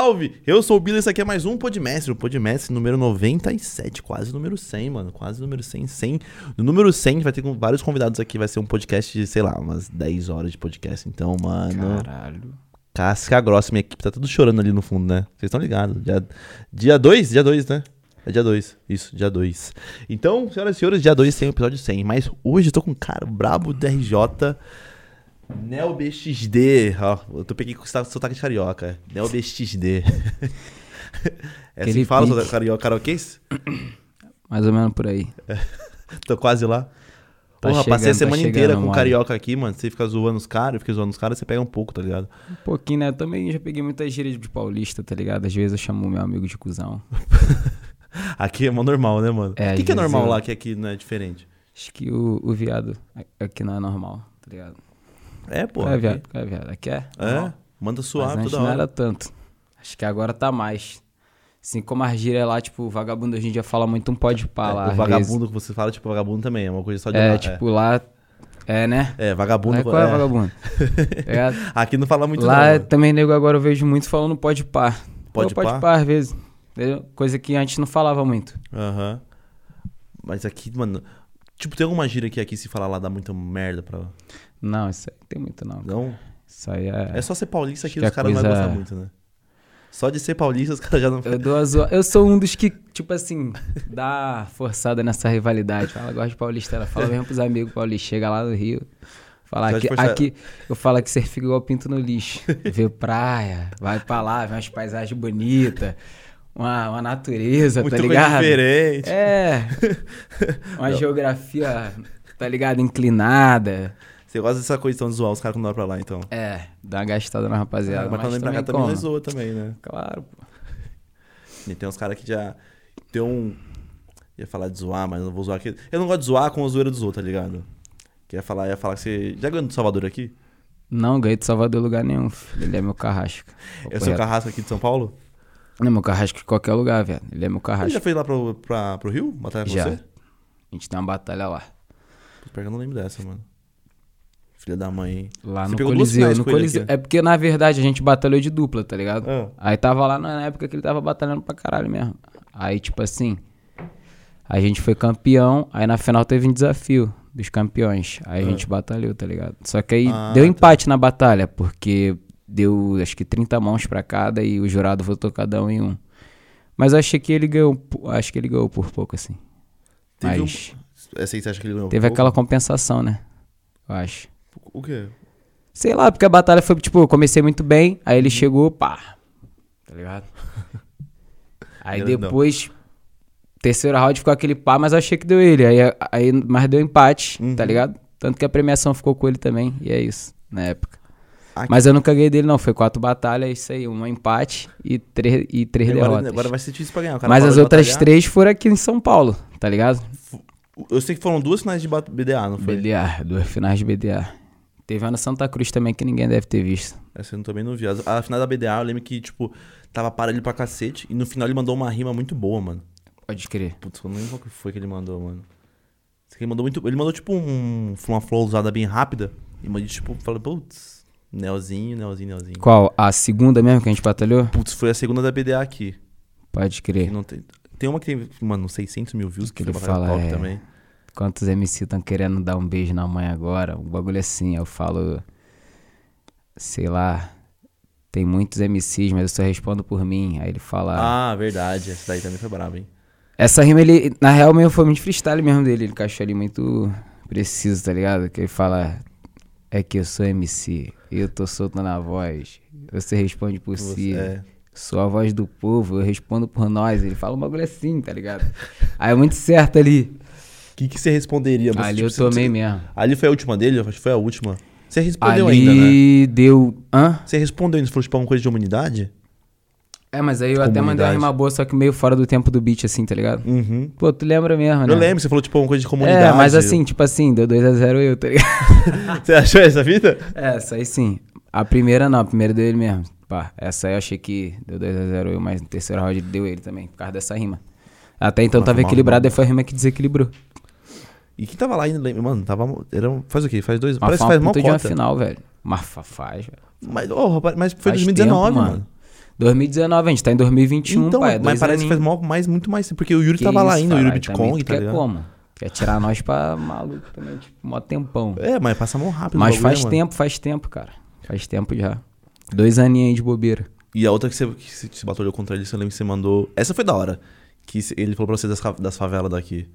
Salve! Eu sou o Bila, esse aqui é mais um Podmestre, o Podmestre número 97, quase número 100, mano, quase número 100, 100. No número 100 vai ter vários convidados aqui, vai ser um podcast de, sei lá, umas 10 horas de podcast, então, mano... Caralho. Casca grossa, minha equipe tá tudo chorando ali no fundo, né? Vocês estão ligados. Dia, dia 2? Dia 2, né? É dia 2. Isso, dia 2. Então, senhoras e senhores, dia 2 tem o episódio 100. Mas hoje eu tô com um cara brabo do RJ. NeoBXD. Ó, eu tô peguei com sotaque de carioca. NeoBXD. é assim que fala, sotaque carioca, karaokês? Mais ou menos por aí. tô quase lá. Tá Porra, chegando, passei a semana tá inteira com carioca aqui, mano. Você fica zoando os caras, eu fico zoando os caras, você pega um pouco, tá ligado? Um pouquinho, né? Eu também já peguei muita gíria de paulista, tá ligado? Às vezes eu chamo meu amigo de cuzão. aqui é mó normal, né, mano? É, o que, que é normal eu... lá que aqui não é diferente? Acho que o, o viado aqui não é normal, tá ligado? É, pô. É viado, é viado. Aqui é? É, manda suave Mas toda não era tanto. Acho que agora tá mais. Assim como a gíria lá, tipo, vagabundo hoje em dia fala muito um pode pá é, lá. O vagabundo que você fala, tipo, vagabundo também, é uma coisa só de É, lá, tipo, é. lá é, né? É, vagabundo. É, qual é, é vagabundo? é. Aqui não fala muito Lá não, também, nego, agora eu vejo muito falando pode pá. Pode pá? Pode pá, às vezes. Entendeu? Coisa que antes não falava muito. Aham. Uhum. Mas aqui, mano... Tipo, tem alguma gíria que aqui se falar lá dá muita merda pra... Não, isso aí não tem muito não. Não? Isso aí é... É só ser paulista que, que os caras coisa... não vão gostar muito, né? Só de ser paulista, os caras já não. Eu, dou a zo... eu sou um dos que, tipo assim, dá forçada nessa rivalidade. Fala, gosto de paulista. Ela fala mesmo pros amigos paulistas. Chega lá no Rio. Fala aqui, aqui, eu falo que você fica igual pinto no lixo. Vê praia, vai pra lá, vê umas paisagens bonitas, uma, uma natureza, Muito tá ligado? diferente. É. Uma não. geografia, tá ligado? Inclinada. Você gosta dessa coisa de zoar os caras quando vai pra lá, então? É, dá uma gastada na rapaziada. mas, mas quando vem pra cá também nós zoa também, né? Claro, pô. E tem uns caras que já. Tem um. Ia falar de zoar, mas não vou zoar aqui. Eu não gosto de zoar com a zoeira dos outros, tá ligado? Que ia falar, ia falar que você. Já ganhou de Salvador aqui? Não, ganhei de Salvador lugar nenhum. Ele é meu carrasco. É o seu carrasco aqui de São Paulo? Não é meu carrasco de qualquer lugar, velho. Ele é meu carrasco. Ele já foi lá pro, pra, pro Rio? Batalha com já. você? A gente tem uma batalha lá. Espero que eu não lembro dessa, mano. Filha da mãe. Lá Você no Coliseu. No Coliseu. É porque, na verdade, a gente batalhou de dupla, tá ligado? Ah. Aí tava lá na época que ele tava batalhando pra caralho mesmo. Aí, tipo assim, a gente foi campeão, aí na final teve um desafio dos campeões. Aí ah. a gente batalhou, tá ligado? Só que aí ah, deu tá. empate na batalha, porque deu acho que 30 mãos pra cada e o jurado votou cada um em um. Mas eu achei que ele ganhou, acho que ele ganhou por pouco, assim. Teve Mas. Um... Essa aí você acha que ele ganhou Teve aquela compensação, né? Eu acho. O quê? Sei lá, porque a batalha foi, tipo, eu comecei muito bem, aí ele uhum. chegou, pá. Tá ligado? aí depois, terceiro round ficou aquele pá, mas eu achei que deu ele. Aí, aí mas deu empate, uhum. tá ligado? Tanto que a premiação ficou com ele também, e é isso, na época. Aqui. Mas eu nunca ganhei dele, não. Foi quatro batalhas, isso aí. Um empate e três, e três agora, derrotas. Agora vai ser difícil pra ganhar. Mas as outras batalhar. três foram aqui em São Paulo, tá ligado? Eu sei que foram duas finais de BDA, não foi? BDA, duas finais de BDA. Teve uma na Santa Cruz também que ninguém deve ter visto. Essa eu também não vi. A final da BDA, eu lembro que, tipo, tava parado pra cacete. E no final ele mandou uma rima muito boa, mano. Pode crer. Putz, eu não lembro qual que foi que ele mandou, mano. Ele mandou muito. Ele mandou, tipo, um, uma flow usada bem rápida. E mandou, tipo, falei, putz, Nelzinho, Nelzinho, Nelzinho. Qual? A segunda mesmo que a gente batalhou? Putz, foi a segunda da BDA aqui. Pode crer. não tem, tem uma que tem, mano, 600 mil views que, que ele fala, é... também. Quantos MC estão querendo dar um beijo na mãe agora? Um bagulho assim, eu falo. Sei lá. Tem muitos MCs, mas eu só respondo por mim. Aí ele fala. Ah, verdade. Essa daí também foi brava, hein? Essa rima, ele, na real, mesmo foi muito freestyle mesmo dele. Ele encaixou ali muito preciso, tá ligado? Que ele fala. É que eu sou MC, eu tô solto na voz. Você responde por Você, si. É. Sou a voz do povo, eu respondo por nós. Ele fala um bagulho assim, tá ligado? Aí é muito certo ali que, que você responderia? Você, ali tipo, eu tomei você, mesmo. Ali foi a última dele? Acho que foi a última. Você respondeu ali ainda, né? deu... Hã? Você respondeu ainda, você falou tipo alguma coisa de humanidade? É, mas aí eu até mandei uma rima boa, só que meio fora do tempo do beat, assim, tá ligado? Uhum. Pô, tu lembra mesmo, né? Eu lembro, você falou tipo alguma coisa de comunidade. É, mas assim, tipo assim, deu 2x0 eu, tá ligado? você achou essa vida? É, essa aí sim. A primeira não, a primeira deu ele mesmo. Pá, essa aí eu achei que deu 2x0 eu, mas no terceiro round deu ele também, por causa dessa rima. Até então tava equilibrado, e foi a rima que desequilibrou. E quem tava lá ainda, mano, tava. Era, faz o quê? Faz dois. Mas parece que faz uma cota. de uma final, velho. Mas faz, velho. Mas, oh, rapaz, mas foi faz 2019, tempo, mano. 2019, a gente tá em 2021, Então, pai. é mas parece que faz mó- mais, muito mais. Porque o Yuri Que tava lá isso, ainda, o Yuri Bitcoin, tá quer ligado? como? Quer tirar nós pra maluco também, tipo, mó tempão. É, mas passa mó rápido. Mas bagulho, faz né, mano? tempo, faz tempo, cara. Faz tempo já. Dois aninhos aí de bobeira. E a outra que você, que você se batalhou contra ele, você lembra que você mandou. Essa foi da hora. Que ele falou pra você das, das favelas daqui.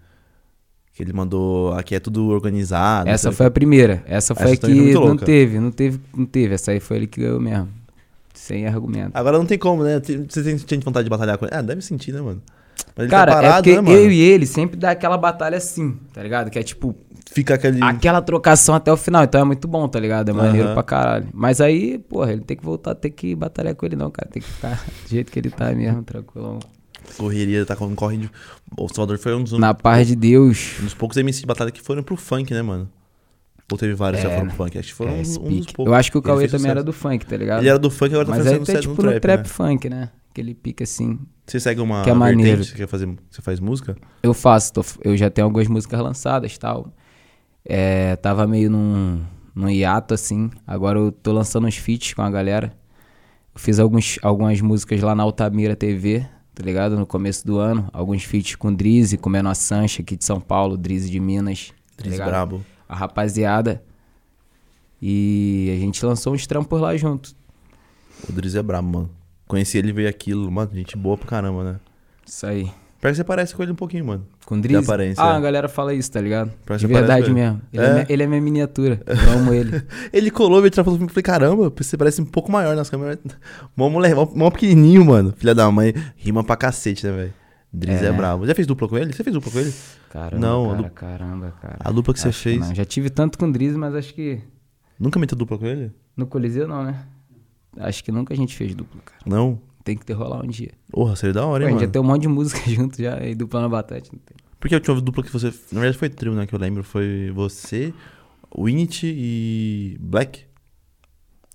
Que ele mandou. Aqui é tudo organizado. Essa foi a primeira. Essa foi Essa a que não teve, não teve, não teve. Essa aí foi ele que ganhou mesmo. Sem argumento. Agora não tem como, né? Você tem, tem vontade de batalhar com ele? Ah, deve sentir, né, mano? Ele Cara, tá parado, é porque né, eu e ele sempre dá aquela batalha assim, tá ligado? Que é tipo, Fica aquele. aquela trocação até o final. Então é muito bom, tá ligado? É maneiro Aham. pra caralho. Mas aí, porra, ele tem que voltar, tem que batalhar com ele não, cara. Tem que ficar do jeito que ele tá mesmo, tranquilão. Correria, tá com corre de. O Salvador foi um dos, Na paz de Deus. um dos poucos MC de batalha que foram pro funk, né, mano? Ou teve vários que já É, foram pro funk? Acho que foram É, um, esse um dos poucos. Eu acho que o Cauê também era do funk, tá ligado? Ele era do funk, agora tá Mas aí fazendo tá sucesso tipo no trap, trap né? funk, né? Aquele pique assim. Você segue uma Que é maneiro. Você quer fazer. Você faz música? Eu faço, tô- eu já tenho algumas músicas lançadas e tal. É, tava meio num, num hiato assim. Agora eu tô lançando uns feats com a galera. Eu fiz alguns, algumas músicas lá na Altamira TV, tá ligado? No começo do ano. Alguns feats com Drizzy, com Menor Sancha aqui de São Paulo, Drizzy de Minas. tá Drizzy ligado? brabo. A rapaziada. E a gente lançou uns trampos lá junto. O Drizzy é brabo, mano. Conheci ele, veio aquilo. Mano, gente boa pra caramba, né? Isso aí. Pior que você parece com ele um pouquinho, mano. Com Drizzy? aparência, ah, é. a galera fala isso, tá ligado? Parece De que verdade mesmo. Ele é, É? minha- ele é minha miniatura. Eu amo ele. Ele colou, veio tirar foto comigo e falei, caramba, você parece um pouco maior nas câmeras. Mó moleque, mó, mó pequenininho, mano. Filha da mãe. Rima pra cacete, né, velho? Drizzy é. É. brabo. Já fez dupla com ele? Você fez dupla com ele? Caramba, Não, cara, du- caramba, cara. A dupla que você Acho fez. não. Já tive tanto com o Drizzy, mas acho que Nunca meteu dupla com ele? no Coliseu não, né? Acho que nunca a gente fez dupla, cara. Não? Tem que ter rolar um dia. Porra, seria da hora, Pô, a hein, gente já mano? tem um monte de música junto já, e dupla na batata. Não tem. Porque a última dupla que você. Na verdade foi trio, né? Que eu lembro. Foi você, Winit e Black.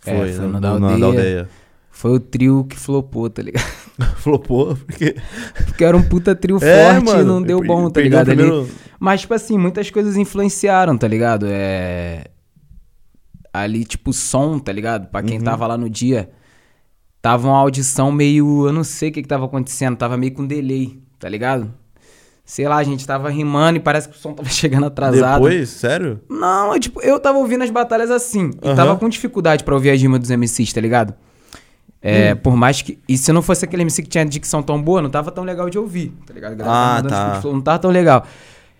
É, foi no da na- aldeia. aldeia. Foi o trio que flopou, tá ligado? Flopou, porque. Porque era um puta trio É, forte e mano, não deu bom, tá ligado? o Ali- primeiro- Mas, tipo assim, muitas coisas influenciaram, tá ligado? É. Ali, tipo, som, tá ligado? Pra quem Uhum. tava lá no dia. Tava uma audição meio. Eu não sei o que que tava acontecendo. Tava meio com delay, tá ligado? Sei lá, a gente tava rimando e parece que o som tava chegando atrasado. Depois, sério? Não, é tipo, eu tava ouvindo as batalhas assim. E Aham. tava com dificuldade pra ouvir a rima dos MCs, tá ligado? É, por mais que. E se não fosse aquele MC que tinha dicção tão boa, não tava tão legal de ouvir, tá ligado? Ah, tá. discurso, Não tava tão legal.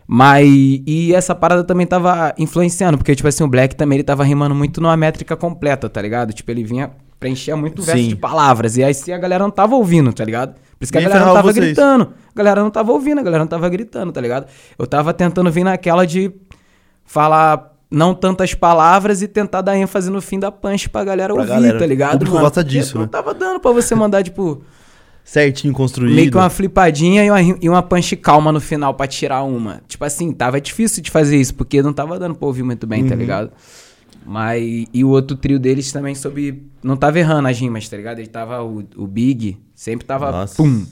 Mas. E essa parada também tava influenciando, porque, tipo assim, o Black também ele tava rimando muito numa métrica completa, tá ligado? Tipo, ele vinha. Preenchia muito verso Sim. de palavras. E aí sim a galera não tava ouvindo, tá ligado? Por isso que a Nem galera não tava vocês. gritando. A galera não tava ouvindo, a galera não tava gritando, tá ligado? Eu tava tentando vir naquela de falar não tantas palavras e tentar dar ênfase no fim da punch pra galera Pra ouvir, galera. tá ligado? O público mano? gosta disso, Não né? tava dando pra você mandar, tipo, Certinho construído. meio que uma flipadinha e uma, e uma punch calma no final pra tirar uma. Tipo assim, tava difícil de fazer isso, porque não tava dando pra ouvir muito bem, tá Uhum. ligado? Mas. E o outro trio deles também soube. Não tava errando as rimas, tá ligado? Ele tava. O, o Big sempre tava. Nossa. Pum!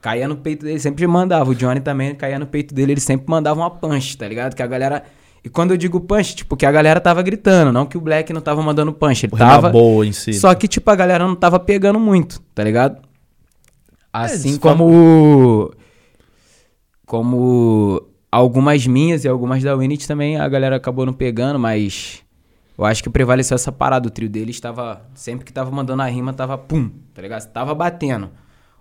Caía no peito dele, sempre mandava. O Johnny também caía no peito dele, ele sempre mandava uma punch, tá ligado? Que a galera. E quando eu digo punch, tipo, que a galera tava gritando, não que o Black não tava mandando punch. Ele tava. boa em si. Só que, tipo, a galera não tava pegando muito, tá ligado? Assim eles como. Como algumas minhas e algumas da Winit também a galera acabou não pegando, mas. Eu acho que prevaleceu essa parada. O trio deles tava. Sempre que tava mandando a rima, tava pum, tá ligado? Tava batendo.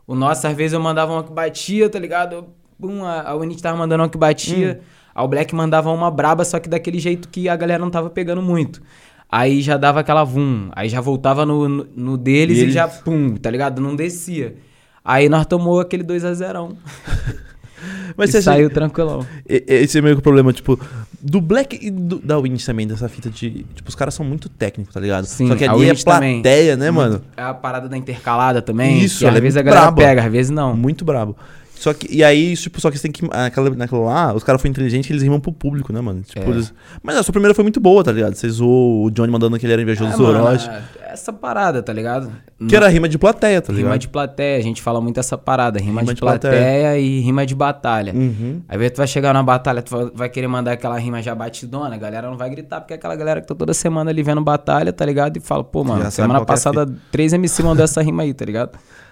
O nosso, às vezes, eu mandava uma que batia, tá ligado? Pum, a, a Winit tava mandando uma que batia. A o Black mandava uma braba, só que daquele jeito que a galera não tava pegando muito. Aí já dava aquela vum. Aí já voltava no, no, no deles E e, já pum, tá ligado? Não descia. Aí nós tomou aquele 2x0. Mas você acha- saiu tranquilão. Esse é meio que o problema, tipo, do Black e do- da Winch também, dessa fita de. Tipo, os caras são muito técnicos, tá ligado? Sim, Só que a ali é Winch também. plateia, né, mano? É a parada da intercalada também. Isso, que às é vezes a galera braba. pega, às vezes não. Muito brabo. Só que, e aí, tipo, só que você tem que. Naquela, naquela lá, os caras foram inteligentes eles rimam pro público, né, mano? Tipo, É. eles- mas a sua primeira foi muito boa, tá ligado? Você zoou o Johnny mandando que ele era invejoso É, do Orochi. essa parada, tá ligado? Que era rima de plateia, tá ligado? Rima de plateia, a gente fala muito essa parada, rima, Rima de, de plateia, plateia. e rima de batalha. Uhum. Aí tu vai chegar na batalha, tu vai- querer mandar aquela rima já batidona, a galera não vai gritar, porque é aquela galera que tá toda semana ali vendo batalha, tá ligado? E fala, pô, mano, Já semana é passada três MC mandou essa rima aí, tá ligado?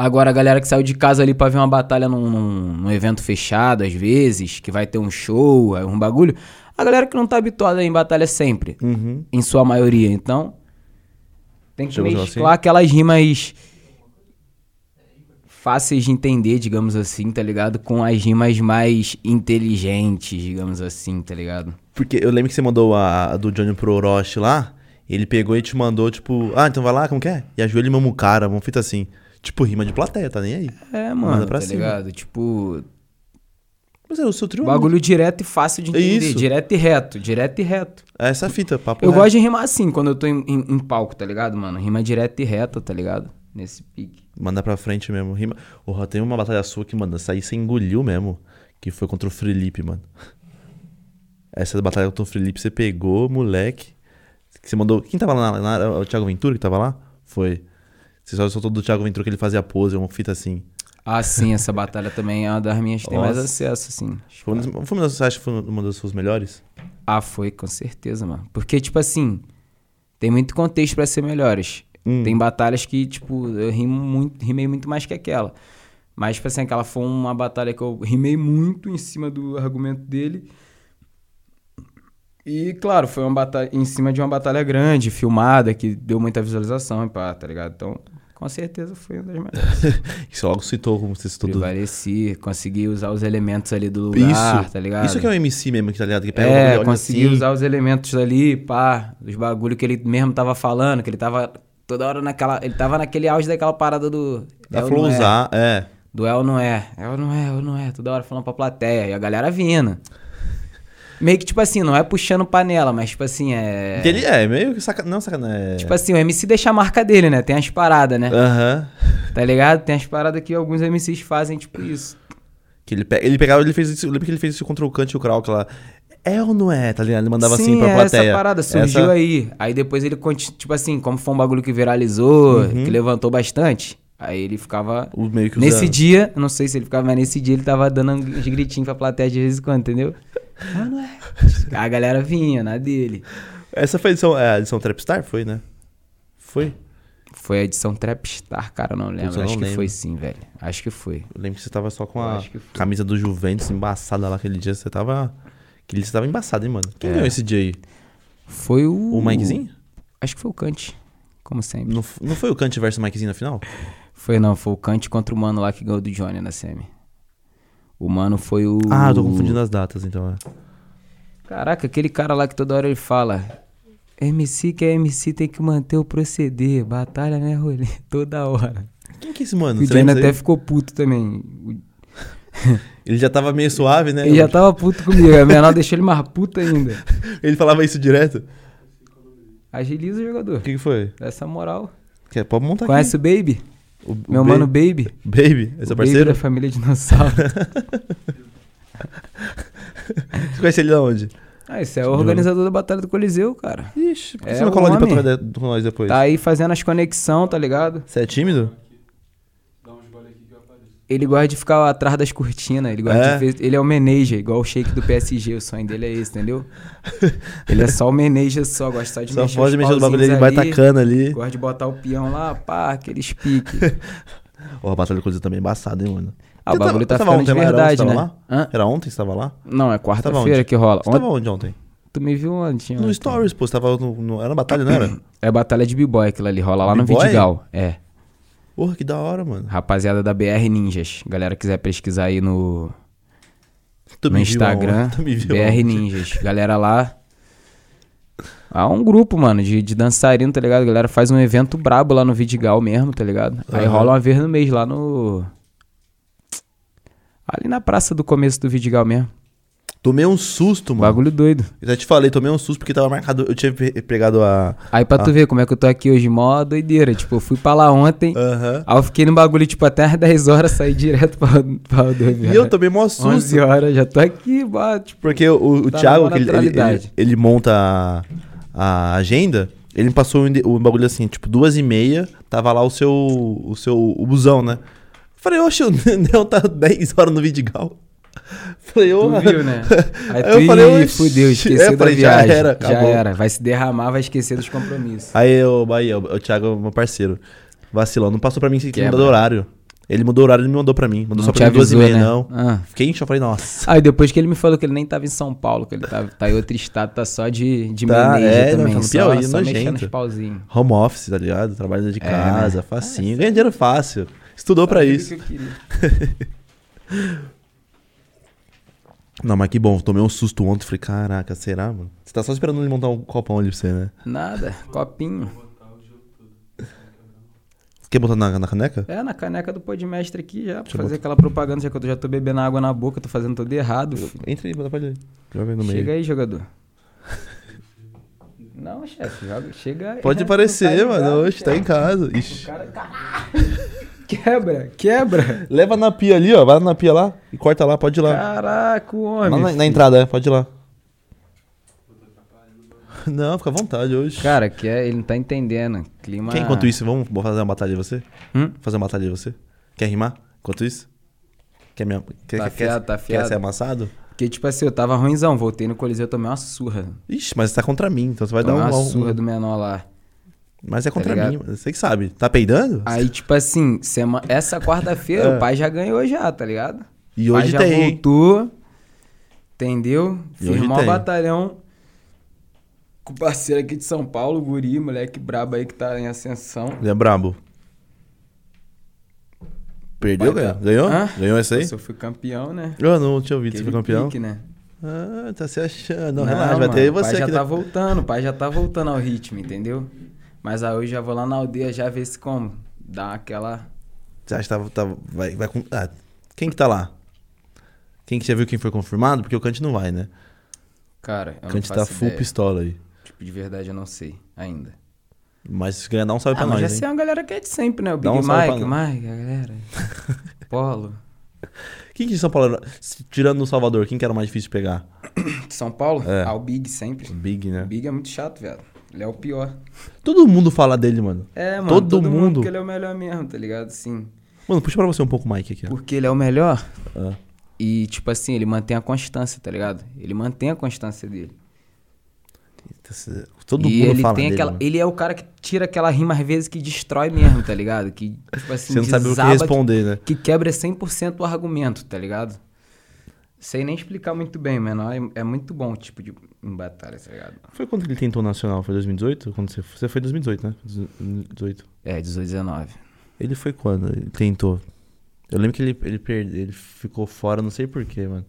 Agora a galera que saiu de casa ali pra ver uma batalha num, num- num evento fechado, às vezes, que vai ter um show, é um bagulho. A galera que não tá habituada em batalha sempre, Uhum. em sua maioria. Então, tem que Chegou mesclar assim? aquelas rimas fáceis de entender, digamos assim, tá ligado? Com as rimas mais inteligentes, digamos assim, tá ligado? Porque eu lembro que você mandou a, a do Johnny pro Orochi lá. Ele pegou e te mandou, tipo, ah, então vai lá, como que é? E ajoelha mesmo o cara, uma fita assim. Tipo, rima de plateia, tá nem aí. É, Manda mano, pra tá cima. ligado? Tipo, Mas é o seu trio. bagulho direto e fácil de entender. Isso. Direto e reto, direto e reto. É essa fita, papo Eu reto. gosto de rimar assim, quando eu tô em, em- em palco, tá ligado, mano? Rima direta e reta, tá ligado? Nesse pique. Mandar pra frente mesmo. Rima. Porra, tem uma batalha sua que, mano, essa aí você engoliu mesmo. Que foi contra o Felipe, mano. Essa batalha contra o Felipe, você pegou, moleque. Que você mandou. Quem tava lá? na- na- o Thiago Ventura que tava lá? Foi. Você só soltou do Thiago Ventura que ele fazia pose, uma fita assim. Ah, sim, essa batalha também é uma das minhas que tem mais acesso, assim. Foi uma das, foi uma das, você acha que foi uma das suas melhores? Ah, foi, com certeza, mano. Porque, tipo assim, tem muito contexto pra ser melhores. Hum. Tem batalhas que, tipo, eu rimo muito, rimei muito mais que aquela. Mas, tipo assim, aquela foi uma batalha que eu rimei muito em cima do argumento dele. E, claro, foi uma batalha em cima de uma batalha grande, filmada, que deu muita visualização e pá, tá ligado? Então, com certeza foi uma das melhores. Você logo citou, como você citou. Prevaleci, consegui usar os elementos ali do lugar, Isso. tá ligado? Isso que é o MC mesmo, que tá ligado? Que pega É, olha consegui assim. usar os elementos ali, pá, os bagulho que ele mesmo tava falando, que ele tava toda hora naquela. Ele tava naquele auge daquela parada do. Da é não é, Flowzar, é. Do ou não é. Ou não é, ou não é. Toda hora falando pra plateia. E a galera vindo. Meio que, tipo assim, não é puxando panela, mas tipo assim, é. Ele é, meio que saca... Não, sacanagem. É... Tipo assim, o MC deixa a marca dele, né? Tem as paradas, né? Aham. Tá ligado? Tem as paradas que alguns MCs fazem, tipo isso. Que ele, pe... ele pegava, ele fez isso, eu lembro que ele fez isso contra o Kant e o Krauk lá. É ou não é, tá ligado? Ele mandava Sim, assim pra é plateia. essa parada surgiu Essa- aí. Aí depois ele, tipo assim, como foi um bagulho que viralizou, Uhum. que levantou bastante, aí ele ficava... O meio que Nesse dia, não sei se ele ficava, mas nesse dia ele tava dando uns gritinhos pra plateia de vez em quando, entendeu? Ah, não é. A galera vinha na dele. Essa foi a edição, é, a edição Trapstar? Foi, né? Foi. Foi a edição Trapstar, cara, não lembro. eu Acho não que lembro. foi sim, velho. Acho que foi. Eu lembro que você tava só com a camisa do Juventus embaçada lá aquele dia. Você tava. Aquele dia você tava embaçado, hein, mano? Quem É. ganhou esse dia aí? Foi o... O Mikezinho? Acho que foi o Kant, como sempre. Não, não foi o Kant versus Mikezinho na final? Foi não, foi o Kant contra o Mano lá que ganhou do Johnny na semi. O Mano foi o... Ah, eu tô confundindo as datas, então. É. Caraca, aquele cara lá que toda hora ele fala. MC que é MC tem que manter o proceder. Batalha, né, rolê? Toda hora. Quem que é esse mano? o Johnny lembra até ficou puto também. Ele já tava meio suave, né? Ele já tava puto comigo. A menor deixou ele mais puto ainda. Ele falava isso direto. Agiliza o jogador. O que, que foi? Essa moral. Quer, pode montar Conhece o Baby? O, o Meu Ba- mano Baby. Baby, é o parceiro? Baby da família Dinossauro. Você conhece ele de onde? ah, esse é o organizador da Batalha do Coliseu, cara. Ixi, por que É você não cola ali pra trocar ideia com nós depois? Tá aí fazendo as conexão, tá ligado? Você é tímido? Ele gosta de ficar atrás das cortinas. Ele, gosta É? de ele é o manager, igual o shake do PSG. O sonho dele é esse, entendeu? ele é só o manager só, gosta só de Só mexer pode os mexer no bagulho, ele vai tacando ali. Gosta de botar o peão lá, pá, aqueles piques. Ó, a Batalha do também é embaçada, hein, mano? Ah, o Você bagulho tá tava ficando de ontem lá? Era verdade, ontem, né? lá? Era ontem que você tava lá? Não, é quarta-feira que rola. Você Ontem, tava onde ontem? tu me viu ontem? No ontem. Stories, pô. Você tava no, no- Era na batalha, não era? É batalha de b-boy aquilo ali, rola lá no? Vidigal. É. Porra, que da hora, mano. Rapaziada da BR Ninjas. Galera quiser pesquisar aí no, Tu no Instagram. BR? Ninjas. Galera lá. Há um grupo, mano, de, de dançarino, tá ligado? Galera faz um evento brabo lá no Vidigal mesmo, tá ligado? Aí Aham. rola uma vez no mês lá no. Ali na praça do começo do Vidigal mesmo. Tomei um susto, mano. Bagulho doido. Eu já te falei, tomei um susto porque tava marcado. Eu tinha pe- pegado a. Aí pra Ah. tu ver como é que eu tô aqui hoje, mó doideira. Tipo, eu fui pra lá ontem, Aham. aí eu fiquei no bagulho, tipo, até às 10 horas, saí direto pra, pra rodoviária. E eu tomei mó susto. 11 horas, já tô aqui, bora, tipo, Porque o, o Tá Thiago, ele, ele, ele, monta a, a agenda, ele me passou o ende- o bagulho assim, tipo, duas e meia, tava lá o seu. o seu. o busão, né? Falei, oxe, o Nel tá 10 horas no Vidigal. Falei, ô. Tu viu, né? Aí Aí tu eu falei, oxi. fudeu, esqueceu É, da falei, já viagem. era, já acabou. era. Vai se derramar, vai esquecer dos compromissos. Aí o Bahia, o, o Thiago é meu parceiro. Vacilou, não passou pra mim que mudou o horário. Ele mudou o horário e me mandou pra mim. Mandou só te pra mim duas e meia, né? não. Ah. Fiquei em choque, falei, nossa. Aí depois que ele me falou que ele nem tava em São Paulo, que ele tá, tá em outro estado, tá só de, de Tá, manager é, também. não, tá no só, Piauí, só mexendo nojento. os pauzinhos. Home office, tá ligado? Trabalho de É, casa, né? facinho. Ganha dinheiro fácil. Estudou pra isso. que eu. Não, mas que bom, tomei um susto ontem. Falei, caraca, será, mano? Você tá só esperando ele montar um copão ali pra você, né? Nada, copinho. Quer botar na, na caneca? É, na caneca do podmestre aqui já, pra fazer aquela propaganda, já que eu já tô bebendo água na boca, tô fazendo tudo errado. filho. Entra aí, bota pra ele. Joga aí no meio. Chega aí, jogador. Não, chefe, joga, chega aí. Pode aparecer, mano. Oxe, tá em casa. O Ixi. cara, caralho. Quebra, quebra. Leva na pia ali, ó. Vai na pia lá e corta lá, pode ir lá. Caraca, homem. Lá na, na entrada, é, pode ir lá. Não, fica à vontade hoje. Cara, que é, ele não tá entendendo. Clima. Quer enquanto isso, vamos fazer uma batalha de você? Hum? Fazer uma batalha de você? Quer rimar? Enquanto isso? Quer, me, quer, Tá quer, tá quer ser amassado? Porque, tipo assim, eu tava ruimzão, voltei no Coliseu, tomei uma surra. Ixi, mas você tá contra mim, então você vai tomei dar uma um, surra um- do menor lá. Mas é contra ligado? mim, você que sabe. Tá peidando? Aí, tipo assim, sema... essa quarta-feira É. o pai já ganhou já, tá ligado? E o pai hoje já tem. voltou, entendeu? E hoje Firmou o tem. batalhão com o parceiro aqui de São Paulo, Guri, moleque brabo aí que tá em ascensão. Ele é brabo. Perdeu, ganhou? tá- Ganhou? Hã? Ganhou essa aí? Eu fui campeão, né? Eu não tinha ouvido, você foi campeão? pique, né? Ah, tá se achando. Não, relaxa, vai ter o pai você já tá voltando, o pai já tá voltando ao ritmo, entendeu? Mas aí hoje já vou lá na aldeia já ver se como. Dá aquela. Você acha que tá, tá- vai, vai com... Ah, quem que tá lá? Quem que já viu quem foi confirmado? Porque o Kant não vai, né? Cara, eu O não Kant tá faço full ideia. pistola aí. Tipo, de verdade eu não sei ainda. Mas se ganhar, dá um salve Ah, pra mas nós, já hein? sei uma galera que é de sempre, né? O Big um Mike. Mike, a galera. Polo. Quem que de São Paulo era... Tirando no Salvador, quem que era o mais difícil de pegar? São Paulo? É. Ah, o Big sempre. O Big, O né? Big é muito chato, velho. Ele é o pior. Todo mundo fala dele, mano. É, mano. Todo Todo, mundo. Porque ele é o melhor mesmo, tá ligado? Sim. Mano, puxa pra você um pouco o Mike aqui, ó. Porque ele é o melhor. Ah. E, tipo assim, ele mantém a constância, tá ligado? Ele mantém a constância dele. Todo e mundo ele fala tem dele, aquela. mano. Ele é o cara que tira aquela rima às vezes que destrói mesmo, tá ligado? Que, tipo assim, Você não sabe o que responder, né? Que quebra 100% o argumento, tá ligado? Sei nem explicar muito bem, mano. É, é muito bom, tipo, de, em batalha, tá ligado? Foi quando ele tentou o Nacional? Foi 2018? Quando você, você foi em 2018, né? 2018. É, 18, 19. Ele foi quando? Ele tentou. Eu lembro que ele, ele perdeu, ele ficou fora, não sei porquê, mano.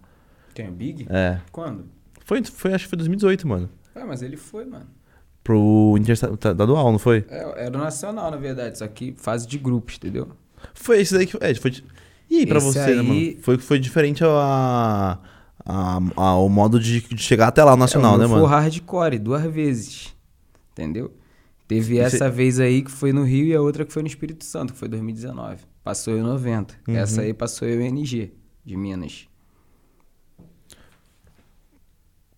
Tem o Big? É. Quando? Foi, foi, acho que foi 2018, mano. É, mas ele foi, mano. Pro Interestadual, não foi? É, era o Nacional, na verdade, só que fase de grupos, entendeu? Foi esse daí que. É, foi. E aí, pra Esse você, né, aí- mano? Foi, foi diferente a, a, a- o modo de, de chegar até lá, o Nacional, é, o né, mano? Foi hardcore, duas vezes. Entendeu? Teve E essa cê- vez aí que foi no Rio e a outra que foi no Espírito Santo, que foi 2019. Passou eu 90. Uhum. Essa aí passou eu NG, de Minas.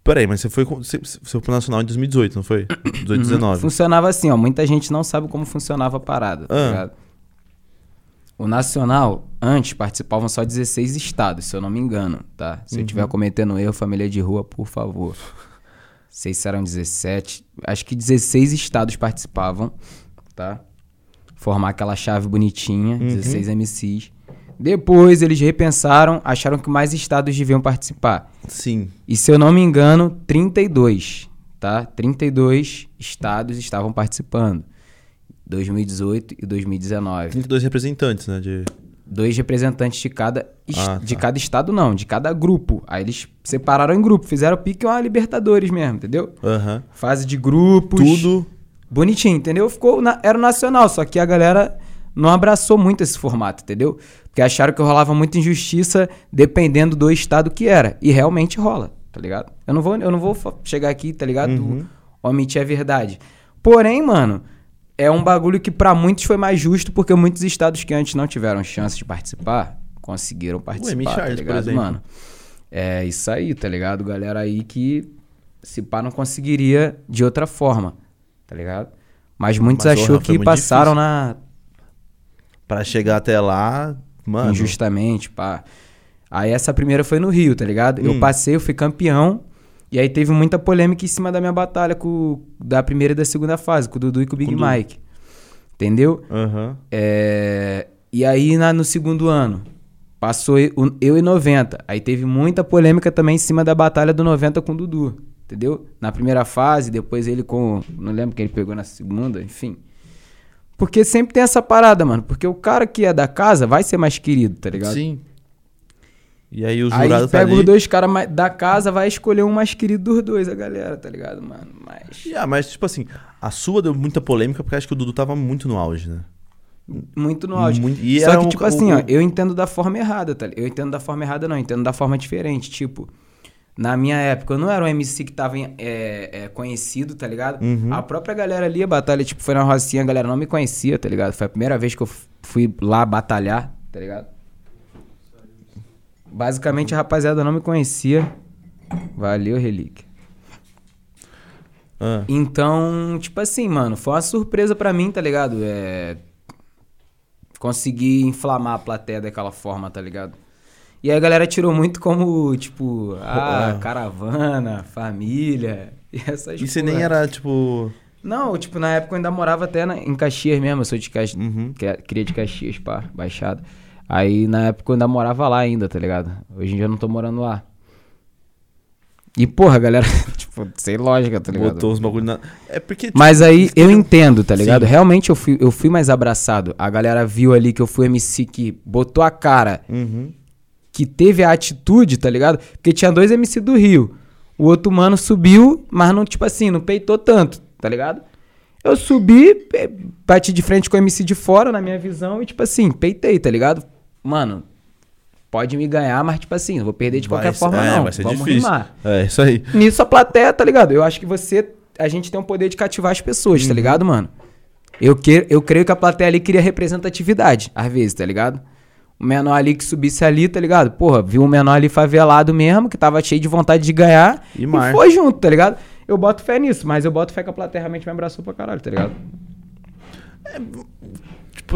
Peraí, mas você foi, você, você foi pro Nacional em 2018, não foi? 18, Uhum. 19. Funcionava assim, ó. Muita gente não sabe como funcionava a parada, tá Ah. ligado? O Nacional, antes, participavam só 16 estados, se eu não me engano, tá? Se eu Uhum. estiver cometendo erro, família de rua, por favor. Sei se eram 17. Acho que 16 estados participavam, tá? Formar aquela chave bonitinha, Uhum. 16 MCs. Depois eles repensaram, acharam que mais estados deviam participar. Sim. E se eu não me engano, 32, tá? 32 estados estavam participando. 2018 e 2019. 32 representantes, né? De... Dois representantes de cada, Ah, de tá. cada estado, não, de cada grupo. Aí eles separaram em grupo, fizeram pique uma Libertadores mesmo, entendeu? Aham. Fase de grupos. Tudo. Bonitinho, entendeu? Ficou na- era o nacional, só que a galera não abraçou muito esse formato, entendeu? Porque acharam que rolava muita injustiça dependendo do estado que era. E realmente rola. tá ligado? Eu não vou, eu não vou chegar aqui, tá ligado? Uhum. Omitir a verdade. Porém, mano, é um bagulho que para muitos foi mais justo, porque muitos estados que antes não tiveram chance de participar, conseguiram participar, Ué, tá ligado, mano? É isso aí, tá ligado? Galera aí que se pá não conseguiria de outra forma, tá ligado? Mas muitos Mas, achou que passaram difícil. na para chegar até lá, mano. Injustamente, pá. Aí essa primeira foi no Rio, tá ligado? Hum. Eu passei, eu fui campeão. E aí teve muita polêmica em cima da minha batalha com da primeira e da segunda fase, com o Dudu e com o Big com Mike. Entendeu? Uhum. É... E aí na, no segundo ano, passou eu, eu e 90. Aí teve muita polêmica também em cima da batalha do 90 com o Dudu. Entendeu? Na primeira fase, depois ele com. Não lembro quem ele pegou na segunda, enfim. Porque sempre tem essa parada, mano. Porque o cara que é da casa vai ser mais querido, tá ligado? Sim. E aí os jurados tá pega os dois caras da casa, vai escolher um mais querido dos dois, a galera, tá ligado, mano? Mas. Yeah, mas, tipo assim, a sua deu muita polêmica porque acho que o Dudu tava muito no auge, né? Muito no auge. Muito... E Só que, um, tipo assim, ó, eu entendo da forma errada, tá ligado? Eu entendo da forma errada, não, eu entendo da forma diferente. Tipo, na minha época, eu não era um MC que tava é, é, conhecido, tá ligado? Uhum. A própria galera ali, a batalha, tipo, foi na Rocinha, a galera não me conhecia, tá ligado? Foi a primeira vez que eu fui lá batalhar, tá ligado? Basicamente, a rapaziada não me conhecia. Valeu, Relíquia. Ah. Então, tipo assim, mano, foi uma surpresa para mim, tá ligado? É... Conseguir inflamar a plateia daquela forma, tá ligado? E aí a galera tirou muito como, tipo, ah, caravana, família, e essas E você nem era, tipo... Não, tipo, na época eu ainda morava até na, em Caxias mesmo, eu sou de Caxias, uhum. cria de Caxias, pá, Baixada. Aí na época eu ainda morava lá ainda, tá ligado? Hoje em dia eu não tô morando lá. E, porra, galera, tipo, sem lógica, tá ligado? Botou os bagulho na. É porque. Tipo, Mas aí eu entendo, tá ligado? Sim. Realmente eu fui, eu fui mais abraçado. A galera viu ali que eu fui MC que botou a cara. Uhum que teve a atitude, tá ligado? Porque tinha dois MC do Rio. O outro mano subiu, mas não, tipo assim, não peitou tanto, tá ligado? Eu subi, bati de frente com o MC de fora, na minha visão, e tipo assim, peitei, tá ligado? Mano, pode me ganhar, mas tipo assim, não vou perder de vai qualquer forma, é, não. Vai ser Vamos difícil. rimar. É, isso aí. Nisso a plateia, tá ligado? Eu acho que você. A gente tem o poder de cativar as pessoas, tá uhum. tá ligado, mano? Eu, que, eu creio que a plateia ali queria representatividade, às vezes, tá ligado? o menor ali que subisse ali, tá ligado? Porra, viu um menor ali favelado mesmo, que tava cheio de vontade de ganhar e, e foi junto, tá ligado? Eu boto fé nisso, mas eu boto fé que a plateia realmente me abraçou pra caralho, tá ligado? É,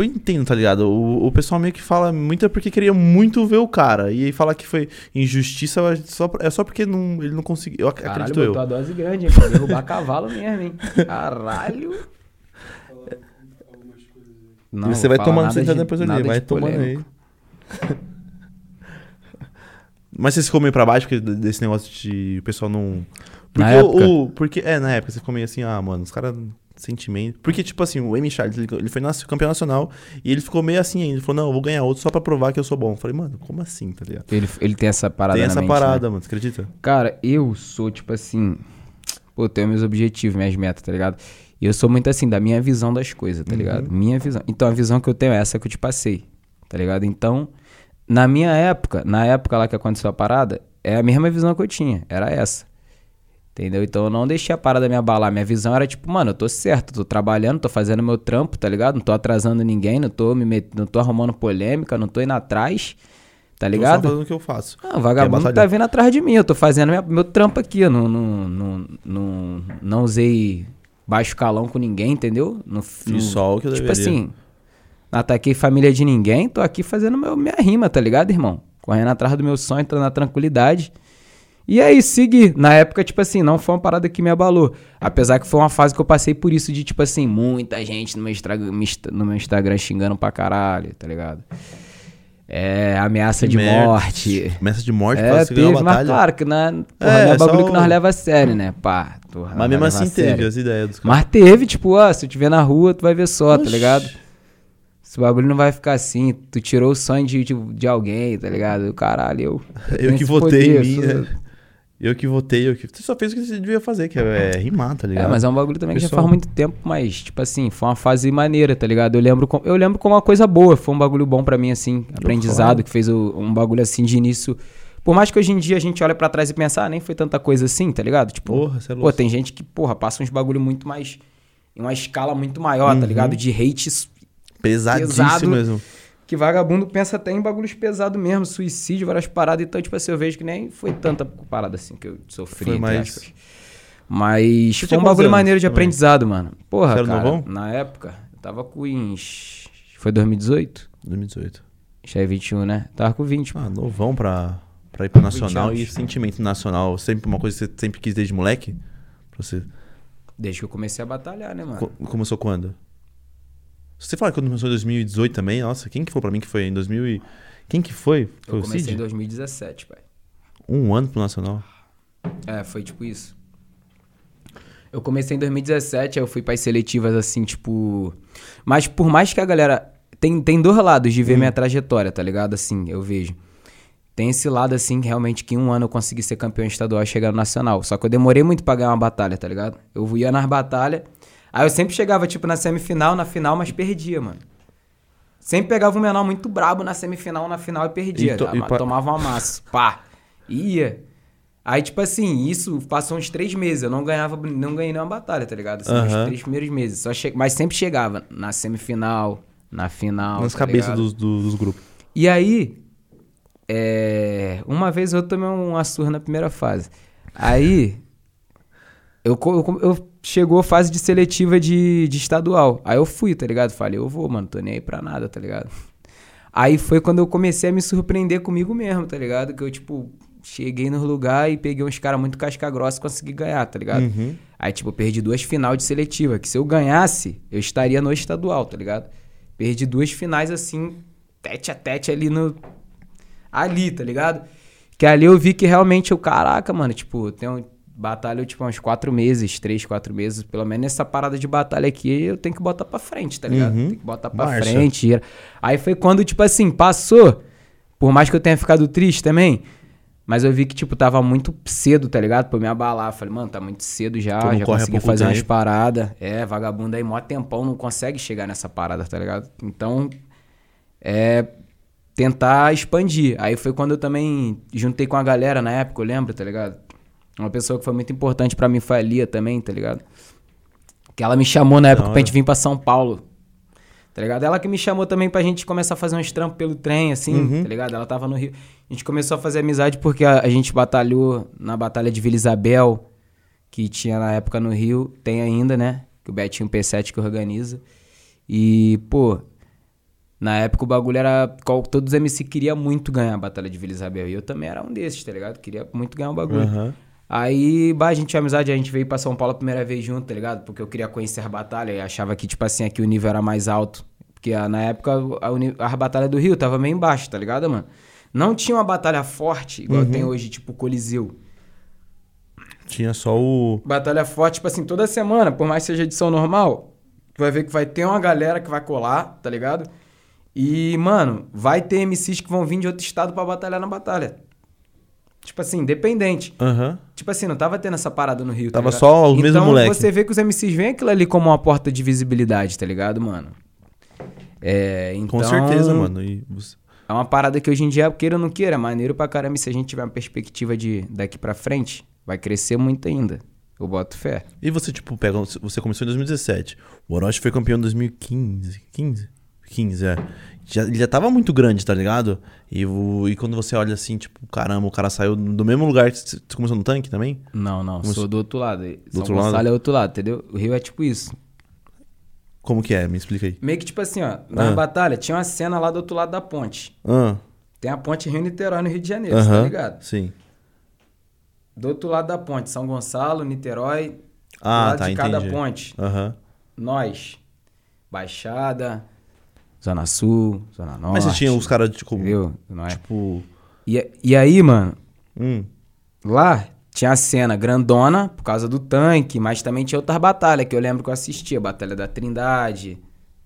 eu entendo, tá ligado? O, o pessoal meio que fala muito é porque queria muito ver o cara. E aí falar que foi injustiça só, é só porque não, ele não conseguiu. Eu Caralho, acredito eu. a dose grande, hein? Pra derrubar cavalo mesmo, hein? Caralho. Não, você vai tomando sentado depois ali, vai de tomando polêmico. aí. Mas você ficou meio pra baixo porque desse negócio de o pessoal não. Porque na época? O, porque, é, na época você ficou meio assim, ah, mano, os caras. Sentimento. Porque, tipo assim, o Amy Charles, ele, ele foi campeão nacional e ele ficou meio assim ainda. Ele falou, não, eu vou ganhar outro só pra provar que eu sou bom. Eu falei, mano, como assim, tá ligado? Ele, ele tem essa parada Tem essa mente, parada, né? mano, você acredita? Cara, eu sou, tipo assim. Pô, eu tenho meus objetivos, minhas metas, tá ligado? E eu sou muito assim, da minha visão das coisas, tá uhum. ligado? Minha visão. Então a visão que eu tenho é essa que eu te passei, tá ligado? Então. Na minha época, na época lá que aconteceu a parada, é a mesma visão que eu tinha, era essa. Entendeu? Então eu não deixei a parada me abalar. Minha visão era tipo, mano, eu tô certo, tô trabalhando, tô fazendo meu trampo, tá ligado? Não tô atrasando ninguém, não tô me met... não tô arrumando polêmica, não tô indo atrás. Tá ligado? Tô só fazendo o que eu faço. Ah, vagabundo é tá vindo atrás de mim. Eu tô fazendo minha, meu trampo aqui. Eu não, não, não, não, não usei baixo calão com ninguém, entendeu? No, Fiz no, só o que eu Tipo deveria. assim, não ataquei família de ninguém, tô aqui fazendo meu, minha rima, tá ligado, irmão? Correndo atrás do meu sonho, entrando na tranquilidade. E aí, segui. Na época, tipo assim, não foi uma parada que me abalou. Apesar que foi uma fase que eu passei por isso de, tipo assim, muita gente no meu, no meu Instagram xingando pra caralho, tá ligado? É, ameaça de merda. morte. Ameaça de morte é, pra teve, mas claro que na, porra, é, é bagulho que nós leva a sério, né? Pá, porra, mas mesmo assim teve as ideias dos caras. Mas teve, tipo, ó, se eu te ver na rua, tu vai ver só, tá Oxi. tá ligado? Esse bagulho não vai ficar assim. Tu tirou o sonho de, de, de alguém, tá ligado? Caralho, eu. Eu, que votei poder, em mim, né? Eu que votei, eu que. Você só fez o que você devia fazer, que é, é rimar, tá ligado? É, mas é um bagulho também Pessoal... que já faz muito tempo, mas, tipo assim, foi uma fase maneira, tá ligado? Eu lembro, com, eu lembro como uma coisa boa, foi um bagulho bom para mim, assim, aprendizado, que fez o, um bagulho assim de início Por mais que hoje em dia a gente olhe para trás e pense, ah, nem foi tanta coisa assim, tá ligado? Tipo, Porra, é pô, tem gente que, porra, passa uns bagulho muito mais. em uma escala muito maior, tá Uhum. ligado? De hates Pesadíssimo pesado. mesmo. Que vagabundo pensa até em bagulhos pesados mesmo, suicídio, várias paradas. Então, tipo assim, eu vejo que nem foi tanta parada assim que eu sofri, Foi mais-. Mas foi um bagulho anos maneiro de também? aprendizado, mano. Porra, Você cara, novão? na época, eu tava com uns... Foi 2018? 2018. Já é 21, né? Tava com 20, pô. Ah, novão pra, pra ir pro 20 nacional anos. e sentimento nacional. Sempre uma coisa que você sempre quis desde moleque? Pra você. Desde que eu comecei a batalhar, né, mano? Co- começou quando? Se você falar que quando começou em 2018 também, nossa, quem que foi pra mim que foi em 2000 e... Quem que foi? Foi eu o comecei em Cid? 2017, pai. Um ano pro nacional. É, foi tipo isso. Eu comecei em 2017, aí eu fui para seletivas assim, tipo. Mas por mais que a galera. Tem, tem dois lados de ver minha trajetória, tá ligado? Assim, eu vejo. Tem esse lado, assim, que realmente que em um ano eu consegui ser campeão estadual e chegar no nacional. Só que eu demorei muito pra ganhar uma batalha, tá ligado? Eu ia nas batalhas. Aí eu sempre chegava, tipo, na semifinal, na final, mas perdia, mano. Sempre pegava um menor muito brabo na semifinal, na final e perdia. E to- e pa- Tomava uma massa. Pá. Ia. Aí, tipo assim, isso passou uns três meses. Eu não ganhava, não ganhei nenhuma batalha, tá ligado? Assim. Nos três primeiros meses. Só che... Mas sempre chegava na semifinal, na final. Nas tá cabeças dos, dos grupos. E aí, é, uma vez eu tomei uma surra na primeira fase. Aí, eu, eu, eu chegou a fase de seletiva de, de estadual. Aí eu fui, tá ligado? Falei, eu vou, mano, tô nem aí pra nada, tá ligado? Aí foi quando eu comecei a me surpreender comigo mesmo, tá ligado? Que eu, tipo, cheguei no lugar e peguei uns caras muito casca grossa e consegui ganhar, tá ligado? Uhum. Aí, tipo, eu perdi duas final de seletiva, que se eu ganhasse, eu estaria no estadual, tá ligado? Perdi duas finais, assim, tete a tete ali no... Ali, tá ligado? Que ali eu vi que realmente eu, caraca, mano, tipo, tem um batalha, tipo, uns quatro meses, três, quatro meses, pelo menos nessa parada de batalha aqui, eu tenho que botar pra frente, tá ligado? Uhum. Tem que botar pra Marcha. frente. Aí foi quando, tipo assim, passou, por mais que eu tenha ficado triste também, mas eu vi que, tipo, tava muito cedo, tá ligado? Pra eu me abalar. Falei, mano, tá muito cedo já, já consegui fazer umas paradas. É, vagabundo aí, mó tempão, não consegue chegar nessa parada, tá ligado? Então, é tentar expandir. Aí foi quando eu também juntei com a galera na época, eu lembro, tá ligado? Uma pessoa que foi muito importante pra mim foi a Lia também, tá ligado? Que ela me chamou na época Da pra gente vir pra São Paulo. Tá ligado? Ela que me chamou também pra gente começar a fazer uns trampos pelo trem, assim, Uhum. tá ligado? Ela tava no Rio. A gente começou a fazer amizade porque a, a gente batalhou na Batalha de Vila Isabel, que tinha na época no Rio, tem ainda, né? Que o Betinho P7 que organiza. E, pô, na época o bagulho era. qual- Todos os MC queriam muito ganhar a Batalha de Vila Isabel. E eu também era um desses, tá ligado? Queria muito ganhar o bagulho. Aham. Aí, bah, a gente tinha amizade, a gente veio pra São Paulo a primeira vez junto, tá ligado? Porque eu queria conhecer a batalha e achava que, tipo assim, aqui o nível era mais alto. Porque ah, na época a, a batalha do Rio tava meio embaixo, tá ligado, mano? Não tinha uma batalha forte, igual tem hoje, tipo Coliseu. Tinha só o. Batalha forte, tipo assim, toda semana, por mais que seja edição normal, tu vai ver que vai ter uma galera que vai colar, tá ligado? E, mano, vai ter MCs que vão vir de outro estado pra batalhar na batalha. Tipo assim, independente. Aham. Tipo assim, não tava tendo essa parada no Rio, tá Tava ligado? só o mesmo então, moleque. você vê que os MCs veem aquilo ali como uma porta de visibilidade, tá ligado, mano? É, então... Com certeza, mano. E você- É uma parada que hoje em dia, queira ou não queira, é maneiro pra caramba. E se a gente tiver uma perspectiva de daqui pra frente, vai crescer muito ainda. Eu boto fé. E você, tipo, pega. Você começou em 2017. O Orochi foi campeão em 2015. 15? 15, é. Já, ele já tava muito grande, tá ligado? E, o- e quando você olha assim, tipo, caramba, o cara saiu do mesmo lugar que você começou no tanque também? Não, não, Como sou se- do outro lado. São outro Gonçalo lado? é outro lado, entendeu? O Rio é tipo isso. Como que é? Me explica aí. Meio que tipo assim, ó, na Ah. batalha tinha uma cena lá do outro lado da ponte. Ah, Tem a ponte Rio-Niterói no Rio de Janeiro, cê tá aham. ligado? Sim. Do outro lado da ponte, São Gonçalo, Niterói, do Ah, lado tá, de cada entendi. ponte. Aham. Nós, Baixada, Zona Sul, Zona Norte. Mas você tinha os caras, tipo. Entendeu? Não é? Tipo. E, e aí, mano, Hum. lá tinha a cena grandona por causa do tanque, mas também tinha outras batalhas que eu lembro que eu assistia. Batalha da Trindade,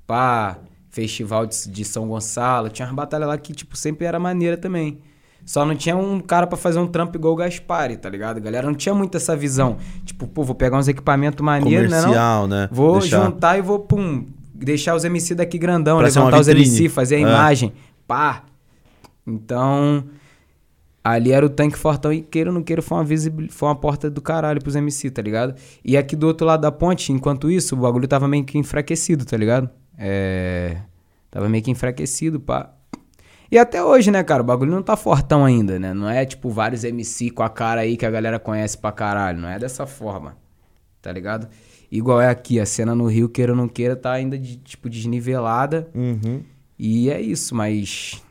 pá, Festival de, de São Gonçalo. Tinha umas batalhas lá que, tipo, sempre era maneira também. Só não tinha um cara pra fazer um trampo igual o Gaspari, tá ligado? A galera não tinha muito essa visão. Tipo, pô, vou pegar uns equipamentos maneiros, né? não? Né? Vou Deixar- juntar e vou, pum, deixar os MC daqui grandão, Pra levantar os. MC, fazer a É. imagem. Pá. Então. Ali era o tanque fortão e queira ou não queira foi uma, foi uma porta do caralho pros MC, tá ligado? E aqui do outro lado da ponte, enquanto isso, o bagulho tava meio que enfraquecido, tá ligado? É. Tava meio que enfraquecido, pá. E até hoje, né, cara, o bagulho não tá fortão ainda, né? Não é tipo vários MC com a cara aí que a galera conhece pra caralho. Não é dessa forma, tá ligado? Igual é aqui, a cena no Rio, queira ou não queira, tá ainda de, tipo desnivelada. Uhum. E é isso, mas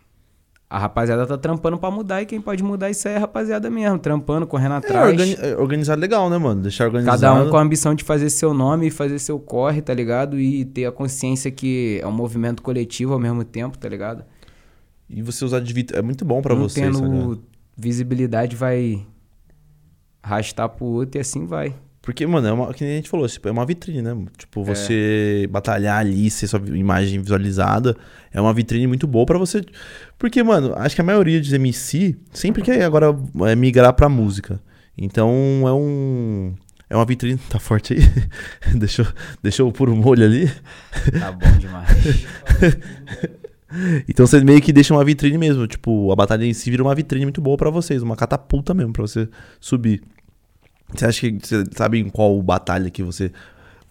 a rapaziada tá trampando para mudar e quem pode mudar isso aí é a rapaziada mesmo, trampando, correndo é, atrás. Organi é organizado legal, né, mano? Deixar organizado. Cada um com a ambição de fazer seu nome e fazer seu corre, tá ligado? E ter a consciência que é um movimento coletivo ao mesmo tempo, tá ligado? E você usar de é muito bom para você, tendo visibilidade vai arrastar pro outro e assim vai. Porque, mano, é uma, que nem a gente falou, tipo, é uma vitrine, né? Tipo, é. você é. batalhar ali, ser sua imagem visualizada, é uma vitrine muito boa para você. Porque, mano, acho que a maioria de MC sempre quer agora é migrar pra música. Então é um. É uma vitrine. Tá forte aí? eu pôr o molho ali. Tá bom demais. então você meio que deixa uma vitrine mesmo. Tipo, a batalha em si vira uma vitrine muito boa para vocês, uma catapulta mesmo para você subir. Você acha que você sabe em qual batalha que você.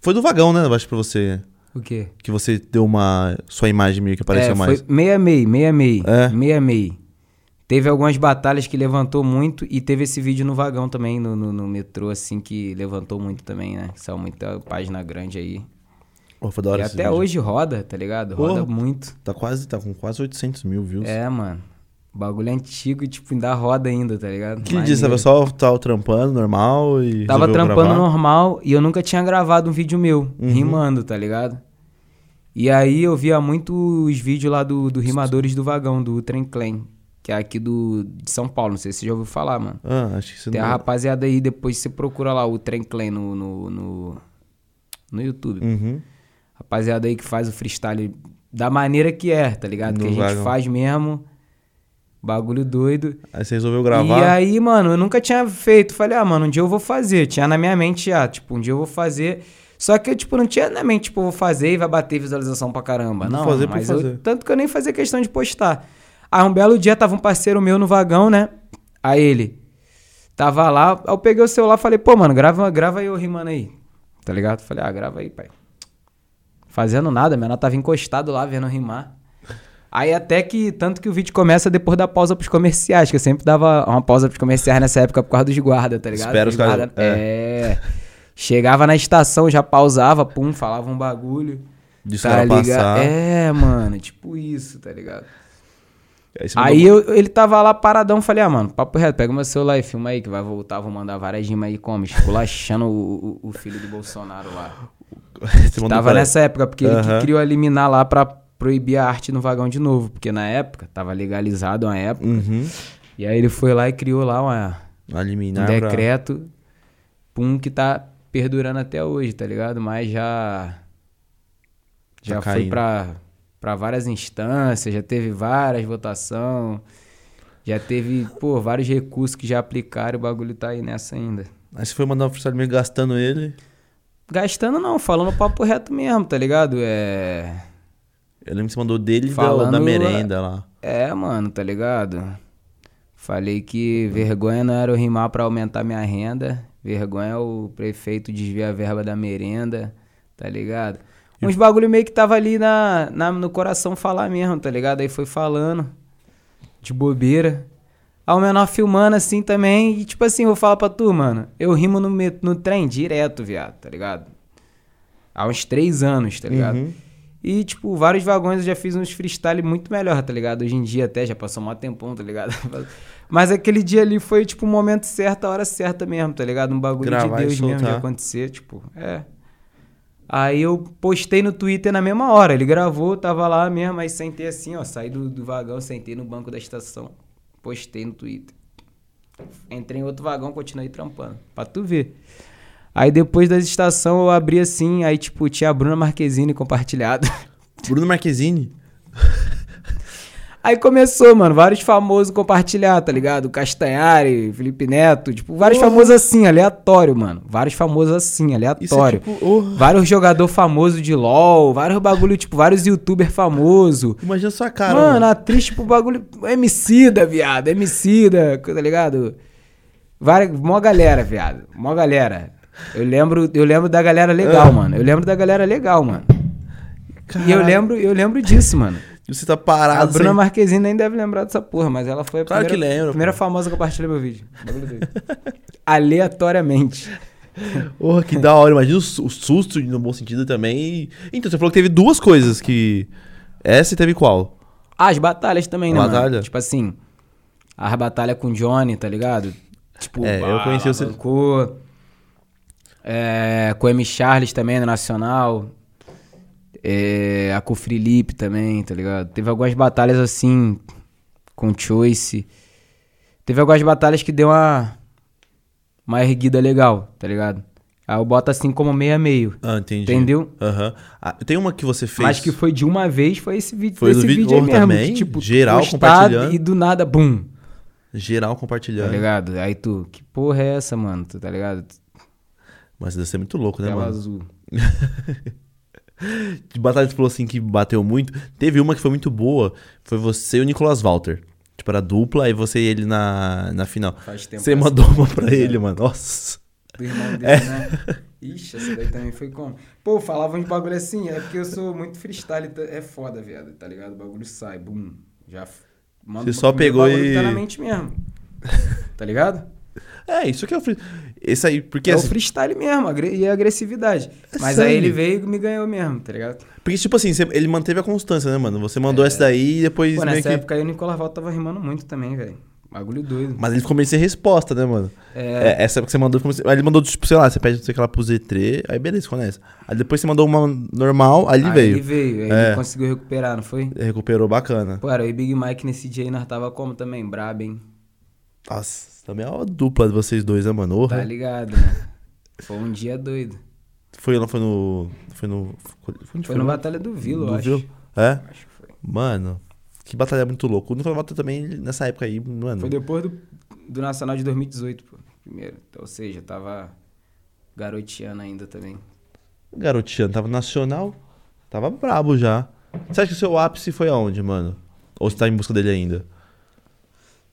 Foi do vagão, né? Eu acho pra você. O quê? Que você deu uma. Sua imagem meio que apareceu é, mais. Foi meia meia, meia meia. É. Meia meia. Teve algumas batalhas que levantou muito e teve esse vídeo no vagão também, no, no, no metrô, assim, que levantou muito também, né? Saiu muita página grande aí. Oh, foi da hora e até vídeo. hoje roda, tá ligado? Roda oh, muito. Tá quase, tá com quase 800 mil views. É, mano. Bagulho antigo e, tipo, ainda roda ainda, tá ligado? Que dia? Você tava só tava trampando normal e. Tava trampando gravar? normal e eu nunca tinha gravado um vídeo meu, uhum. rimando, tá ligado? E aí eu via muito os vídeos lá do, do Rimadores do Vagão, do Trem Clan, que é aqui do, de São Paulo. Não sei se você já ouviu falar, mano. Ah, acho que você Tem não... a rapaziada aí, depois você procura lá o Trem Clan no, no, no, no YouTube. Uhum. Rapaziada aí que faz o freestyle da maneira que é, tá ligado? No que a gente vagão. faz mesmo Bagulho doido. Aí você resolveu gravar? E aí, mano, eu nunca tinha feito. Falei, ah, mano, um dia eu vou fazer. Tinha na minha mente já, tipo, um dia eu vou fazer. Só que eu, tipo, não tinha na mente, tipo, vou fazer e vai bater visualização pra caramba. Não, fazer mas fazer. Eu, tanto que eu nem fazia questão de postar. Aí um belo dia tava um parceiro meu no vagão, né? Aí ele tava lá, eu peguei o celular e falei, pô, mano, grava, grava aí o rimando aí. Tá ligado? Falei, ah, grava aí, pai. Fazendo nada, minha nota tava encostado lá vendo rimar. Aí até que, tanto que o vídeo começa depois da pausa pros comerciais, que eu sempre dava uma pausa pros comerciais nessa época por causa dos guarda, tá ligado? Espera os caras. É. é. Chegava na estação, já pausava, pum, falava um bagulho. De tá ligado? É, mano, tipo isso, tá ligado? Aí, aí eu, ele tava lá paradão, falei, ah, mano, papo reto, pega meu celular e filma aí, que vai voltar, vou mandar várias rimas aí como, esculachando o, o, o filho do Bolsonaro lá. tava nessa época, porque uhum. ele que criou eliminar lá pra proibir a arte no vagão de novo, porque na época tava legalizado uma época. Uhum. E aí ele foi lá e criou lá uma, um decreto, pra... pum, que tá perdurando até hoje, tá ligado? Mas já já tá foi pra, pra várias instâncias, já teve várias votações, já teve, pô, vários recursos que já aplicaram, o bagulho tá aí nessa ainda. Aí você foi mandar um freestyle meio gastando ele? Gastando não, falando papo reto mesmo, tá ligado? É eu lembro que você mandou dele Falando, da, da merenda lá. É, mano, tá ligado? Falei que vergonha não era eu rimar pra aumentar minha renda. Vergonha é o prefeito desviar a verba da merenda, tá ligado? Uns bagulho meio que tava ali na, na, no coração falar mesmo, tá ligado? Aí foi falando. De bobeira. Ao menor filmando assim também. E tipo assim, vou falar pra tu, mano. Eu rimo no, no trem direto, viado, tá ligado? Há uns três anos, tá ligado? Uhum. E, tipo, vários vagões eu já fiz uns freestyle muito melhor, tá ligado? Hoje em dia até, já passou um tempão, tá ligado? Mas aquele dia ali foi, tipo, o momento certo, a hora certa mesmo, tá ligado? Um bagulho Gravar de Deus mesmo de acontecer, tipo, é. Aí eu postei no Twitter na mesma hora. Ele gravou, tava lá mesmo, aí sentei assim, ó. Saí do, do vagão, sentei no banco da estação. Postei no Twitter. Entrei em outro vagão, continuei trampando. Pra tu ver. Aí depois da estação eu abri assim, aí tipo, tinha a Bruna Marquezine compartilhado. Bruna Marquezine? Aí começou, mano, vários famosos compartilhar, tá ligado? Castanhari, Felipe Neto, tipo, vários Porra. famosos assim, aleatório, mano. Vários famosos assim, aleatório. É, tipo, oh. Vários jogador famoso de LOL, vários bagulho, tipo, vários youtuber famoso. Imagina sua cara. Mano, mano. atriz, tipo, bagulho. Emicida, viado, Emicida, tá ligado? Várias, mó galera, viado. Mó galera. Eu lembro, eu lembro da galera legal, ah. mano. Eu lembro da galera legal, mano. Caralho. E eu lembro, eu lembro disso, mano. Você tá parado. A Bruna sem... Marquezine nem deve lembrar dessa porra, mas ela foi a claro primeira, que lembra, primeira famosa que compartilhou meu vídeo. Aleatoriamente. Porra, que da hora. Imagina o, o susto no bom sentido também. Então, você falou que teve duas coisas que. Essa e teve qual? Ah, as batalhas também, né? Batalha? Mano? Tipo assim. As batalhas com o Johnny, tá ligado? Tipo, é, eu conheci o com, é, com o M. Charles também no Nacional. É, a com o Felipe também, tá ligado? Teve algumas batalhas assim, com Choice. Teve algumas batalhas que deu uma, uma erguida legal, tá ligado? Aí eu boto assim como meio a meio. Ah, entendi. Entendeu? Aham. Uhum. Ah, tem uma que você fez. Mas que foi de uma vez, foi esse vídeo. Foi esse do vídeo, aí mesmo. Também? Que, tipo, geral compartilhando. E do nada, bum. Geral compartilhando. Tá ligado? Aí tu, que porra é essa, mano? Tu tá ligado? Mas deve ser muito louco, né, Tela mano? azul. de batalha que falou assim que bateu muito. Teve uma que foi muito boa. Foi você e o Nicolas Walter. Tipo, era dupla, aí você e ele na, na final. Faz tempo você mandou uma pra ele, mano. Nossa. Do irmão dele, é. né? Ixi, essa daí também foi como? Pô, falavam de bagulho assim, é porque eu sou muito freestyle, é foda, viado, tá ligado? O bagulho sai, bum. Já manda Você só pegou e. Tá na mente mesmo. Tá ligado? É, isso que é o freestyle. Esse aí, porque. É assim... o freestyle mesmo, e a agressividade. É Mas aí ele veio e me ganhou mesmo, tá ligado? Porque, tipo assim, ele manteve a constância, né, mano? Você mandou é. essa daí e depois. Pô, nessa que... época aí o Nicolas Valdo tava rimando muito também, velho. Bagulho doido. Mas ele ficou meio sem resposta, né, mano? É. é essa época que você mandou. Aí ele mandou, tipo, sei lá, você pede, não sei o que lá pro Z3, aí beleza, conhece. Aí depois você mandou uma normal, aí ele aí veio. Ele veio, aí é. ele conseguiu recuperar, não foi? Ele recuperou bacana. Pô, era o Big Mike nesse dia aí, nós tava como também? Brabo, hein? Nossa, também é uma dupla de vocês dois, né, mano? Orra. Tá ligado, né? Foi um dia doido. Foi lá, foi no. Foi no. Foi, foi no Batalha do Vilo, do eu acho. Vilo? É? Acho que foi. Mano, que batalha muito louco. O Nicolas Walter também, nessa época aí, mano. Foi depois do, do Nacional de 2018, pô. Primeiro. Então, ou seja, tava garoteando ainda também. Garoteando, tava nacional, tava brabo já. Você acha que o seu ápice foi aonde, mano? Ou você tá em busca dele ainda?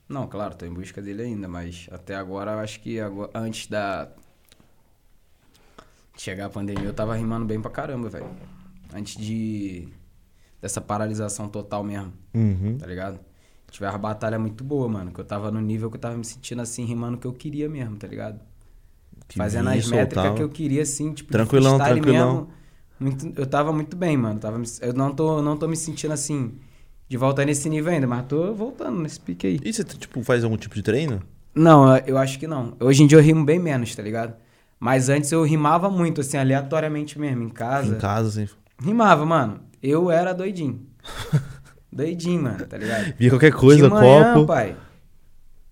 Não, claro, tô em busca dele ainda, mas até agora eu acho que agora, antes da chegar a pandemia eu tava rimando bem pra caramba, velho. Antes de dessa paralisação total mesmo, uhum. tá ligado? Tiver uma batalha muito boa, mano, que eu tava no nível que eu tava me sentindo assim, rimando o que eu queria mesmo, tá ligado? Que Fazendo as métricas que eu queria, assim, tipo, tranquilão, tranquilão. Mesmo, muito, eu tava muito bem, mano. Tava, eu não tô, não tô me sentindo assim de voltar nesse nível ainda, mas tô voltando nesse pique aí. E você, tipo, faz algum tipo de treino? Não, eu acho que não. Hoje em dia eu rimo bem menos, tá ligado? Mas antes eu rimava muito, assim, aleatoriamente mesmo, em casa. Em casa, sim. Rimava, mano. Eu era doidinho. doidinho, mano, tá ligado? Via qualquer coisa, de manhã, copo. pai.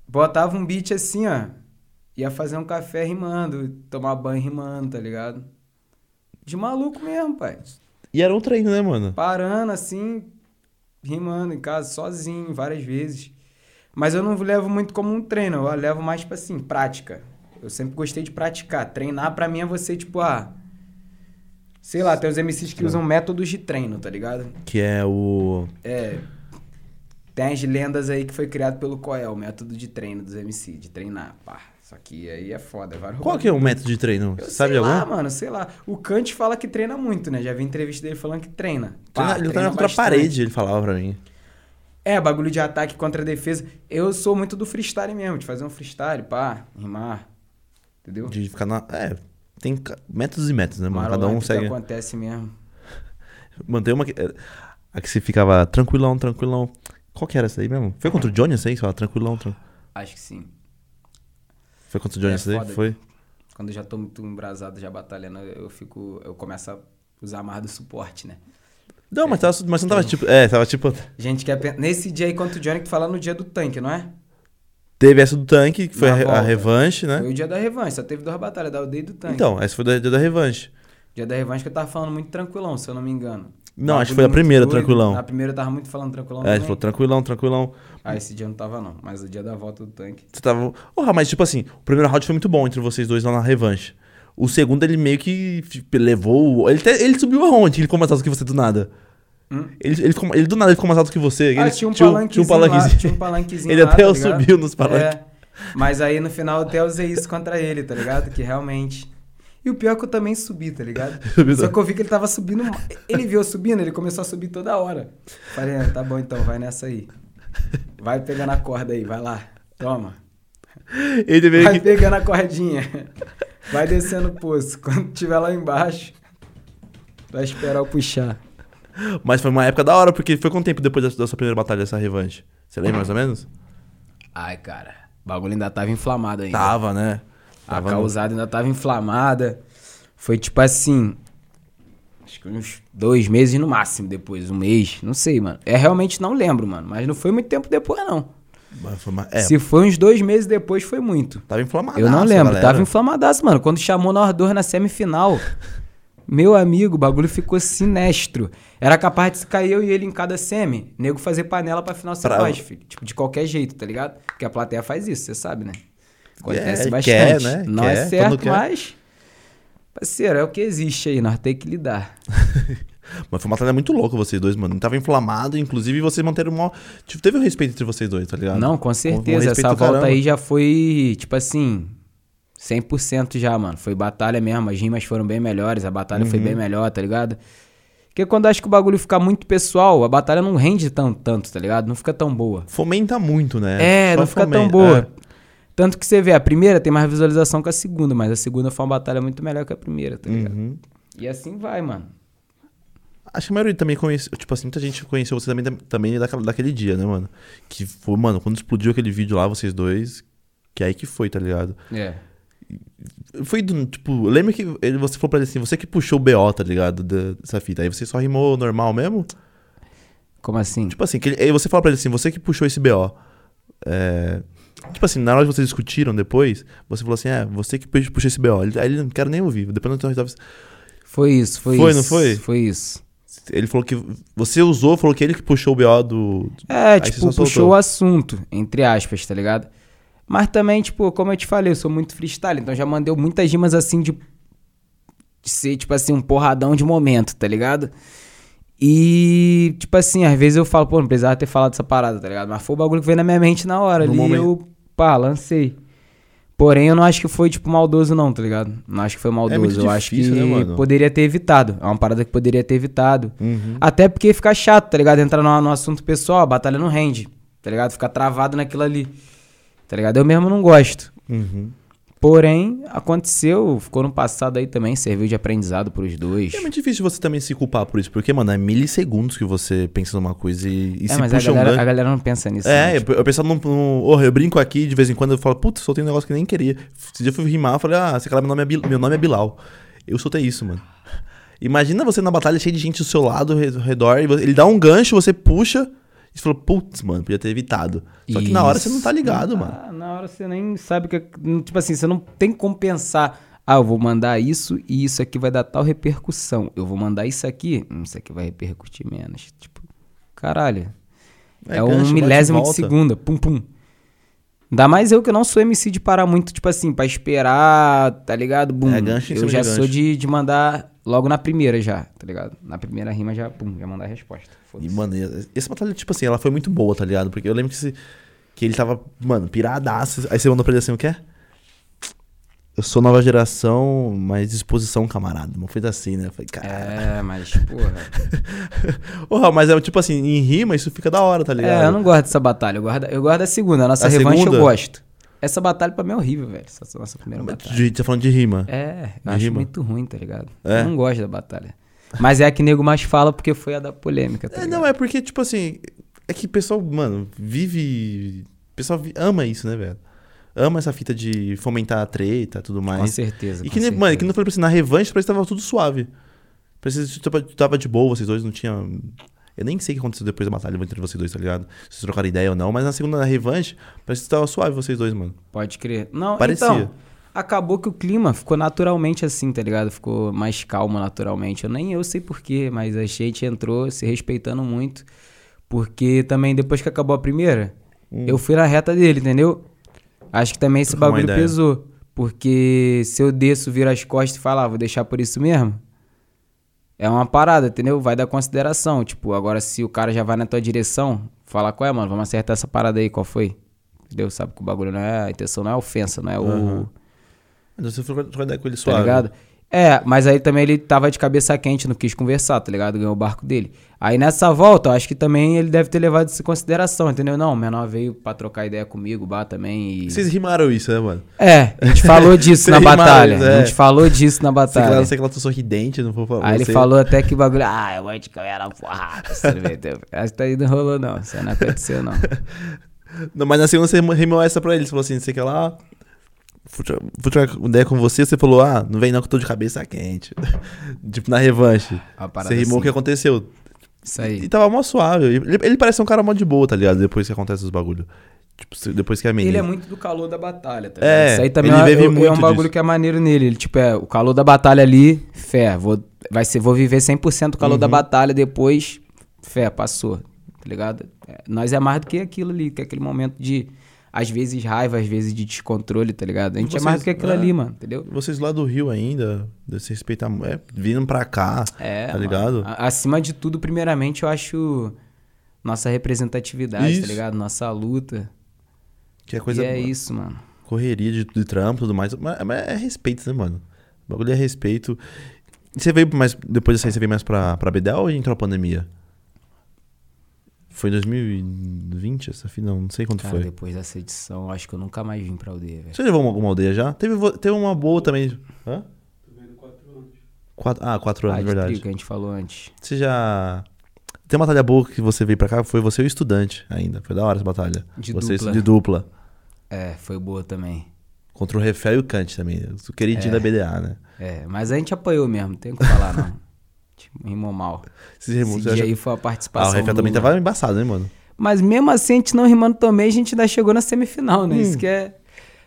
Botava um beat assim, ó. Ia fazer um café rimando, tomar banho rimando, tá ligado? De maluco mesmo, pai. E era um treino, né, mano? Parando, assim, rimando em casa, sozinho, várias vezes. Mas eu não levo muito como um treino, eu levo mais, tipo assim, prática. Eu sempre gostei de praticar. Treinar pra mim é você, tipo, ah. Sei lá, tem os MCs que usam métodos de treino, tá ligado? Que é o. É. Tem as lendas aí que foi criado pelo Coel, o método de treino dos MC, de treinar, pá. Só que aí é foda. Vai Qual que é o método de treino? Eu Sabe sei algum? lá, mano, sei lá. O Kant fala que treina muito, né? Já vi entrevista dele falando que treina. Pá, ele treina contra a parede, ele falava pra mim. É, bagulho de ataque contra defesa. Eu sou muito do freestyle mesmo, de fazer um freestyle, pá, rimar. Entendeu? De ficar na. É, tem métodos e métodos, né, mano? Cada um segue. Que acontece mesmo. Mantém uma. É, a que você ficava tranquilão, tranquilão. Qual que era essa aí mesmo? Foi contra o Johnny essa aí? Você fala tranquilão, tranquilão. Acho que sim. Foi contra o Johnny é, aí? Foi? Quando eu já tô muito embrasado, já batalhando, eu fico. Eu começo a usar mais do suporte, né? Não, mas, tava, mas não tava tipo. É, tava tipo. Gente quer. Nesse dia aí contra o Johnny, que tu fala no dia do tanque, não é? Teve essa do tanque, que foi a, a, revanche, né? Foi o dia da revanche, só teve duas batalhas, da aldeia e do tanque. Então, essa foi o dia da revanche. Dia da revanche que eu tava falando muito tranquilão, se eu não me engano. Não, acho que foi a primeira, doido. tranquilão. A primeira eu tava muito falando tranquilão. É, ele falou tranquilão, tranquilão. Ah, esse dia não tava não, mas o dia da volta do tanque. Você tava. Porra, mas tipo assim, o primeiro round foi muito bom entre vocês dois lá na revanche. O segundo ele meio que levou. Ele, ele subiu aonde? Ele ficou mais alto que você do nada. Hum? Ele, ele, ficou, ele do nada ele ficou mais alto que você. Ah, ele, tinha um palanquezinho. Tinha um palanquezinho. tinha um palanquezinho ele lá, até tá subiu nos palanques. É, mas aí no final eu até usei isso contra ele, tá ligado? Que realmente. E o pior é que eu também subi, tá ligado? Só que eu vi que ele tava subindo. Ele viu eu subindo, ele começou a subir toda hora. Falei, ah, tá bom então, vai nessa aí. Vai pegando a corda aí, vai lá. Toma. Ele veio vai que... pegando a cordinha. Vai descendo o poço. Quando tiver lá embaixo, vai esperar eu puxar. Mas foi uma época da hora, porque foi quanto tempo depois da sua primeira batalha, dessa revanche? Você lembra mais ou menos? Ai, cara. O bagulho ainda tava inflamado ainda. Tava, né? A causada no... ainda tava inflamada. Foi tipo assim. Acho que uns dois meses no máximo depois, um mês. Não sei, mano. É realmente não lembro, mano. Mas não foi muito tempo depois, não. É. Se foi uns dois meses depois, foi muito. Tava inflamadaço. Eu não lembro. Galera. Tava inflamadaço, mano. Quando chamou nós dois na semifinal. Meu amigo, o bagulho ficou sinestro. Era capaz de cair eu e ele em cada semi. Nego fazer panela pra final ser pra... filho. Tipo, de qualquer jeito, tá ligado? Porque a plateia faz isso, você sabe, né? Acontece é, bastante. Quer, né? Não é quer, é certo, mas. Parceiro, é o que existe aí, nós temos que lidar. Mas foi uma batalha muito louca vocês dois, mano. Tava inflamado, inclusive vocês manteram uma. Tipo, teve um respeito entre vocês dois, tá ligado? Não, com certeza. Um Essa volta aí já foi, tipo assim, 100% já, mano. Foi batalha mesmo. As rimas foram bem melhores, a batalha uhum. foi bem melhor, tá ligado? Porque quando acho que o bagulho fica muito pessoal, a batalha não rende tão, tanto, tá ligado? Não fica tão boa. Fomenta muito, né? É, Só não fica fomenta. tão boa. É. Tanto que você vê, a primeira tem mais visualização que a segunda, mas a segunda foi uma batalha muito melhor que a primeira, tá ligado? Uhum. E assim vai, mano. Acho que a maioria também conhece, tipo assim, muita gente conheceu você também, também daquela, daquele dia, né, mano? Que foi, mano, quando explodiu aquele vídeo lá, vocês dois, que é aí que foi, tá ligado? É. Foi do, tipo, lembra que ele, você falou pra ele assim, você que puxou o BO, tá ligado? Dessa fita. Aí você só rimou normal mesmo? Como assim? Tipo assim, que ele, aí você fala pra ele assim, você que puxou esse BO. É, Tipo assim, na hora que vocês discutiram depois, você falou assim: é, você que puxa esse BO. Aí ele não quero nem ouvir. Depois não resolve. Foi isso, foi, foi isso. não foi? Foi isso. Ele falou que. Você usou, falou que ele que puxou o BO do. É, tipo, puxou o assunto, entre aspas, tá ligado? Mas também, tipo, como eu te falei, eu sou muito freestyle, então já mandei muitas rimas assim de, de ser, tipo assim, um porradão de momento, tá ligado? E, tipo assim, às vezes eu falo, pô, não precisava ter falado essa parada, tá ligado? Mas foi o bagulho que veio na minha mente na hora no ali. Momento. Eu pá, lancei. Porém, eu não acho que foi, tipo, maldoso, não, tá ligado? Não acho que foi é maldoso. É eu difícil, acho que né, poderia ter evitado. É uma parada que poderia ter evitado. Uhum. Até porque fica chato, tá ligado? Entrar no, no, assunto pessoal, a batalha não rende, tá ligado? Ficar travado naquilo ali. Tá ligado? Eu mesmo não gosto. Uhum. Porém, aconteceu, ficou no passado aí também, serviu de aprendizado pros dois. É muito difícil você também se culpar por isso, porque, mano, é milissegundos que você pensa numa coisa e, e é, se mas puxa a galera, um a galera não pensa nisso. É, né? tipo... eu, eu penso num, num oh, eu brinco aqui, de vez em quando eu falo, putz, soltei um negócio que nem queria. Esse dia eu fui rimar, eu falei, ah, esse cara, meu nome é, Bil meu nome é Bilal. Eu soltei isso, mano. Imagina você na batalha cheia de gente do seu lado, ao redor, ele dá um gancho, você puxa... E você falou, putz, mano, podia ter evitado. Só que Isso. na hora você não tá ligado, mano. Ah, na hora você nem sabe que. Tipo assim, você não tem como pensar. Ah, eu vou mandar isso e isso aqui vai dar tal repercussão. Eu vou mandar isso aqui, hum, isso aqui vai repercutir menos. Tipo, caralho. É, é um milésimo de segunda. Pum, pum. Ainda mais eu que não sou MC de parar muito, tipo assim, pra esperar, tá ligado? Bum. É, gancho eu já sou de, de mandar logo na primeira já, tá ligado? Na primeira rima já, pum, já mandar a resposta. E, mano, essa batalha, tipo assim, ela foi muito boa, tá ligado? Porque eu lembro que, se, que ele tava, mano, piradaço. Aí você mandou pra ele assim, o quê? Eu sou nova geração, mas disposição, camarada. Uma coisa assim, né? Eu falei, cara. É, mas, porra. porra, mas é tipo assim, em rima isso fica da hora, tá ligado? É, eu não gosto dessa batalha. Eu guardo, eu guardo a segunda. A nossa a revanche segunda? eu gosto. Essa batalha pra mim é horrível, velho. Essa nossa primeira batalha. De, tá falando de rima? É, eu acho rima. muito ruim, tá ligado? É? Eu não gosto da batalha. Mas é a que nego mais fala porque foi a da polêmica, tá é, Não, é porque, tipo assim, é que o pessoal, mano, vive. O pessoal ama isso, né, velho? Ama essa fita de fomentar a treta e tudo mais. Com certeza. E que, certeza. mano, que não foi pra assim, na revanche, parece que tava tudo suave. Parece que tava de boa, vocês dois não tinham eu nem sei o que aconteceu depois da batalha entre vocês dois, tá ligado? Se vocês trocaram ideia ou não, mas na segunda na revanche, parece que tava suave vocês dois, mano. Pode crer. Não, Parecia. Então, acabou que o clima ficou naturalmente assim, tá ligado? Ficou mais calmo naturalmente. Eu nem eu sei porquê, mas a gente entrou se respeitando muito. Porque também depois que acabou a primeira, hum. eu fui na reta dele, entendeu? Acho que também esse bagulho pesou. Porque se eu desço, viro as costas e falar, ah, vou deixar por isso mesmo. É uma parada, entendeu? Vai dar consideração. Tipo, agora se o cara já vai na tua direção, fala qual é, mano, vamos acertar essa parada aí, qual foi? Entendeu? Sabe que o bagulho não é. A intenção não é ofensa, não é uhum. o. Mas você foi trocar ideia com ele suave. Tá ligado? É, mas aí também ele tava de cabeça quente, não quis conversar, tá ligado? Ganhou o barco dele. Aí nessa volta, eu acho que também ele deve ter levado isso em consideração, entendeu? Não, o menor veio pra trocar ideia comigo, bar também e... Vocês rimaram isso, né, mano? É, a gente falou disso na batalha. É. A gente falou disso na batalha. Sei que ela, sei que ela tá sorridente, não vou falar. Aí você. ele falou até que bagulho, ah, eu vou te comer na porrada. Acho que tá aí não rolou não, isso não aconteceu não. não. Mas na segunda você rimou essa pra ele, você falou assim, sei que lá vou trocar ideia com você, você falou, ah, não vem não que eu tô de cabeça quente. tipo, na revanche. Você rimou o que aconteceu. Isso aí. E tava mó suave. Ele, ele parece um cara mó de boa, tá ligado? Depois que acontece os bagulhos. Tipo, depois que é menino. Ele é muito do calor da batalha, tá ligado? É, Isso aí também ele é, é, é um bagulho disso. que é maneiro nele. Ele, tipo, é o calor da batalha ali, fé, vou, vai ser, vou viver 100% o calor uhum. da batalha, depois, fé, passou, tá ligado? É, nós é mais do que aquilo ali, que é aquele momento de às vezes raiva, às vezes de descontrole, tá ligado? A gente vocês, é mais do que aquilo é, ali, mano, entendeu? Vocês lá do Rio ainda, se respeitar, é, vindo pra cá, é, tá ligado? Mano, acima de tudo, primeiramente, eu acho nossa representatividade, tá isso. tá ligado? Nossa luta. Que é coisa. E é isso, mano. Correria de, de trampo e tudo mais. Mas, mas, é respeito, né, mano? O bagulho é respeito. Você veio mais. Depois disso aí, você veio mais pra, pra BDA ou entrou a pandemia? Foi 2020 essa final? Não sei quando Cara, foi. depois dessa edição, acho que eu nunca mais vim pra aldeia, velho. Você levou alguma aldeia já? Teve, teve uma boa também. Hã? quatro ah, quatro anos, ah, de verdade. que a gente falou antes. Você já. Tem uma batalha boa que você veio pra cá, foi você e o estudante ainda. Foi da hora essa batalha. De você dupla. De dupla. É, foi boa também. Contra o Refé e o Kant também. O queridinho é, da BDA, né? É, mas a gente apoiou mesmo, não tem o que falar, não. rimou mal. Esse, rimou, Esse dia aí foi a participação. Ah, o Refé também tava embaçado, né, mano? Mas mesmo assim, a gente não rimando também, a gente ainda chegou na semifinal, né? Hum. Isso que é.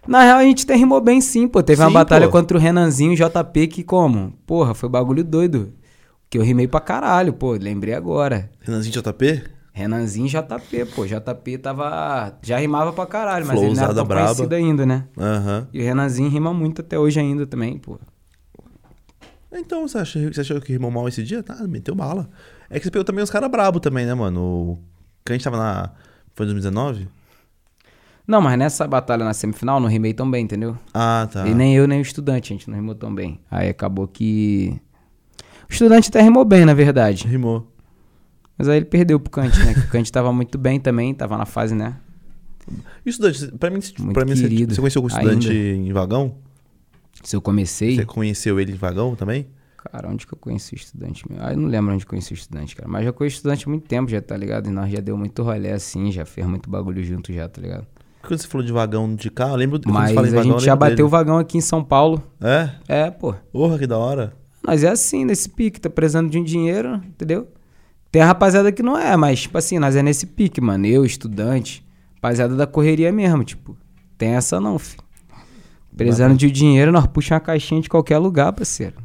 Na real, a gente até rimou bem sim, pô. Teve sim, uma batalha pô. contra o Renanzinho e JP que, como? Porra, foi bagulho doido. Que eu rimei pra caralho, pô. Lembrei agora. Renanzinho JP? Renanzinho JP, pô. JP tava. Já rimava pra caralho, mas ele não era tão braba. conhecido ainda, né? Uhum. E o Renanzinho rima muito até hoje ainda também, pô. Então, você achou, você achou que rimou mal esse dia? Tá, meteu bala. É que você pegou também os caras brabo também, né, mano? O que a gente tava na. Foi 2019? Não, mas nessa batalha na semifinal não rimei tão bem, entendeu? Ah, tá. E nem eu, nem o estudante, a gente não rimou tão bem. Aí acabou que. O estudante até rimou bem, na verdade. Rimou. Mas aí ele perdeu pro Kant, né? o Kant tava muito bem também, tava na fase, né? E o estudante, pra mim, muito pra mim querido, você conheceu o estudante ainda. em vagão? Se eu comecei. Você conheceu ele em vagão também? Cara, onde que eu conheci o estudante? Ah, eu não lembro onde eu conheci o estudante, cara. Mas já conheci o estudante há muito tempo, já, tá ligado? E nós já deu muito rolê assim, já fez muito bagulho junto já, tá ligado? Quando você falou de vagão de carro, eu lembro Mas quando você a gente já bateu o vagão aqui em São Paulo. É? É, pô. Porra, que da hora. Mas é assim, nesse pique, tá precisando de um dinheiro, entendeu? Tem a rapaziada que não é, mas, tipo assim, nós é nesse pique, mano. Eu, estudante, rapaziada da correria mesmo, tipo. Tem essa não, filho. Precisando de dinheiro, nós puxamos uma caixinha de qualquer lugar, parceiro.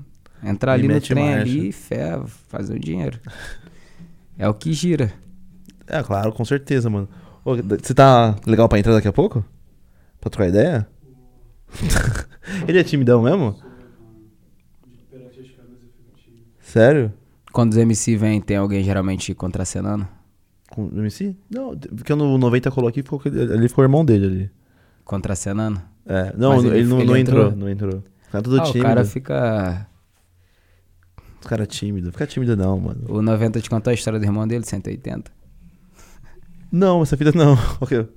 Entrar ali no trem marcha. ali, fé, fazer o dinheiro. É o que gira. É, claro, com certeza, mano. Ô, você tá legal pra entrar daqui a pouco? Pra trocar ideia? Ele é timidão mesmo? Sério? Quando os MC vêm, tem alguém geralmente contracenando? Com o MC? Não, porque no 90 colou aqui, ficou, ali ficou o irmão dele ali. Contracenando? É, não, ele, ele, não, ele não entrou, entrou, não entrou. Fica tudo ah, tímido. O cara fica os caras tímido. Fica tímido não, mano. O 90 te contou a história do irmão dele, 180? Não, essa fita não.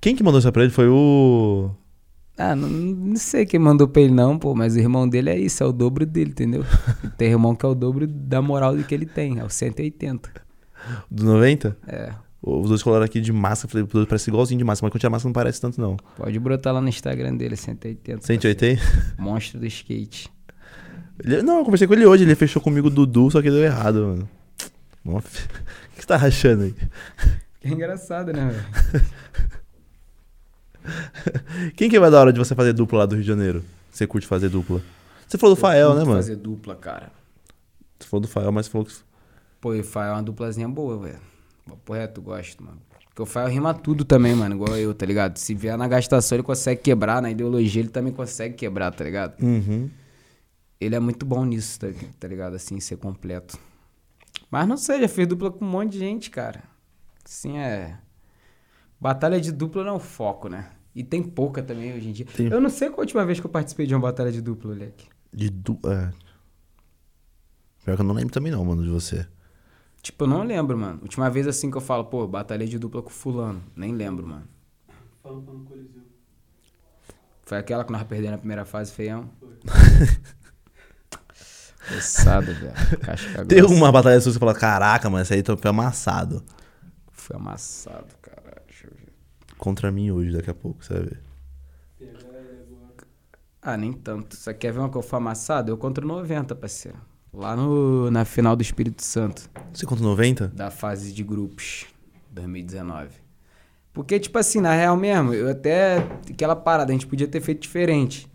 Quem que mandou isso pra ele foi o... Ah, não, não, sei quem mandou pra ele não, pô, mas o irmão dele é isso, é o dobro dele, entendeu? tem irmão que é o dobro da moral do que ele tem, é o 180. Do 90? É. Os dois colaram aqui de máscara, falei, parece igualzinho de máscara, mas quando tinha máscara não parece tanto não. Pode brotar lá no Instagram dele, 180. 180? Monstro do skate. Ele, não, eu conversei com ele hoje, ele fechou comigo o Dudu, só que deu errado, mano. O que você tá rachando aí? É engraçado, né, velho? Quem que vai da hora de você fazer dupla lá do Rio de Janeiro? Você curte fazer dupla? Você falou do Fael, né, mano? fazer dupla, cara. Você falou do Fael, mas você falou que. Pô, e o Fael é uma duplazinha boa, velho. Porra, tu gosta, mano. Porque o Fael rima tudo também, mano, igual eu, tá ligado? Se vier na gastação, ele consegue quebrar, na ideologia ele também consegue quebrar, tá ligado? Uhum. Ele é muito bom nisso, tá, tá ligado? Assim, ser completo. Mas não sei, já fez dupla com um monte de gente, cara. Sim, é. Batalha de dupla não é o foco, né? E tem pouca também hoje em dia. Tem. Eu não sei qual a última vez que eu participei de uma batalha de dupla, moleque. De dupla. É. Pior que eu não lembro também, não, mano, de você. Tipo, eu não lembro, mano. Última vez assim que eu falo, pô, batalhei de dupla com fulano. Nem lembro, mano. No Coliseu. Foi aquela que nós perdemos na primeira fase, feião? Pesado, velho. Tem grossa. uma batalha sua que você fala, caraca, mano, esse aí foi amassado. Foi amassado, caralho. Deixa eu ver. Contra mim hoje, daqui a pouco, você vai ver. Ah, nem tanto. Você quer ver uma que eu fui amassado? Eu contra o 90, parceiro. Lá no, na final do Espírito Santo. Você contra 90? da fase de grupos 2019. Porque, tipo assim, na real mesmo, eu até. Aquela parada, a gente podia ter feito diferente.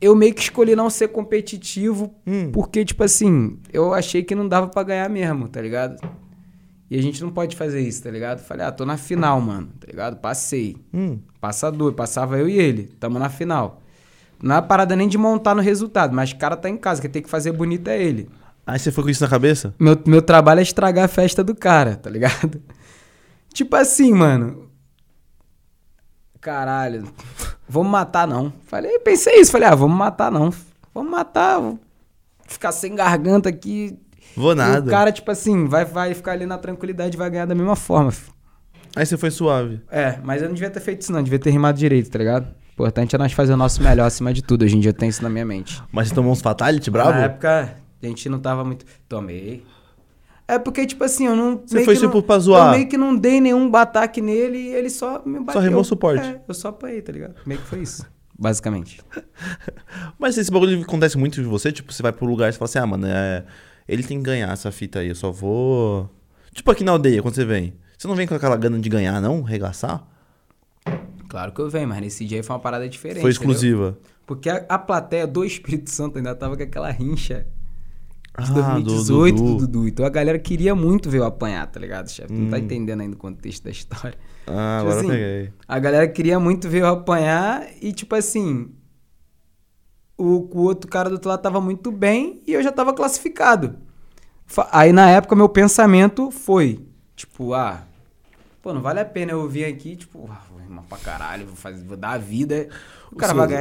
Eu meio que escolhi não ser competitivo, Hum. porque, tipo assim, eu achei que não dava pra ganhar mesmo, tá ligado? E a gente não pode fazer isso, tá ligado? Falei, ah, tô na final, mano, tá ligado? Passei. Hum. Passador, passava eu e ele, tamo na final. Não é parada nem de montar no resultado, mas o cara tá em casa, quem tem que fazer bonito é ele. Aí você foi com isso na cabeça? Meu, meu trabalho é estragar a festa do cara, tá ligado? Tipo assim, mano. Caralho, vamos matar não. Falei, pensei isso, falei, ah, vamos matar não. Vamos matar, vou ficar sem garganta aqui. Vou E nada. o cara, tipo assim, vai, vai ficar ali na tranquilidade e vai ganhar da mesma forma. Aí você foi suave. É, mas eu não devia ter feito isso não, devia ter rimado direito, tá ligado? O importante é nós fazer o nosso melhor acima de tudo. Hoje em dia eu tenho isso na minha mente. Mas você tomou uns fatality bravo? Na época, a gente não tava muito. Tomei. É porque, tipo assim, eu não. Você foi que não- tipo pra zoar. Eu meio que não dei nenhum bataque nele e ele só me bateu. remou suporte. É, eu só apanhei, tá ligado? Meio que foi isso. Basicamente. Mas esse bagulho acontece muito de você, tipo, você vai pro lugar e você fala assim, ah, mano, é... ele tem que ganhar essa fita aí, eu só vou. Tipo aqui na aldeia, quando você vem. Você não vem com aquela gana de ganhar, não? Regaçar? Claro que eu venho, mas nesse dia aí foi uma parada diferente. Foi entendeu? exclusiva. Porque a, a plateia do Espírito Santo ainda tava com aquela rincha de Ah, do 2018 do Dudu. Dudu. Então a galera queria muito ver eu apanhar, tá ligado, chefe? Não tá Hum. entendendo ainda o contexto da história. Ah, Tipo agora assim, eu peguei. A galera queria muito ver eu apanhar e, tipo assim. O, o outro cara do outro lado tava muito bem e eu já tava classificado. Aí na época meu pensamento foi: tipo, ah, pô, não vale a pena eu vir aqui, tipo, rimar pra caralho, vou, fazer, vou dar a vida. O Os cara vai ganhar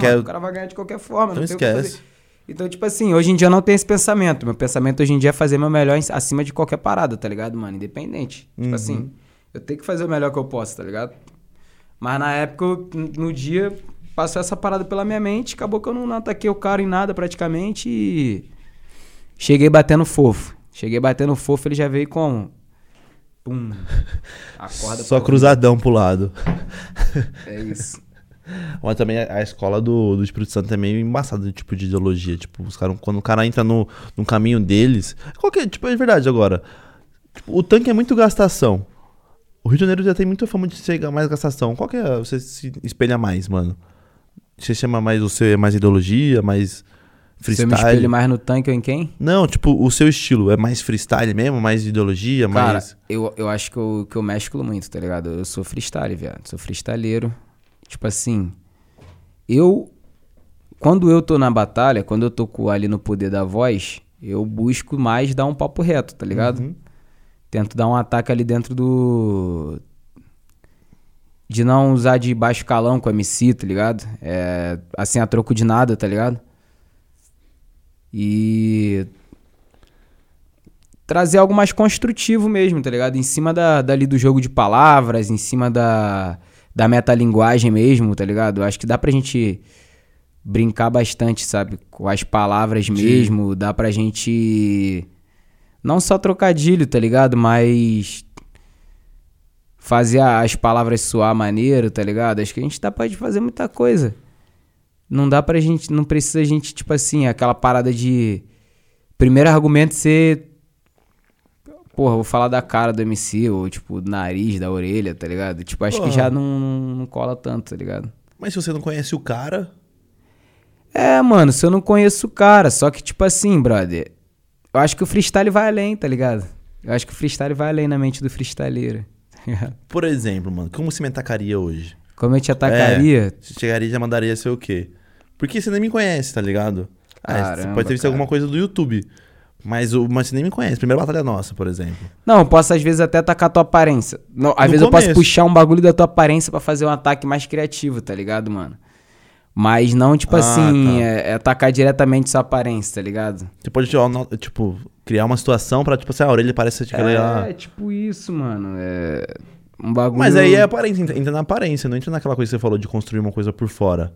quer- O cara vai ganhar de qualquer forma, Então não tem o que fazer. esquece. Então, tipo assim, hoje em dia eu não tenho esse pensamento. Meu pensamento hoje em dia é fazer meu melhor acima de qualquer parada, tá ligado, mano? Independente. Uhum. Tipo assim, eu tenho que fazer o melhor que eu posso, tá ligado? Mas na época, eu, no dia, passou essa parada pela minha mente, acabou que eu não, não ataquei o cara em nada praticamente e. Cheguei batendo fofo. Cheguei batendo fofo, ele já veio com. Pum. Acorda Só cruzadão pro lado. É isso. Mas também a escola do, do Espírito Santo é meio embaçada de tipo de ideologia. Tipo, os caras, quando o cara entra no, no caminho deles. Qualquer, tipo, é verdade agora. Tipo, o tanque é muito gastação. O Rio de Janeiro já tem muita fama de ser mais gastação. Qual que é? Você se espelha mais, mano? Você chama mais o seu é mais ideologia, mais Se eu me freestyle? espelho mais no tanque ou em quem? Não, tipo, o seu estilo é mais freestyle mesmo, mais ideologia, Cara, mais. eu, eu acho que eu, que eu mesclo muito, tá ligado? Eu sou freestyle, viado. Sou freestyleiro. Tipo assim, eu. Quando eu tô na batalha, quando eu tô com- ali no poder da voz, eu busco mais dar um papo reto, tá ligado? Uhum. Tento dar um ataque ali dentro do. De não usar de baixo calão com MC, tá ligado? É, assim, a troco de nada, tá ligado? E. Trazer algo mais construtivo mesmo, tá ligado? Em cima da, dali do jogo de palavras, em cima da, da metalinguagem mesmo, tá ligado? Acho que dá pra gente brincar bastante, sabe? Com as palavras mesmo, dá pra gente. Não só trocadilho, tá ligado? Mas. Fazer as palavras soar maneiro, tá ligado? Acho que a gente dá pra fazer muita coisa. Não dá pra gente. Não precisa a gente, tipo assim, aquela parada de. Primeiro argumento ser. porra, vou falar da cara do MC, ou tipo, do nariz, da orelha, tá ligado? Tipo, acho Porra. que já não, não, não cola tanto, tá ligado? Mas se você não conhece o cara. É, mano, se eu não conheço o cara, só que tipo assim, brother, eu acho que o freestyle vai além, tá ligado? Eu acho que o freestyle vai além na mente do freestyleiro. tá ligado? Por exemplo, mano, como você me atacaria hoje? Como eu te atacaria, Você chegaria e já mandaria ser o quê? Porque você nem me conhece, tá ligado? Ah, você Caramba, pode ter visto cara. alguma coisa do YouTube. Mas, o, mas você nem me conhece. Primeira batalha nossa, por exemplo. Não, eu posso às vezes até atacar a tua aparência. Não, às No vezes eu posso começo. puxar um bagulho da tua aparência pra fazer um ataque mais criativo, tá ligado, mano? Mas não, tipo Ah, assim, tá. é, é atacar diretamente sua aparência, tá ligado? Você pode, tipo, criar uma situação pra, tipo assim, a orelha parece que ela É, é... tipo isso, mano. É um bagulho. Mas aí é aparência, entra na aparência, não entra naquela coisa que você falou de construir uma coisa por fora.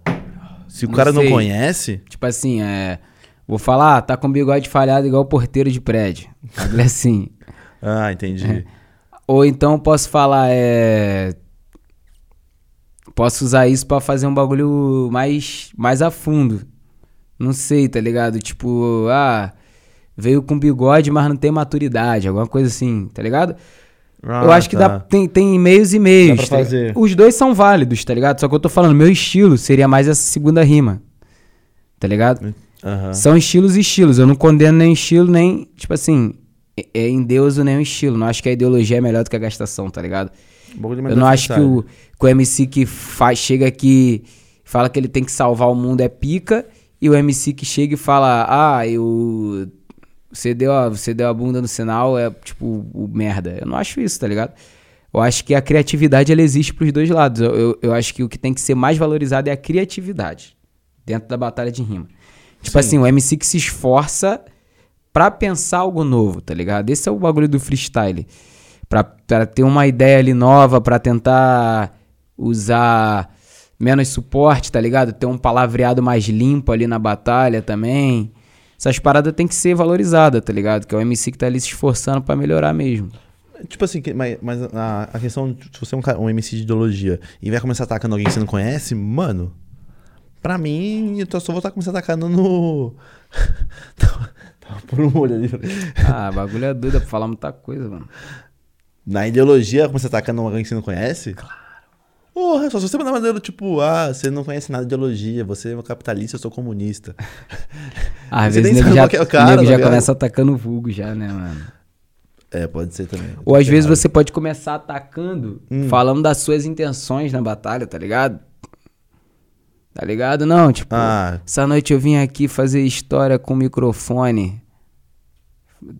Se o Não cara não sei. conhece, Tipo assim, é. Vou falar, ah, tá com bigode falhado igual porteiro de prédio. Bagulho assim. ah, entendi. Ou então posso falar, é. Posso usar isso pra fazer um bagulho mais, mais a fundo. Não sei, tá ligado? Tipo, ah, veio com bigode, mas não tem maturidade, alguma coisa assim, tá ligado? Ah, eu acho que tá. dá, tem, tem meios e pra tá. Os dois são válidos, tá ligado? Só que eu tô falando, meu estilo seria mais essa segunda rima. Tá ligado? Aham. São estilos e estilos. Eu não condeno nem estilo, nem, tipo assim, é, é endeuso nem o estilo. Não acho que a ideologia é melhor do que a gastação, tá ligado? Um Eu não acho que o, que o MC que faz, chega aqui fala que ele tem que salvar o mundo é pica, e o MC que chega e fala, ah, eu. Você deu, a, você deu a bunda no sinal, é tipo o merda. Eu não acho isso, tá ligado? Eu acho que a criatividade ela existe pros dois lados. Eu, eu, eu acho que o que tem que ser mais valorizado é a criatividade dentro da batalha de rima. Tipo Sim. assim, o MC que se esforça pra pensar algo novo, tá ligado? Esse é o bagulho do freestyle. Pra, pra ter uma ideia ali nova, pra tentar usar menos suporte, tá ligado? Ter um palavreado mais limpo ali na batalha também. Essas paradas tem que ser valorizadas, tá ligado? Que é o MC que tá ali se esforçando pra melhorar mesmo. Tipo assim, mas, mas a, a questão, de- se você é um, um MC de ideologia e vai começar atacando alguém que você não conhece, mano, pra mim, eu só vou estar começando atacando no. Tava tava por um olho ali. Ah, bagulho é doido, é pra falar muita coisa, mano. Na ideologia, começar atacando alguém que você não conhece? Claro. Porra, só se você mandar maneiro, tipo, ah, você não conhece nada de ideologia, você é um capitalista, eu sou comunista. Ah, Às Você vezes nem já, é o cara, nego tá já ligado? começa atacando o vulgo já, né, mano? É, pode ser também. Ou às vezes Errado. você pode começar atacando, Hum. falando das suas intenções na batalha, tá ligado? Tá ligado? Não, tipo, Ah, essa noite eu vim aqui fazer história com o microfone.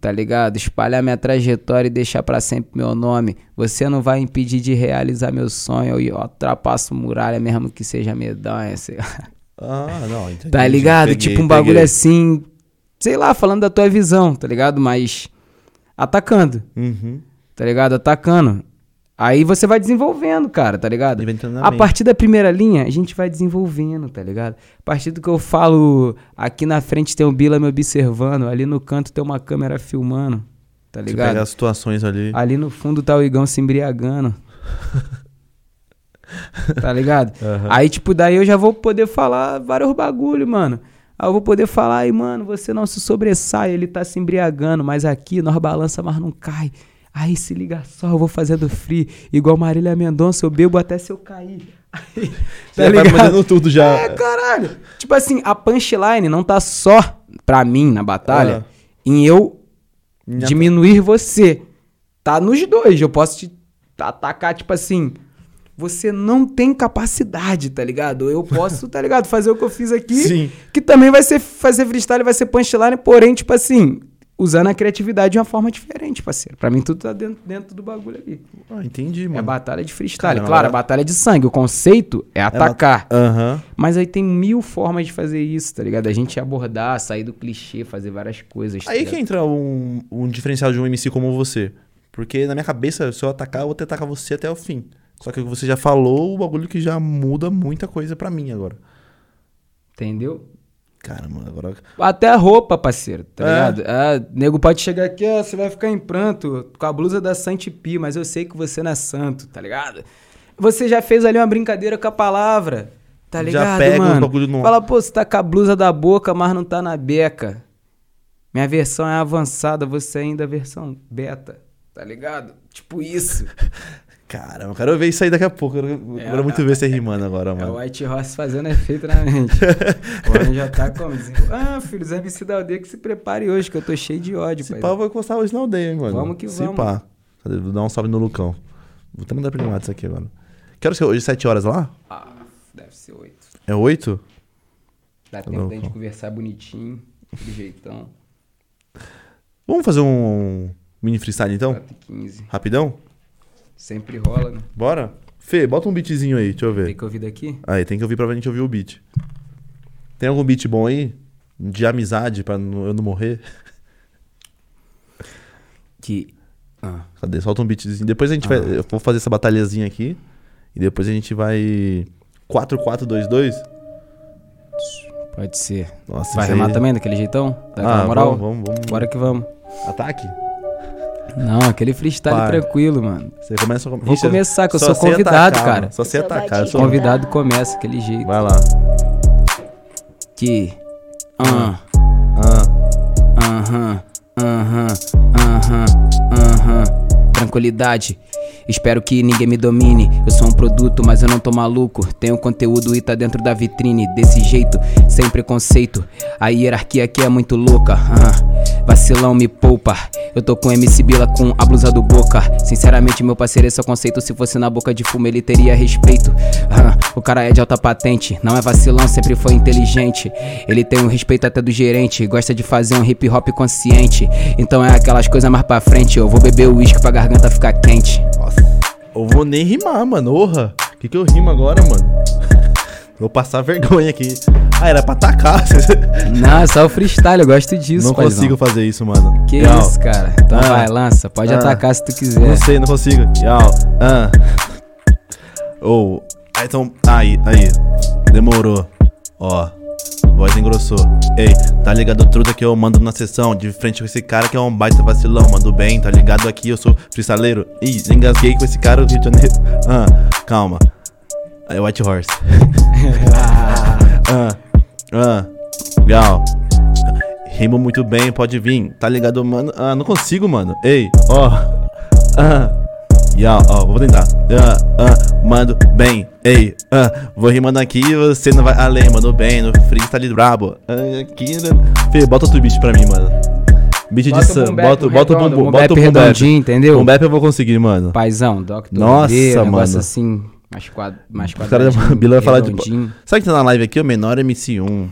Tá ligado? Espalhar minha trajetória e deixar pra sempre meu nome. Você não vai impedir de realizar meu sonho. Eu ultrapasso muralha mesmo que seja medonha. sei lá. ah, não, entendi. Tá ligado? Peguei, tipo um bagulho peguei. assim, sei lá, falando da tua visão, tá ligado? Mas atacando, Uhum. tá ligado? Atacando. Aí você vai desenvolvendo, cara, tá ligado? A partir da primeira linha, a gente vai desenvolvendo, tá ligado? A partir do que eu falo, aqui na frente tem o Bila me observando, ali no canto tem uma câmera filmando, tá Você ligado? pega as situações ali. Ali no fundo tá o Igão se embriagando. tá ligado? Aham. Aí, tipo, daí eu já vou poder falar vários bagulho, mano. Aí eu vou poder falar, aí, mano, você não se sobressai, ele tá se embriagando, mas aqui nós balança, mas não cai. Aí se liga só, eu vou fazendo free, igual Marília Mendonça, eu bebo até se eu cair. Aí, tá Já vai mandando tudo já. É, caralho. Tipo assim, a punchline não tá só pra mim na batalha Ah. em eu Minha- diminuir você. Tá nos dois. Eu posso te atacar, tipo assim. Você não tem capacidade, tá ligado? Eu posso, tá ligado? Fazer o que eu fiz aqui. Sim. Que também vai ser fazer freestyle, vai ser punchline, porém, tipo assim, usando a criatividade de uma forma diferente, parceiro. Pra mim, tudo tá dentro, dentro do bagulho ali. Ah, entendi, mano. É batalha de freestyle. Caramba, claro, é batalha de sangue. O conceito é atacar. Aham. Mas aí tem mil formas de fazer isso, tá ligado? A gente abordar, sair do clichê, fazer várias coisas. tá Aí que ligado? entra um, um diferencial de um MC como você. Porque na minha cabeça, se eu atacar, eu vou tentar atacar você até o fim. Só que o que você já falou, o bagulho que já muda muita coisa pra mim agora. Entendeu? Caramba, agora. Até a roupa, parceiro, tá É. ligado? Ah, nego pode chegar aqui, ó, você vai ficar em pranto com a blusa da Santipi, mas eu sei que você não é santo, tá ligado? Você já fez ali uma brincadeira com a palavra, tá Já ligado, pega um mano? bagulho no- Fala, pô, você tá com a blusa da boca, mas não tá na beca. Minha versão é avançada, você ainda é a versão beta. Tá ligado? Tipo isso. Caramba, eu quero ver isso aí daqui a pouco. Eu quero, É, quero muito tá. ver você rimando agora, É o mano. White Horse fazendo efeito na mente. o homem já tá como? Dizendo, ah, filho, os MC da aldeia que se prepare hoje, que eu tô cheio de ódio, Se pai. pá, eu vou encostar hoje na aldeia, hein, mano. Vamos que Se vamos. pá. Cadê? Vou dar um salve no Lucão. Vou até mandar pra ele WhatsApp aqui agora. Quero ser hoje 7 horas lá? Ah, deve ser oito. É 8? Dá Tá tempo da gente conversar bonitinho, de jeitão. Vamos fazer um mini freestyle então? 4 e 15. Rapidão? Sempre rola, né? Bora? Fê, bota um beatzinho aí, deixa eu ver. Tem que ouvir daqui? Aí, tem que ouvir pra gente ouvir o beat. Tem algum beat bom aí? De amizade, pra eu não morrer? Que. Ah. Cadê? Solta um beatzinho. Depois a gente vai. Eu vou fazer essa batalhazinha aqui. E depois a gente vai. 4-4-2-2? Pode ser. Nossa, Vai remar aí- também daquele jeitão? Daquela Ah, moral? vamos, vamos, vamos. Bora que vamos. Ataque? Não, aquele freestyle tranquilo, mano. Você começa a Vou começar, que eu sou convidado, atacar, cara. Só sou atacar. Sou... Convidado começa aquele jeito. Vai lá. Que. Ah. Ah, Aham, aham, aham, aham. Tranquilidade. Espero que ninguém me domine. Eu sou um produto, mas eu não tô maluco. Tenho conteúdo e tá dentro da vitrine. Desse jeito, sem preconceito. A hierarquia aqui é muito louca. ah. Vacilão me poupa. Eu tô com MC Bila com a blusa do Boca. Sinceramente, meu parceiro, esse é o conceito. Se fosse na boca de fumo, ele teria respeito. Ah, o cara é de alta patente. Não é vacilão, sempre foi inteligente. Ele tem um respeito até do gerente. Gosta de fazer um hip hop consciente. Então é aquelas coisas mais pra frente. Eu vou beber o uísque pra garganta ficar quente. nossa. Eu vou nem rimar, mano. Orra. O que, que eu rimo agora, mano? Vou passar vergonha aqui. Ah, era pra atacar. Não, é só o freestyle, eu gosto disso, não paizão. consigo fazer isso, mano. Que Yau. isso, cara. Então Ah. vai, lança. Pode Ah. atacar se tu Não quiser. sei, não consigo. Yau. Ah. Ou. ah, então. Aí, aí. Demorou. Ó. Voz engrossou. Ei, tá ligado truta que eu mando na sessão. De frente com esse cara que é um baita vacilão. Mando bem, tá ligado aqui, eu sou freestaleiro. Ih, engasguei com esse cara do Rio de Janeiro. Ah, calma. É White Horse. Ah, ah, legal. Rimo muito bem, pode vir. Tá ligado, mano? Ah, não consigo, mano. Ei, ó. Ah. Ya, ó, vou tentar. Ah, ah, mando bem. Ei, ah, vou rimando aqui e você não vai além, mano bem. No freestyle brabo. Ah, aqui, né? Fê, bota outro beat pra mim, mano. Beat de Bota o sam, bota, o bota o bumbum, bota o redondinho, entendeu? Bap eu vou conseguir, mano. Paizão, Dr. Nossa, D, negócio mano. assim, mais, quad, mais O cara da Bila vai falar de. Sabe que tá na live aqui? O menor MC1.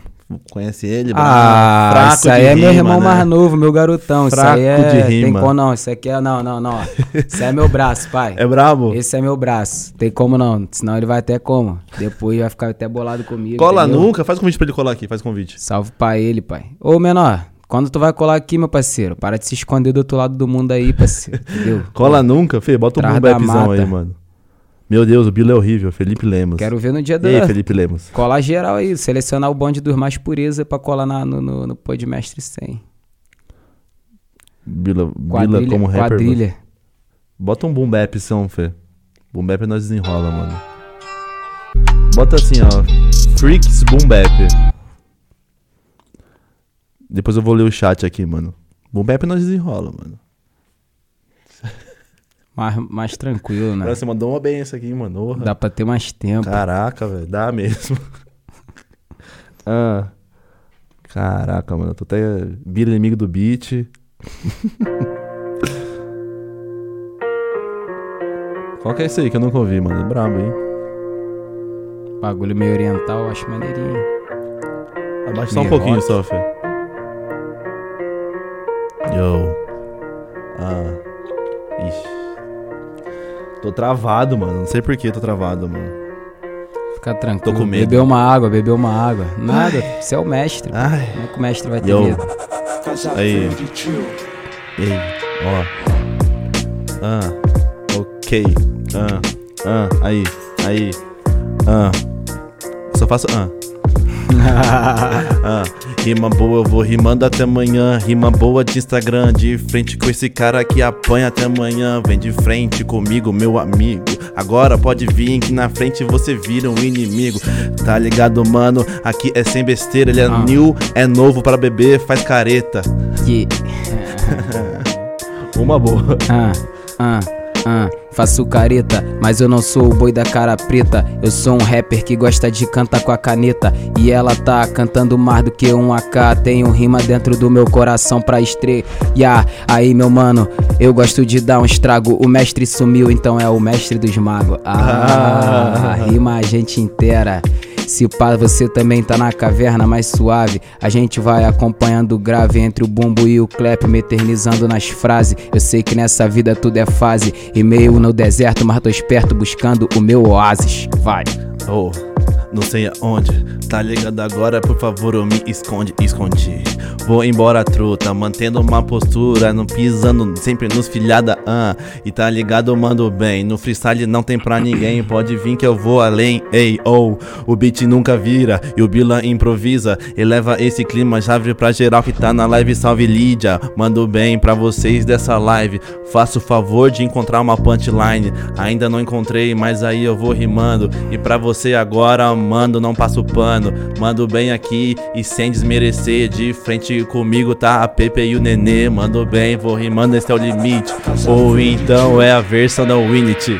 Conhece ele? Ah, Fraco isso aí de é meu rima, irmão né? mais novo, meu garotão. Fraco isso aí de é. Tem rima. como não, isso aqui é. Não, não, não. Isso é meu braço, pai. É brabo? Esse é meu braço. Tem como não, senão ele vai até como. Depois vai ficar até bolado comigo. Cola entendeu? nunca? Faz convite pra ele colar aqui, faz convite. Salve pra ele, pai. Ô, menor, quando tu vai colar aqui, meu parceiro? Para de se esconder do outro lado do mundo aí, parceiro. Entendeu? Cola nunca? Fê, bota um boom aí, mano. Meu Deus, o Bilo é horrível. Felipe Lemos. Quero ver no dia da. Felipe Lemos? Colar geral aí, selecionar o bonde dos mais pureza pra colar na, no, no, no Podmestre 100. Bila, Bila como rapper. mano. quadrilha. Bota um boom bapzão, Fê. Boom bap nós desenrola, mano. Bota assim, ó. Freaks boom bap. Depois eu vou ler o chat aqui, mano. Boom bap nós desenrola, mano. Mais, mais tranquilo, né? Você mandou uma benção aqui, mano. Dá pra ter mais tempo. Caraca, velho. Dá mesmo. ah. Caraca, mano. Eu tô até. Vira inimigo do beat. Qual que é esse aí que eu nunca ouvi, mano? É brabo, hein? Bagulho meio oriental, acho maneirinho. Abaixa só um pouquinho rock. só, Fê. Yo. Ah. Ixi. Tô travado, mano. Não sei por que tô travado, mano. Fica tranquilo. com medo. Bebeu uma água, bebeu uma água. Nada, você é o mestre. Ai. Como é que o mestre vai ter Yo. medo? Aí. Ei, ó. Ah, ok. Ah, ah, aí, aí. Ah. Só faço ah. ah. Rima boa, eu vou rimando até amanhã. Rima boa de Instagram. De frente com esse cara que apanha até amanhã. Vem de frente comigo, meu amigo. Agora pode vir que na frente você vira um inimigo. Tá ligado, mano? Aqui é sem besteira. Ele é Ah. new, é novo pra beber, faz careta. Que... Uma boa. Ah, ah, ah. Faço careta, mas eu não sou o boi da cara preta. Eu sou um rapper que gosta de cantar com a caneta. E ela tá cantando mais do que um AK. Tenho rima dentro do meu coração pra estrear. Aí, meu mano, eu gosto de dar um estrago. O mestre sumiu, então é o mestre dos magos. Ah, rima a gente inteira. Se pá, você também tá na caverna mais suave. A gente vai acompanhando o grave entre o bumbo e o clap, me eternizando nas frases. Eu sei que nessa vida tudo é fase. E meio no deserto, mas tô esperto buscando o meu oásis. Vai. Oh, não sei aonde. Tá ligado agora, por favor, eu me esconde, escondi. Vou embora, truta, mantendo uma postura, não pisando sempre nos filhada, ah. E tá ligado, mando bem. No freestyle não tem pra ninguém, pode vir que eu vou além. Ei, oh, o beat nunca vira e o Bila improvisa. Eleva esse clima, chave pra geral que tá na live. Salve Lídia, mando bem pra vocês dessa live. Faço o favor de encontrar uma punchline. Ainda não encontrei, mas aí eu vou rimando. E pra você agora, mando, não passo pano. Mando bem aqui e sem desmerecer. De frente comigo tá a Pepe e o Nenê. Mando bem, vou rimando, esse é o limite. Ou então é a versão da Winity.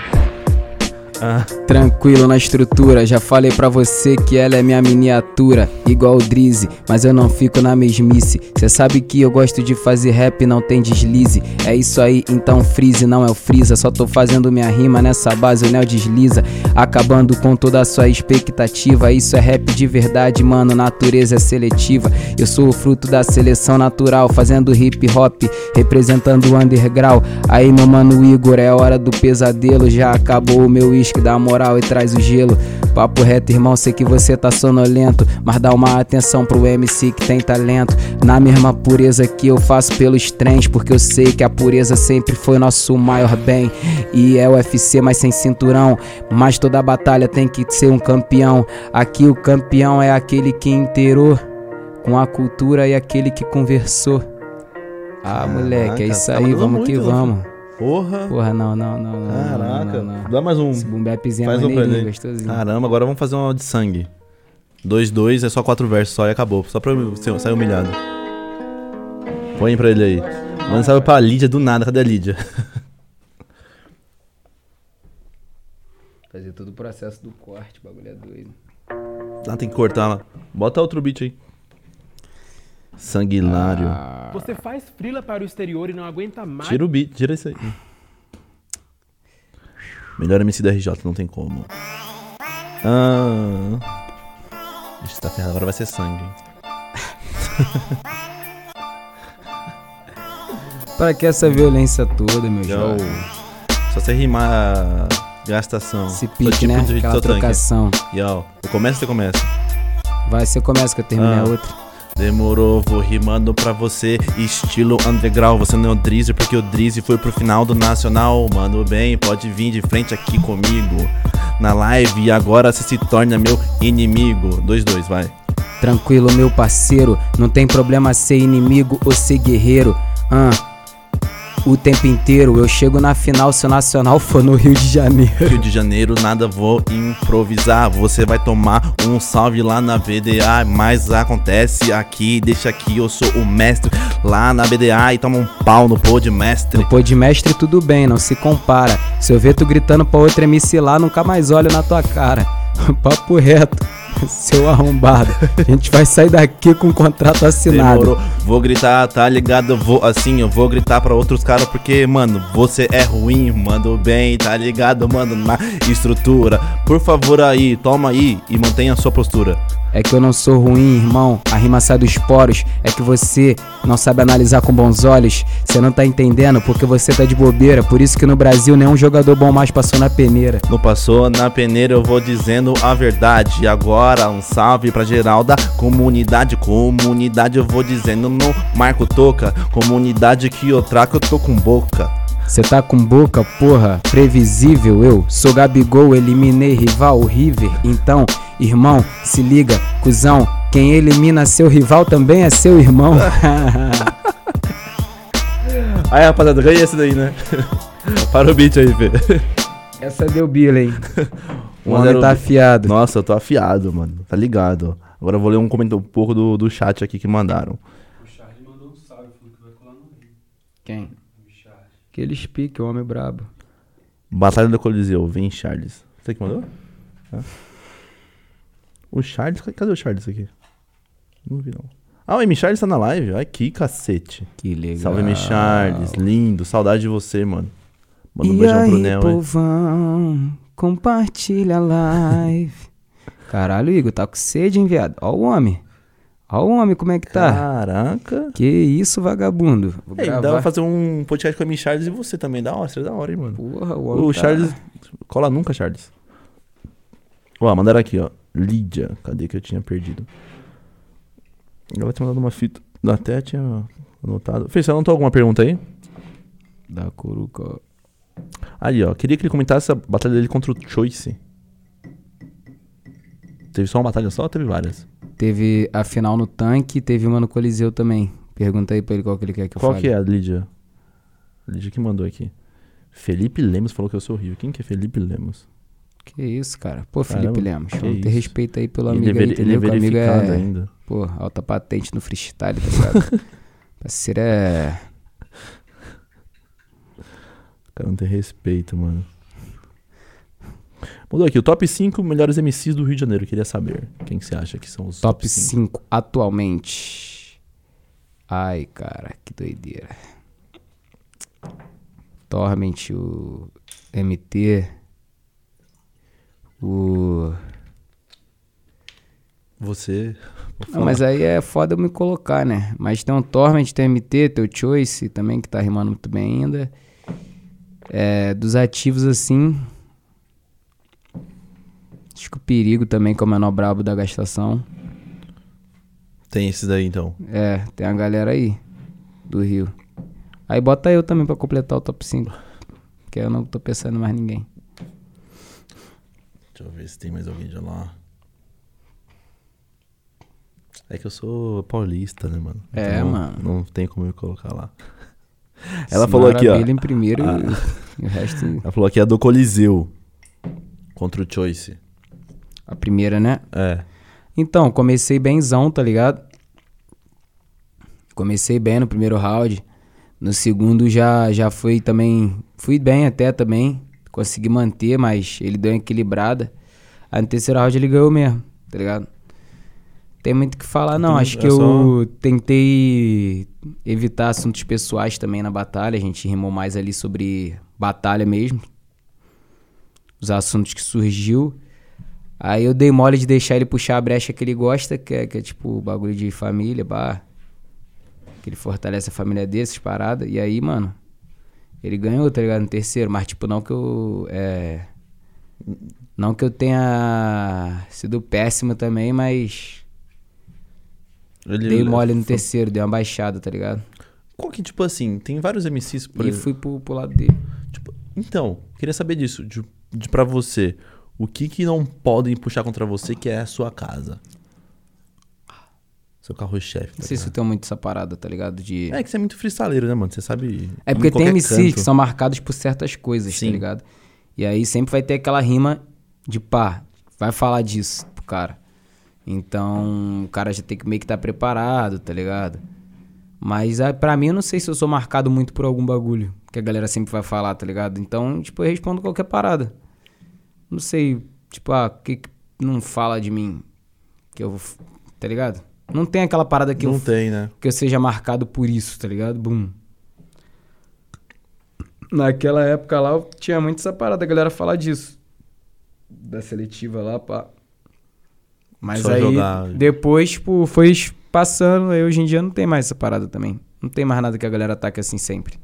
Ah. Tranquilo na estrutura, já falei pra você que ela é minha miniatura, igual o Drizzy, mas eu não fico na mesmice. Cê sabe que eu gosto de fazer rap, não tem deslize. É isso aí, então freeze não é o freeza. Só tô fazendo minha rima nessa base, o Neo desliza. Acabando com toda a sua expectativa. Isso é rap de verdade, mano, natureza é seletiva. Eu sou o fruto da seleção natural, fazendo hip hop, representando o underground. Aí, meu mano Igor, é hora do pesadelo, já acabou o meu uísque que dá moral e traz o gelo. Papo reto, irmão, sei que você tá sonolento, mas dá uma atenção pro MC que tem talento. Na mesma pureza que eu faço pelos trens, porque eu sei que a pureza sempre foi nosso maior bem. E é o UFC, mas sem cinturão. Mas toda batalha tem que ser um campeão. Aqui o campeão é aquele que inteirou com a cultura e aquele que conversou. Ah, moleque, é isso tá aí, vamos que muito, vamos. Porra. Porra, não, não, não, não. não, Caraca. não, não. Dá mais um. Esse boom bapzinho é Faz um pra gostosinho. Caramba, agora vamos fazer uma de sangue. 2-2 é só quatro versos só e acabou. Só pra eu sair humilhado. Põe pra ele aí. Manda salve pra Lídia do nada. Cadê a Lídia? Fazer todo o processo do corte, o bagulho é doido. Ah, tem que cortar lá. Bota outro beat aí. Sanguinário. Ah. Você faz frila para o exterior e não aguenta mais. Tira o beat, tira isso aí. Melhor MC da RJ, não tem como. Ah. Ixi, tá ferrado, agora vai ser sangue. Pra que essa violência toda, meu jovem? Só você rimar gastação. Esse Sou pique, tipo né? Aquela trocação. Yo, eu começo ou você começa? Vai, você começa que eu terminei Ah. a outra. Demorou, vou rimando pra você, estilo underground. Você não é o Drizzy, porque o Drizzy foi pro final do Nacional. Mano, bem, pode vir de frente aqui comigo. Na live, e agora você se torna meu inimigo. 2-2, vai. Tranquilo, meu parceiro. Não tem problema ser inimigo ou ser guerreiro. Ah. O tempo inteiro eu chego na final se o Nacional for no Rio de Janeiro. Rio de Janeiro, nada vou improvisar. Você vai tomar um salve lá na BDA, mas acontece aqui, deixa aqui, eu sou o mestre lá na BDA e toma um pau no pô de mestre. No pô de mestre tudo bem, não se compara. Se eu ver tu gritando pra outra MC lá, nunca mais olho na tua cara. Papo reto, seu arrombado. A gente vai sair daqui com um contrato assinado. Demorou. Vou gritar, tá ligado? Vou assim, eu vou gritar pra outros caras porque, mano, você é ruim, mando bem, tá ligado, mano, na estrutura. Por favor aí, toma aí e mantenha a sua postura. É que eu não sou ruim, irmão. A rima sai dos poros. É que você não sabe analisar com bons olhos. Você não tá entendendo porque você tá de bobeira. Por isso que no Brasil nenhum jogador bom mais passou na peneira. Não passou na peneira, eu vou dizendo a verdade. Agora um salve pra geral da comunidade. Comunidade eu vou dizendo no Marco Toca. Comunidade que eu trago, eu tô com boca. Cê tá com boca, porra, previsível. Eu sou Gabigol, eliminei rival, o River. Então, irmão, se liga, cuzão. Quem elimina seu rival também é seu irmão. Aí rapaziada, ganhei esse daí, né? Para o beat aí, Fê. Essa deu bila, hein? O homem tá afiado. Nossa, eu tô afiado, mano. Tá ligado? Agora eu vou ler um comentário um pouco do, do chat aqui que mandaram. O Charlie mandou um salve, falou que vai colar no Rio. Quem? O Charlie. Aqueles pique, homem brabo. Batalha do Coliseu, vem Charles. Você que mandou? É. O Charles, cadê o Charles aqui? Não vi não. Ah, o M. Charles tá na live. Ai, que cacete. Que legal. Salve, M. Charles. Lindo. Saudade de você, mano. Manda um e beijão aí, pro Nel, povão, compartilha a live. Caralho, Igor, tá com sede, hein, viado? Ó o homem. Ó o homem, como é que tá? Caraca. Que isso, vagabundo. Vou dá pra fazer um podcast com a M. Charles e você também. Da hora, seria da hora, hein, mano. Porra, o homem O tá- Charles. Cola nunca, Charles. Ó, mandaram aqui, ó. Lídia. Cadê que eu tinha perdido? Ela tinha mandado uma fita. Até tinha anotado. Fez, você anotou alguma pergunta aí? Da Curuca. Aí, ó. Queria que ele comentasse a batalha dele contra o Choice. Teve só uma batalha só ou teve várias? Teve a final no tanque, teve uma no Coliseu também. Pergunta aí pra ele qual que ele quer que eu Qual fale. que é a Lídia? A Lídia que mandou aqui. Felipe Lemos falou que eu sou Rio. Quem que é Felipe Lemos? Que isso, cara. Pô, Caramba, Felipe Lemos, vamos ter isso. respeito aí pelo Ele amigo é, aí, ele é entendeu? Que o amigo é, ainda. pô, alta patente no freestyle, tá ligado? Parceiro é... O cara não tem respeito, mano. Mudou aqui, o top 5 melhores MCs do Rio de Janeiro. Queria saber. Quem que você acha que são os Top cinco? 5 atualmente. Ai, cara, que doideira. Torment, o MT, o... Você. Não, mas aí é foda eu me colocar, né? Mas tem um Torment, tem MT, tem o Choice também, que tá rimando muito bem ainda. É, dos ativos, assim... Que o Perigo também, que é o menor brabo da gastação. Tem esses daí então. É, tem a galera aí, do Rio. Aí bota eu também pra completar o top 5. Porque eu não tô pensando mais ninguém. Deixa eu ver se tem mais alguém de lá. É que eu sou paulista, né, mano? É, Então, mano. Não tem como eu colocar lá. Ela falou aqui, ó. Em primeiro Ah. e o resto... Ela falou aqui a do Coliseu. Contra o Choice. A primeira, né? É. Então, comecei bemzão, tá ligado? Comecei bem no primeiro round. No segundo já, já fui também. Fui bem até também. Consegui manter, mas ele deu uma equilibrada. Aí no terceiro round ele ganhou mesmo, tá ligado? Tem muito o que falar, não. Acho que é eu tentei evitar assuntos pessoais também na batalha. A gente rimou mais ali sobre batalha mesmo. Os assuntos que surgiu. Aí eu dei mole de deixar ele puxar a brecha que ele gosta, que é, que é tipo bagulho de família. Que ele fortalece a família desses, paradas. E aí, mano, ele ganhou, tá ligado? No terceiro. Mas, tipo, não que eu. É. Não que eu tenha sido péssimo também, mas. Ele Dei mole no terceiro, dei uma baixada, tá ligado? Qual que, tipo assim, tem vários MCs por e exemplo. fui pro, pro lado dele. Tipo, então, queria saber disso. De, de pra você, o que que não podem puxar contra você que é a sua casa? Seu carro-chefe. Não tá sei se eu ligado? tenho muito essa parada, tá ligado? De. É que você é muito freestyleiro, né, mano? Você sabe. É porque tem MCs canto. que são marcados por certas coisas, Sim. tá ligado? E aí sempre vai ter aquela rima de pá, vai falar disso pro cara. Então o cara já tem que meio que estar preparado, tá ligado? Mas ah, pra mim eu não sei se eu sou marcado muito por algum bagulho que a galera sempre vai falar, tá ligado? Então, tipo, eu respondo qualquer parada. Não sei, tipo, ah, o que, que não fala de mim que eu vou. Tá ligado? Não tem aquela parada que Não eu tem, né? que eu seja marcado por isso, tá ligado? Bum. Naquela época lá, eu tinha muito essa parada, a galera falar disso. Da seletiva lá, pá. Mas Só aí, jogar. depois, tipo, foi passando, aí hoje em dia não tem mais essa parada também. Não tem mais nada que a galera ataque assim sempre.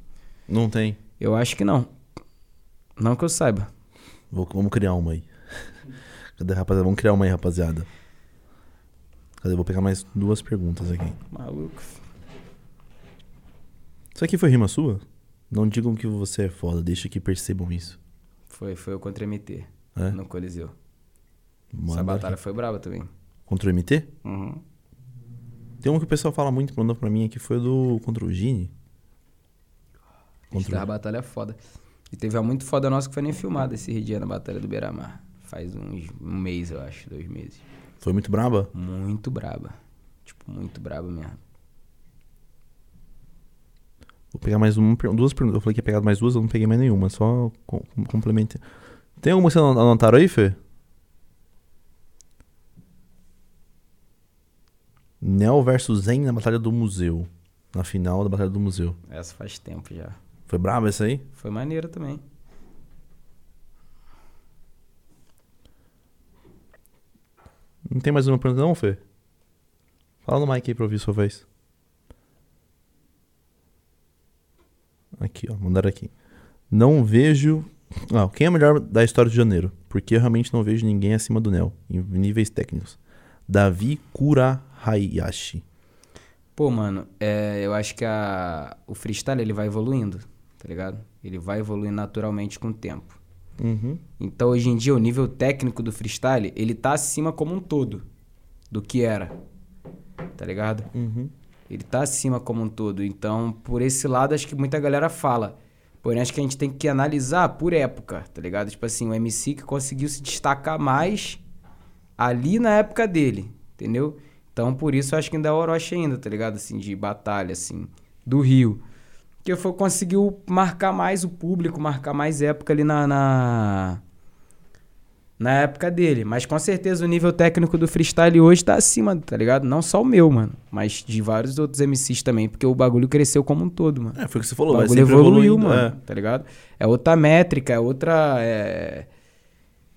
Não tem. Eu acho que não. Não que eu saiba. Vamos criar uma aí. Cadê, rapaziada? Vamos criar uma aí, rapaziada. Cadê? Vou pegar mais duas perguntas aqui. Maluco. Isso aqui foi rima sua? Não digam que você é foda, deixa que percebam isso. Foi, foi eu contra MT, É? no Coliseu. Manda Essa batalha aqui. foi braba também. Contra o MT? Uhum. Tem um que o pessoal fala muito, mandou pra mim aqui, foi do contra o Gini. Contra... A batalha foda. E teve uma muito foda nossa que foi nem filmada esse dia na Batalha do Beira-Mar. Faz uns, um mês, eu acho, dois meses. Foi muito braba? Muito braba. Tipo, muito braba mesmo. Vou pegar mais uma, duas perguntas. Eu falei que ia pegar mais duas, eu não peguei mais nenhuma, só com, complementei. Tem alguma que você não anotaram aí, Fê? Neo versus Zen na Batalha do Museu. Na final da Batalha do Museu. Essa faz tempo já. Foi brabo essa aí? Foi maneiro também. Não tem mais uma pergunta não, Fê? Fala no mic aí pra ouvir sua vez. Aqui, ó. Mandaram aqui. Não vejo... Ah, quem é melhor da história de janeiro? Porque eu realmente não vejo ninguém acima do Neo. Em níveis técnicos. Davi Kurahayashi. Pô, mano, é, eu acho que a, o freestyle ele vai evoluindo, tá ligado? Ele vai evoluindo naturalmente com o tempo. Uhum. Então, hoje em dia, o nível técnico do freestyle, ele tá acima como um todo do que era. Tá ligado? Uhum. Ele tá acima como um todo. Então, por esse lado, acho que muita galera fala. Porém, acho que a gente tem que analisar por época, tá ligado? Tipo assim, o MC que conseguiu se destacar mais ali na época dele, entendeu? Então, por isso, acho que ainda é o Orochi ainda, tá ligado? Assim, de batalha, assim, do Rio. Que foi, conseguiu marcar mais o público, marcar mais época ali na, na, na época dele. Mas com certeza o nível técnico do freestyle hoje tá acima, tá ligado? Não só o meu, mano, mas de vários outros MCs também, porque o bagulho cresceu como um todo, mano. É, foi o que você O falou. vai bagulho evoluiu, mano, tá ligado? É outra métrica, é outra. é-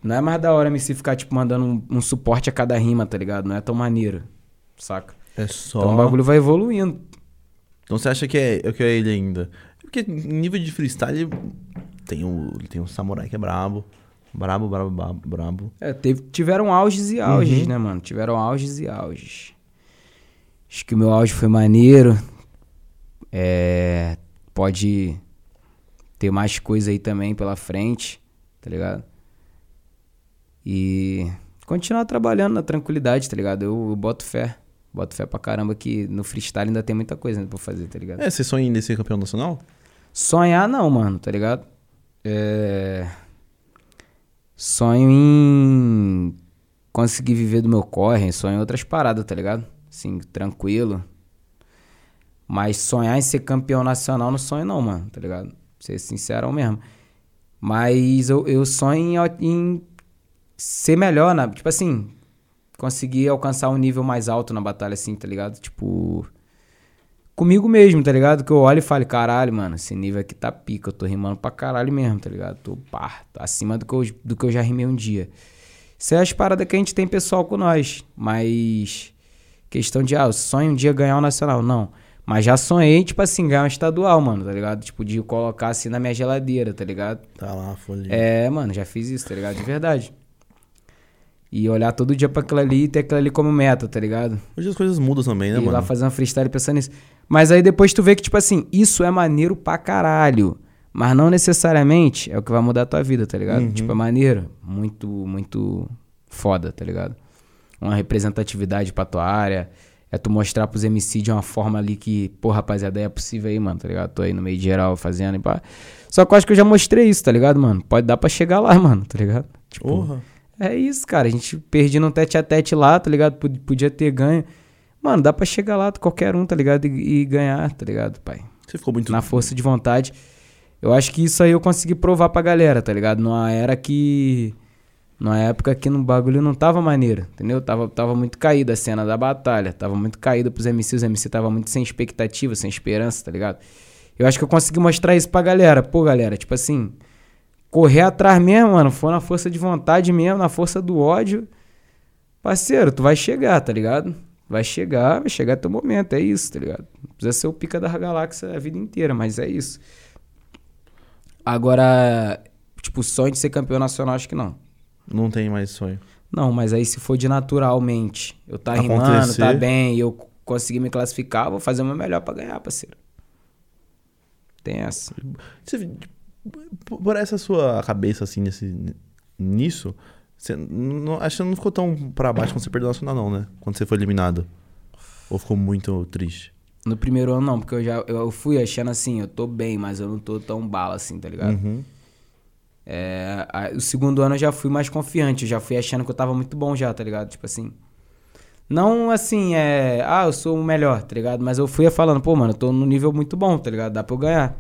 Não é mais da hora MC ficar, tipo, mandando um, um suporte a cada rima, tá ligado? Não é tão maneiro, saca? É, é só... Então o bagulho vai evoluindo. Então você acha que é, que é ele ainda? Porque nível de freestyle tem o, tem o samurai que é brabo. Brabo, brabo, brabo. brabo. É, teve- tiveram auges e auges, Uhum. né, mano? Tiveram auges e auges. Acho que o meu auge foi maneiro. É, pode ter mais coisa aí também pela frente, tá ligado? E continuar trabalhando na tranquilidade, tá ligado? Eu, eu boto fé. Boto fé pra caramba que no freestyle ainda tem muita coisa ainda pra fazer, tá ligado? É, você sonha em ser campeão nacional? Sonhar não, mano, tá ligado? É... Sonho em conseguir viver do meu corre, sonho em outras paradas, tá ligado? Assim, tranquilo. Mas sonhar em ser campeão nacional não sonho não, mano, tá ligado? Ser sincero mesmo. Mas eu, eu sonho em, em ser melhor, né? Tipo assim, conseguir alcançar um nível mais alto na batalha, assim, tá ligado? Tipo comigo mesmo, tá ligado? Que eu olho e falo, caralho, mano, esse nível aqui tá pica, eu tô rimando pra caralho mesmo, tá ligado? Tô pá, tô acima do que, eu, do que eu já rimei um dia. Isso é as paradas que a gente tem pessoal com nós, mas questão de, ah, eu sonho um dia ganhar o nacional, não. Mas já sonhei, tipo assim, ganhar um estadual, mano, tá ligado? Tipo, de colocar assim na minha geladeira, tá ligado? Tá lá, folhinha. É, mano, já fiz isso, tá ligado? De verdade. E olhar todo dia pra aquilo ali e ter aquilo ali como meta, tá ligado? Hoje as coisas mudam também, né, e ir lá mano? fazer uma freestyle pensando nisso. Mas aí depois tu vê que, tipo assim, isso é maneiro pra caralho. Mas não necessariamente é o que vai mudar a tua vida, tá ligado? Uhum. Tipo, é maneiro. Muito, muito foda, tá ligado? Uma representatividade pra tua área. É tu mostrar pros MC de uma forma ali que, pô, rapaziada, é possível aí, mano, tá ligado? Tô aí no meio de geral fazendo e pá. Só que eu acho que eu já mostrei isso, tá ligado, mano? Pode dar pra chegar lá, mano, tá ligado? Tipo, Porra. É isso, cara. A gente perdia no tete a tete lá, tá ligado? Pod- Podia ter ganho. Mano, dá pra chegar lá, qualquer um, tá ligado? E, e ganhar, tá ligado, pai? Você ficou muito... Na força de vontade. Eu acho que isso aí eu consegui provar pra galera, tá ligado? Numa era que. Numa época que no bagulho não tava maneiro, entendeu? Tava, tava muito caída a cena da batalha. Tava muito caída pros MCs. Os MC tava muito sem expectativa, sem esperança, tá ligado? Eu acho que eu consegui mostrar isso pra galera. Pô, galera, tipo assim. Correr atrás mesmo, mano. For na força de vontade mesmo, na força do ódio. Parceiro, tu vai chegar, tá ligado? Vai chegar, vai chegar teu momento, é isso, tá ligado? Não precisa ser o pica da galáxia a vida inteira, mas é isso. Agora, tipo, sonho de ser campeão nacional, acho que não. Não tem mais sonho. Não, mas aí se for de naturalmente, eu tá rimando, Acontecer. tá bem, e eu conseguir me classificar, vou fazer o meu melhor pra ganhar, parceiro. Tem essa. Você, por- essa sua cabeça, assim, nesse, nisso, você não, acho que não ficou tão pra baixo quando você perdeu o Nacional, não, né? Quando você foi eliminado. Ou ficou muito triste? No primeiro ano não, porque eu já eu fui achando assim, eu tô bem, mas eu não tô tão bala assim, tá ligado? Uhum. É, a- o segundo ano eu já fui mais confiante, eu já fui achando que eu tava muito bom já, tá ligado? Tipo assim. Não assim, é. Ah, eu sou o melhor, tá ligado? Mas eu fui falando, pô, mano, eu tô num nível muito bom, tá ligado? Dá pra eu ganhar.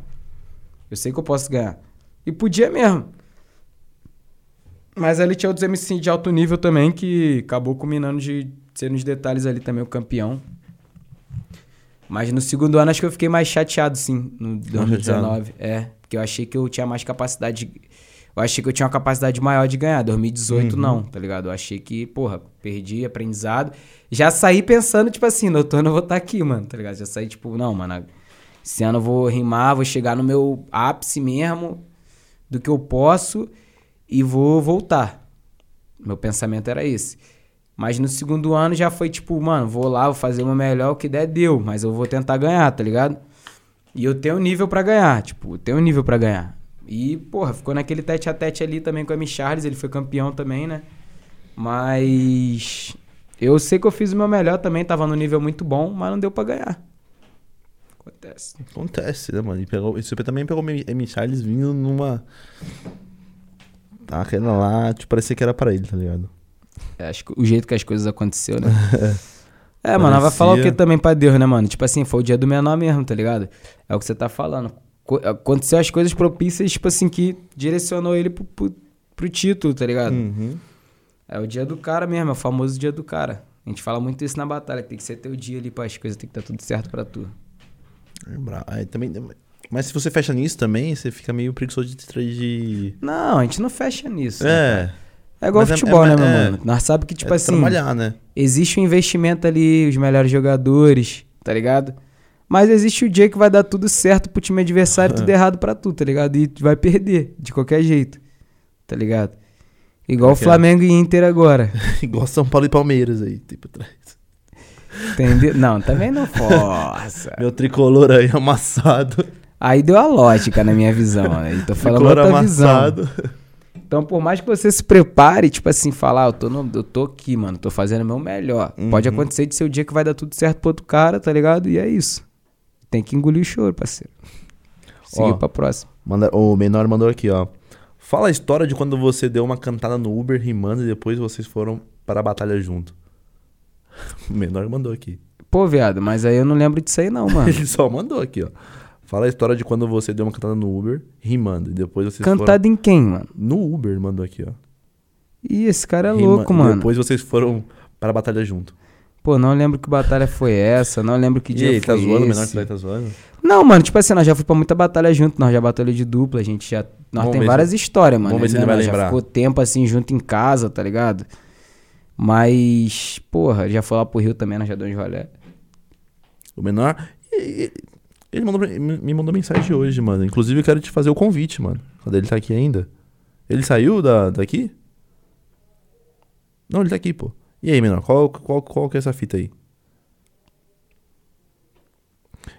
Eu sei que eu posso ganhar. E podia mesmo. Mas ali tinha outros MC de alto nível também que acabou combinando de ser nos detalhes ali também o campeão. Mas no segundo ano acho que eu fiquei mais chateado, sim, no 2019. É, porque eu achei que eu tinha mais capacidade. de- Eu achei que eu tinha uma capacidade maior de ganhar. 2018 não, tá ligado? Eu achei que, porra, perdi aprendizado. Já saí pensando, tipo assim, no outono eu vou estar aqui, mano, tá ligado? Já saí, tipo, não, mano, esse ano eu vou rimar, vou chegar no meu ápice mesmo do que eu posso e vou voltar. Meu pensamento era esse. Mas no segundo ano já foi tipo, mano, vou lá, vou fazer o meu melhor, o que der, deu. Mas eu vou tentar ganhar, tá ligado? E eu tenho nível pra ganhar, tipo, eu tenho nível pra ganhar. E, porra, ficou naquele tete a tete ali também com a M. Charles, ele foi campeão também, né? Mas eu sei que eu fiz o meu melhor também, tava no nível muito bom, mas não deu pra ganhar. Acontece. Acontece, né, mano? E pegou, e você também pegou o M. Charles vindo numa. Tá querendo lá, tipo, parecia que era pra ele, tá ligado? É, acho que o jeito que as coisas aconteceu, né? é, mano, ela vai falar o que também pra Deus, né, mano? Tipo assim, foi o dia do menor mesmo, tá ligado? É o que você tá falando. Co- Aconteceu as coisas propícias, tipo assim, que direcionou ele pro, pro, pro título, tá ligado? Uhum. É o dia do cara mesmo, é o famoso dia do cara. A gente fala muito isso na batalha, que tem que ser teu dia ali para as coisas, tem que estar tudo certo pra tu. É bra- aí também, mas se você fecha nisso também, você fica meio preguiçoso de. de... Não, a gente não fecha nisso. né? É. É igual Mas é- futebol, é- né, meu é- mano? Nós sabemos que, tipo é assim. trabalhar, né? existe um investimento ali, os melhores jogadores, tá ligado? Mas existe o dia que vai dar tudo certo pro time adversário e tudo errado pra tu, tá ligado? E tu vai perder, de qualquer jeito, tá ligado? Igual é? Flamengo e Inter agora, Igual São Paulo e Palmeiras aí, tipo atrás. Entendeu? Não, também não força. Meu tricolor aí amassado. Aí deu a lógica na minha visão, né? E tô falando tricolor outra visão. amassado. Então, por mais que você se prepare, tipo assim, falar, eu tô, no- eu tô aqui, mano, tô fazendo o meu melhor. Pode Uhum. acontecer de ser o dia que vai dar tudo certo pro outro cara, tá ligado? E é isso. Tem que engolir o choro, parceiro. Seguir Ó. pra próxima. Manda, o menor mandou aqui, ó. Fala a história de quando você deu uma cantada no Uber rimando e depois vocês foram para a batalha junto. O menor mandou aqui. Pô, viado, mas aí eu não lembro disso aí não, mano. Ele só mandou aqui, ó. Fala a história de quando você deu uma cantada no Uber rimando e depois vocês Cantado em quem, mano? foram... No Uber, mandou aqui, ó. Ih, esse cara é Rima- louco, e mano. Depois vocês foram para a batalha junto. Pô, não lembro que batalha foi essa, não lembro que e dia aí, foi tá zoando? O menor esse. que tá zoando? Não, mano, tipo assim, nós já fomos pra muita batalha junto, nós já batalhou de dupla, a gente já... Nós Vamos tem ver várias histórias, mano. vamos ver se né? ele vai Nós lembrar. Já ficou tempo assim junto em casa, tá ligado? Mas, porra, já foi lá pro Rio também, nós já demos rolê. O menor. Ele mandou, me mandou mensagem hoje, mano. Inclusive, eu quero te fazer o convite, mano. Quando ele tá aqui ainda. Ele saiu da, daqui? Não, ele tá aqui, pô. E aí, menor? Qual, qual, qual que é essa fita aí?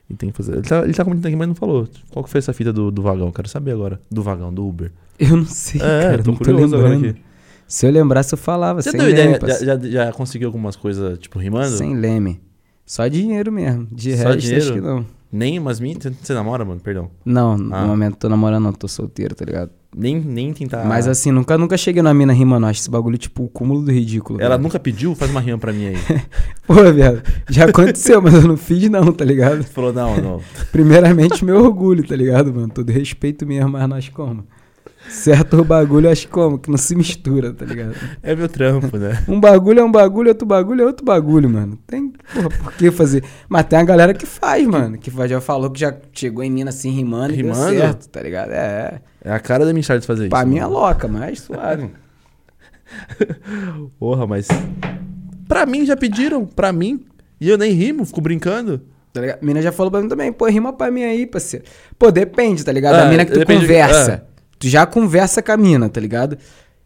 E tem que fazer. Ele tá, ele tá comentando aqui, mas não falou. Qual que foi essa fita do, do vagão? Quero saber agora. Do vagão, do Uber. Eu não sei, É, cara, tô não tô curioso agora lembrando. aqui. Se eu lembrasse, eu falava, Já sem deu leme, ideia? Já, já, já conseguiu algumas coisas, tipo, rimando? Sem leme. Só dinheiro mesmo. De Só resto, dinheiro? acho que não. Nem umas minhas. Você, você namora, mano? Perdão. Não, Ah. no momento tô namorando, não, tô solteiro, tá ligado? Nem, nem tentar. Mas assim, nunca, nunca cheguei na mina rimando, acho esse bagulho tipo o cúmulo do ridículo. Ela velho. nunca pediu? Faz uma rima pra mim aí. Pô, viado, já aconteceu, mas eu não fiz não, tá ligado? Falou, não, não. Primeiramente, meu orgulho, tá ligado, mano? Todo respeito mesmo, mas nós como. Certo bagulho, acho como, que não se mistura, tá ligado? É meu trampo, né? Um bagulho é um bagulho, outro bagulho é outro bagulho, mano. Tem, porra, por que fazer? Mas tem a galera que faz, mano. Que faz, já falou que já chegou em mina assim rimando, e deu Rimando? certo, tá ligado? É. É a cara da minha de fazer Pra isso. mim é louca, mas suave. Porra, mas. Pra mim já pediram, pra mim. E eu nem rimo, fico brincando. Tá ligado? A mina já falou pra mim também, pô, rima pra mim aí, parceiro. Pô, depende, tá ligado? Ah, a mina que tu depende- conversa. ah. Tu já conversa com a mina, tá ligado?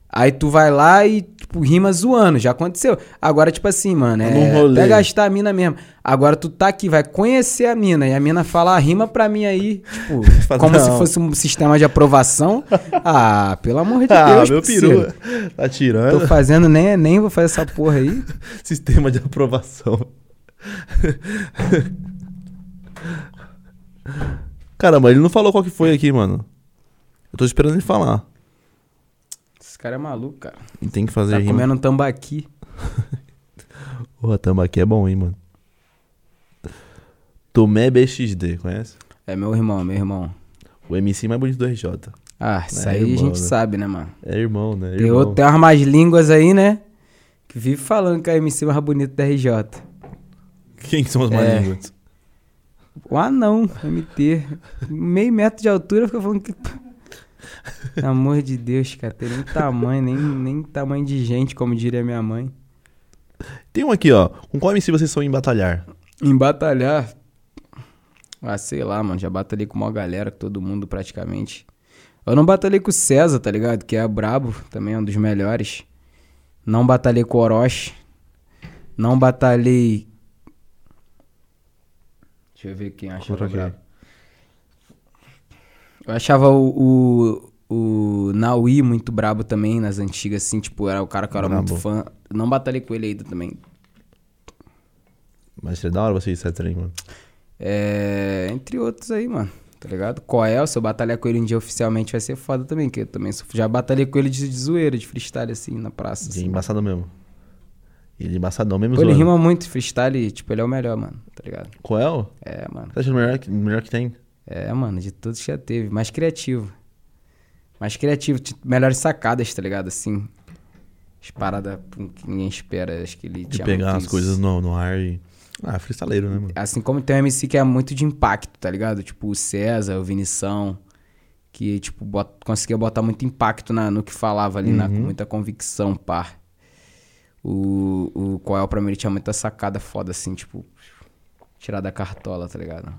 Aí tu vai lá e, tipo, rima zoando, já aconteceu. Agora, tipo assim, mano, Num é rolê. até gastar a mina mesmo. Agora tu tá aqui, vai conhecer a mina, e a mina fala, ah, rima pra mim aí, tipo, Fala, como se não. fosse um sistema de aprovação. ah, pelo amor de ah, Deus, meu parceiro. peru. Tá tirando. Tô fazendo nem, nem vou fazer essa porra aí. Sistema de aprovação. Caramba, ele não falou qual que foi aqui, mano. Eu tô esperando ele falar. Esse cara é maluco, cara. E tem que fazer Tá rima. comendo um tambaqui. Porra, tambaqui é bom, hein, mano. Tomé BXD, conhece? É meu irmão, meu irmão. O MC mais bonito do RJ. Ah, isso É aí a irmão, gente né? sabe, né, mano? É irmão, né? Tem, Irmão. outro, tem umas mais línguas aí, né? Que vive falando que é a MC mais bonito da RJ. Quem que são os mais É. línguas? O anão, MT. Meio metro de altura, fica falando que. Pelo amor de Deus, cara. Tem nem tamanho, nem, nem tamanho de gente, como diria minha mãe. Tem um aqui, ó. Com qual MC vocês são em batalhar? Em batalhar. Ah, sei lá, mano. Já batalhei com uma galera, com todo mundo praticamente. Eu não batalhei com o César, tá ligado? Que é brabo, também é um dos melhores. Não batalhei com o Orochi. Não batalhei. Deixa eu ver quem achava Contra quem? brabo. Eu achava o, o, o Naui muito brabo também nas antigas, assim, tipo, era o cara que eu era muito Brabo. fã. Não batalhei com ele ainda também. Mas seria da hora vocês etc, hein, mano. É, entre outros aí, mano. Tá ligado? Coel, se eu batalhar com ele um dia oficialmente vai ser foda também, que eu também já batalhei com ele de, de zoeira, de freestyle assim, na praça. É Assim. embaçado mesmo. Ele é embaçadão mesmo, Pô, ele zoando. rima muito freestyle, tipo, ele é o melhor, mano, tá ligado? Qual é? É, mano. Tá achando o melhor melhor que tem? É, mano, de todos que já teve. Mais criativo. Mais criativo, melhores sacadas, tá ligado? Assim. As paradas que ninguém espera. Acho que ele De tinha pegar as isso. coisas no, no ar e... Ah, freestaleiro, né, mano? Assim como tem um MC que é muito de impacto, tá ligado? Tipo o César, o Vinição, que, tipo, bot- conseguia botar muito impacto na- no que falava ali, na, com muita convicção, pá. O, o Coel, pra mim, ele tinha muita sacada foda, assim, tipo, tirar da cartola, tá ligado?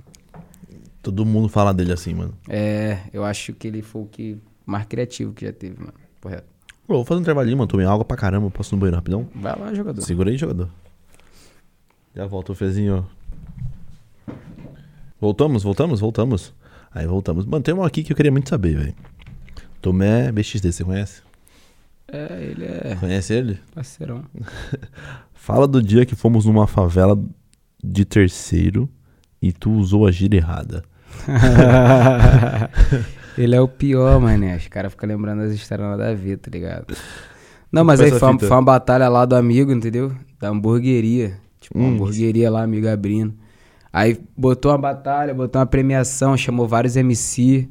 Todo mundo fala dele assim, mano. É, eu acho que ele foi o que mais criativo que já teve, mano. Correto. Pô, vou fazer um trabalhinho, mano. Tomei água pra caramba. Posso ir no banheiro rapidão? Vai lá, jogador. Segura aí, jogador. Já volta o Fezinho. Voltamos, voltamos, voltamos. Aí voltamos. Mano, tem um aqui que eu queria muito saber, velho. Tomé BXD, você conhece? É, ele é Conhece ele? parceirão. Fala do dia que fomos numa favela de terceiro e tu usou a gíria errada. ele é o pior, mané. Os caras ficam lembrando as histórias nada a ver, tá ligado? Não, mas aí foi, uma- foi uma batalha lá do amigo, entendeu? Da hamburgueria. Tipo, uma Hum. hamburgueria lá, amigo abrindo. Aí botou uma batalha, botou uma premiação, chamou vários MC.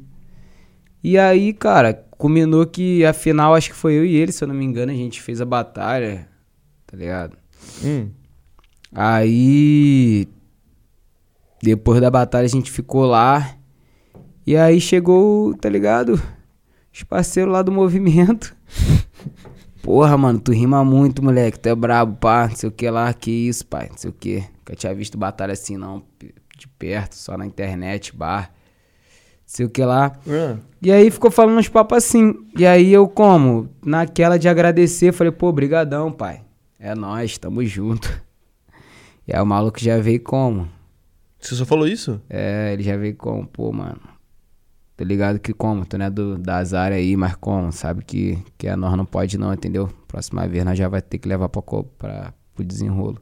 E aí, cara, culminou que a final, acho que foi eu e ele, se eu não me engano, a gente fez a batalha, tá ligado? Hum. Aí. Depois da batalha a gente ficou lá. E aí chegou, tá ligado? Os parceiros lá do movimento. Porra, mano, tu rima muito, moleque. Tu é brabo, pá. Não sei o que lá. Que isso, pai. Não sei o que. Nunca tinha visto batalha assim, não. De perto, só na internet, bar. Não sei o que lá. E aí ficou falando uns papos assim. E aí eu como? Naquela de agradecer, falei, pô, brigadão, pai. É nóis, tamo junto. E aí o maluco já veio como? Você só falou isso? É, ele já veio como, pô, mano. Tô ligado que como, tu não é do, das áreas aí, mas como, sabe que, que a nós não pode não, entendeu? Próxima vez nós já vai ter que levar pra, pra, pro desenrolo.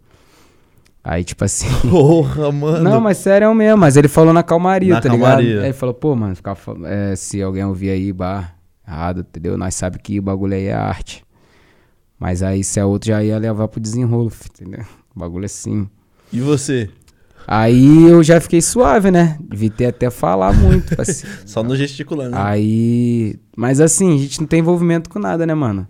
Aí, tipo assim... Porra, mano. Não, mas sério mesmo, mas ele falou na calmaria, Na tá calmaria. ligado? Aí ele falou, pô, mano, ficar, é, se alguém ouvir aí, bar, errado, entendeu? Nós sabe que o bagulho aí é arte. Mas aí se é outro já ia levar pro desenrolo, entendeu? O bagulho é assim. E você? Aí eu já fiquei suave, né? Evitei até falar muito, assim. Só no gesticulando. Aí. Mas assim, a gente não tem envolvimento com nada, né, mano?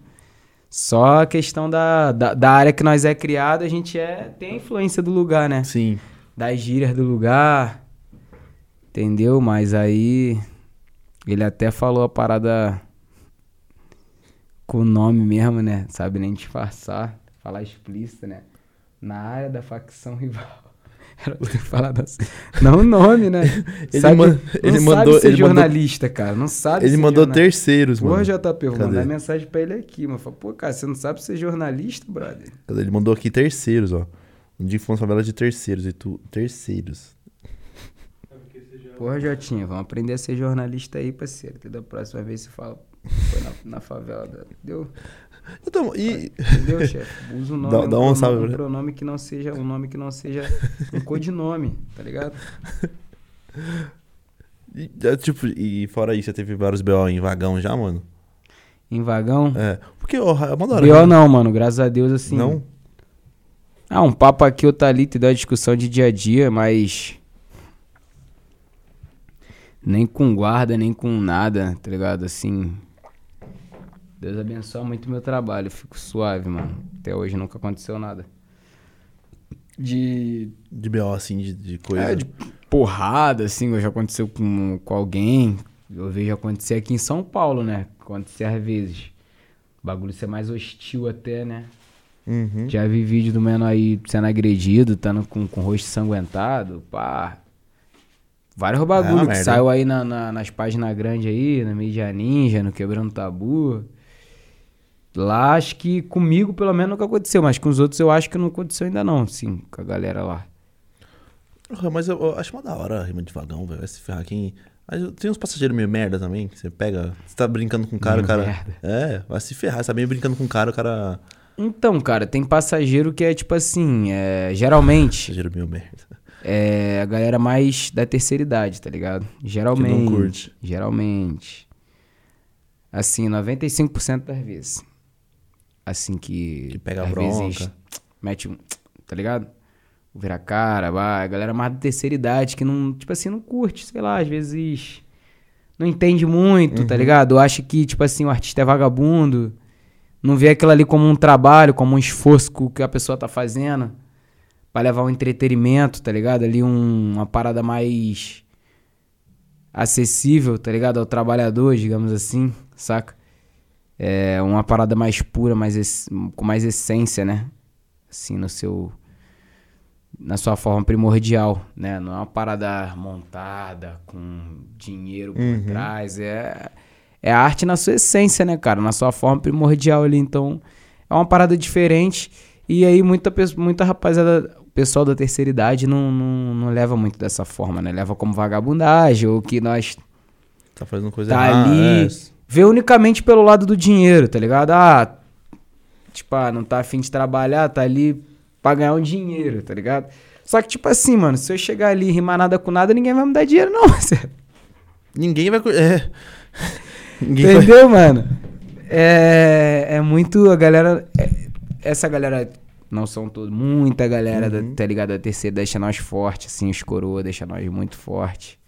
Só a questão da, da, da área que nós é criado, a gente é, tem a influência do lugar, né? Sim. das gírias do lugar. Entendeu? Mas aí ele até falou a parada com o nome mesmo, né? Sabe nem disfarçar, falar explícito, né? Na área da facção rival. Ter falado assim. Não o nome, né? Ele sabe, man- não ele sabe mandou- ser ele mandou- jornalista, cara. Não sabe Ele mandou jornalista. terceiros, mano. Porra, JP, vou Cadê? mandar mensagem pra ele aqui, mano. Fala, pô, cara, você não sabe ser jornalista, brother? Cadê? Ele mandou aqui terceiros, ó. Um dia fomos favela de terceiros e tu. Terceiros. Porra, Jotinha, vamos aprender a ser jornalista aí, parceiro. Que da próxima vez você fala, foi na, na favela. Da... Entendeu? Então, e. Entendeu, chefe? Usa um nome, Dá- um, dá um salve, um pronome que não seja um nome que não seja um codinome, tá ligado? e, é, tipo, e fora isso, você teve vários BO em vagão já, mano? Em vagão. É. Porque, ó, é uma hora. B.O. né? não, mano, graças a Deus, assim. Não? Ah, um papo aqui, outro ali, te dá discussão de dia a dia, mas. Nem com guarda, nem com nada, tá ligado? Assim. Deus abençoa muito meu trabalho, eu fico suave, mano. Até hoje nunca aconteceu nada. De. De BO, assim, de, de coisa. É, de porrada, assim, já aconteceu com, com alguém. Eu vejo acontecer aqui em São Paulo, né? Acontecer às vezes. O bagulho ser mais hostil até, né? Uhum. Já vi vídeo do menor aí sendo agredido, estando com, com o rosto sanguentado, pá. Vários bagulho que merda, saiu aí na, na- nas páginas grandes aí, na mídia ninja, no Quebrando Tabu. Lá, acho que comigo, pelo menos, nunca aconteceu, mas com os outros eu acho que não aconteceu ainda não, sim, com a galera lá. Mas eu, eu acho uma da hora a rima de vagão, velho. Vai se ferrar quem. Mas tem uns passageiros meio merda também, que você pega. Você tá brincando com o cara, Meio o cara. merda. É, vai se ferrar. Você tá bem brincando com o cara, o cara. Então, cara, tem passageiro que é tipo assim, é, geralmente Passageiro meio merda. é a galera mais da terceira idade, tá ligado? Geralmente. curte. Geralmente. Assim, 95% das vezes. Assim que. Que pega às bronca. vezes, mete um. Tá ligado? Vira a cara, vai. A galera mais da terceira idade que não. Tipo assim, não curte, sei lá, às vezes. Não entende muito, Uhum. tá ligado? Acha que, tipo assim, o artista é vagabundo. Não vê aquilo ali como um trabalho, como um esforço que- que a pessoa tá fazendo. Pra levar um entretenimento, tá ligado? Ali um- uma parada mais acessível, tá ligado? Ao trabalhador, digamos assim, saca? É uma parada mais pura, mais com mais essência, né? Assim, no seu. Na sua forma primordial, né? Não é uma parada montada, com dinheiro por Uhum. trás. É, é a arte na sua essência, né, cara? Na sua forma primordial ali. Então, é uma parada diferente. E aí, muita, muita rapaziada, o pessoal da terceira idade não, não, não leva muito dessa forma, né? Leva como vagabundagem, ou que nós Tá fazendo coisa tá errada. ali, é. Vê unicamente pelo lado do dinheiro, tá ligado? Ah, tipo, ah, não tá afim de trabalhar, tá ali pra ganhar um dinheiro, tá ligado? Só que, tipo assim, mano, se eu chegar ali e rimar nada com nada, ninguém vai me dar dinheiro, não. Ninguém vai. É. Ninguém vai. Entendeu, mano? É, é muito a galera. é- essa galera, não são todos, muita galera, da, tá ligado? Da terceira deixa nós forte, assim, os coroa deixa nós muito forte.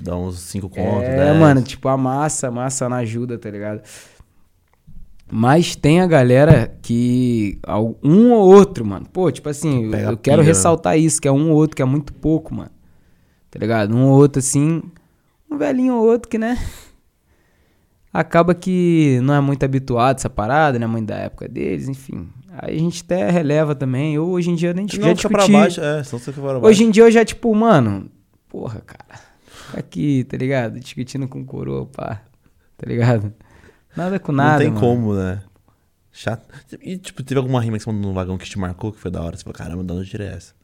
Dá uns 5 contos, É, 10. mano, tipo, a massa, a massa não ajuda, tá ligado? Mas tem a galera que. Um ou outro, mano. Pô, tipo assim, eu, eu quero pilha, ressaltar isso, que é um ou outro, que é muito pouco, mano. Tá ligado? Um ou outro, assim. Um velhinho ou outro que, né? Acaba que não é muito habituado essa parada, né? Muito da época deles, enfim. Aí a gente até releva também. Eu hoje em dia nem já não fica pra baixo, é, fica pra baixo. Hoje em dia eu já, tipo, mano, porra, cara. Aqui, tá ligado? Discutindo com coroa, pá. Tá ligado? Nada com nada. Não tem mano. como, né? Chato. E, tipo, teve alguma rima que você mandou no vagão que te marcou, que foi da hora? Você falou, caramba, de onde essa?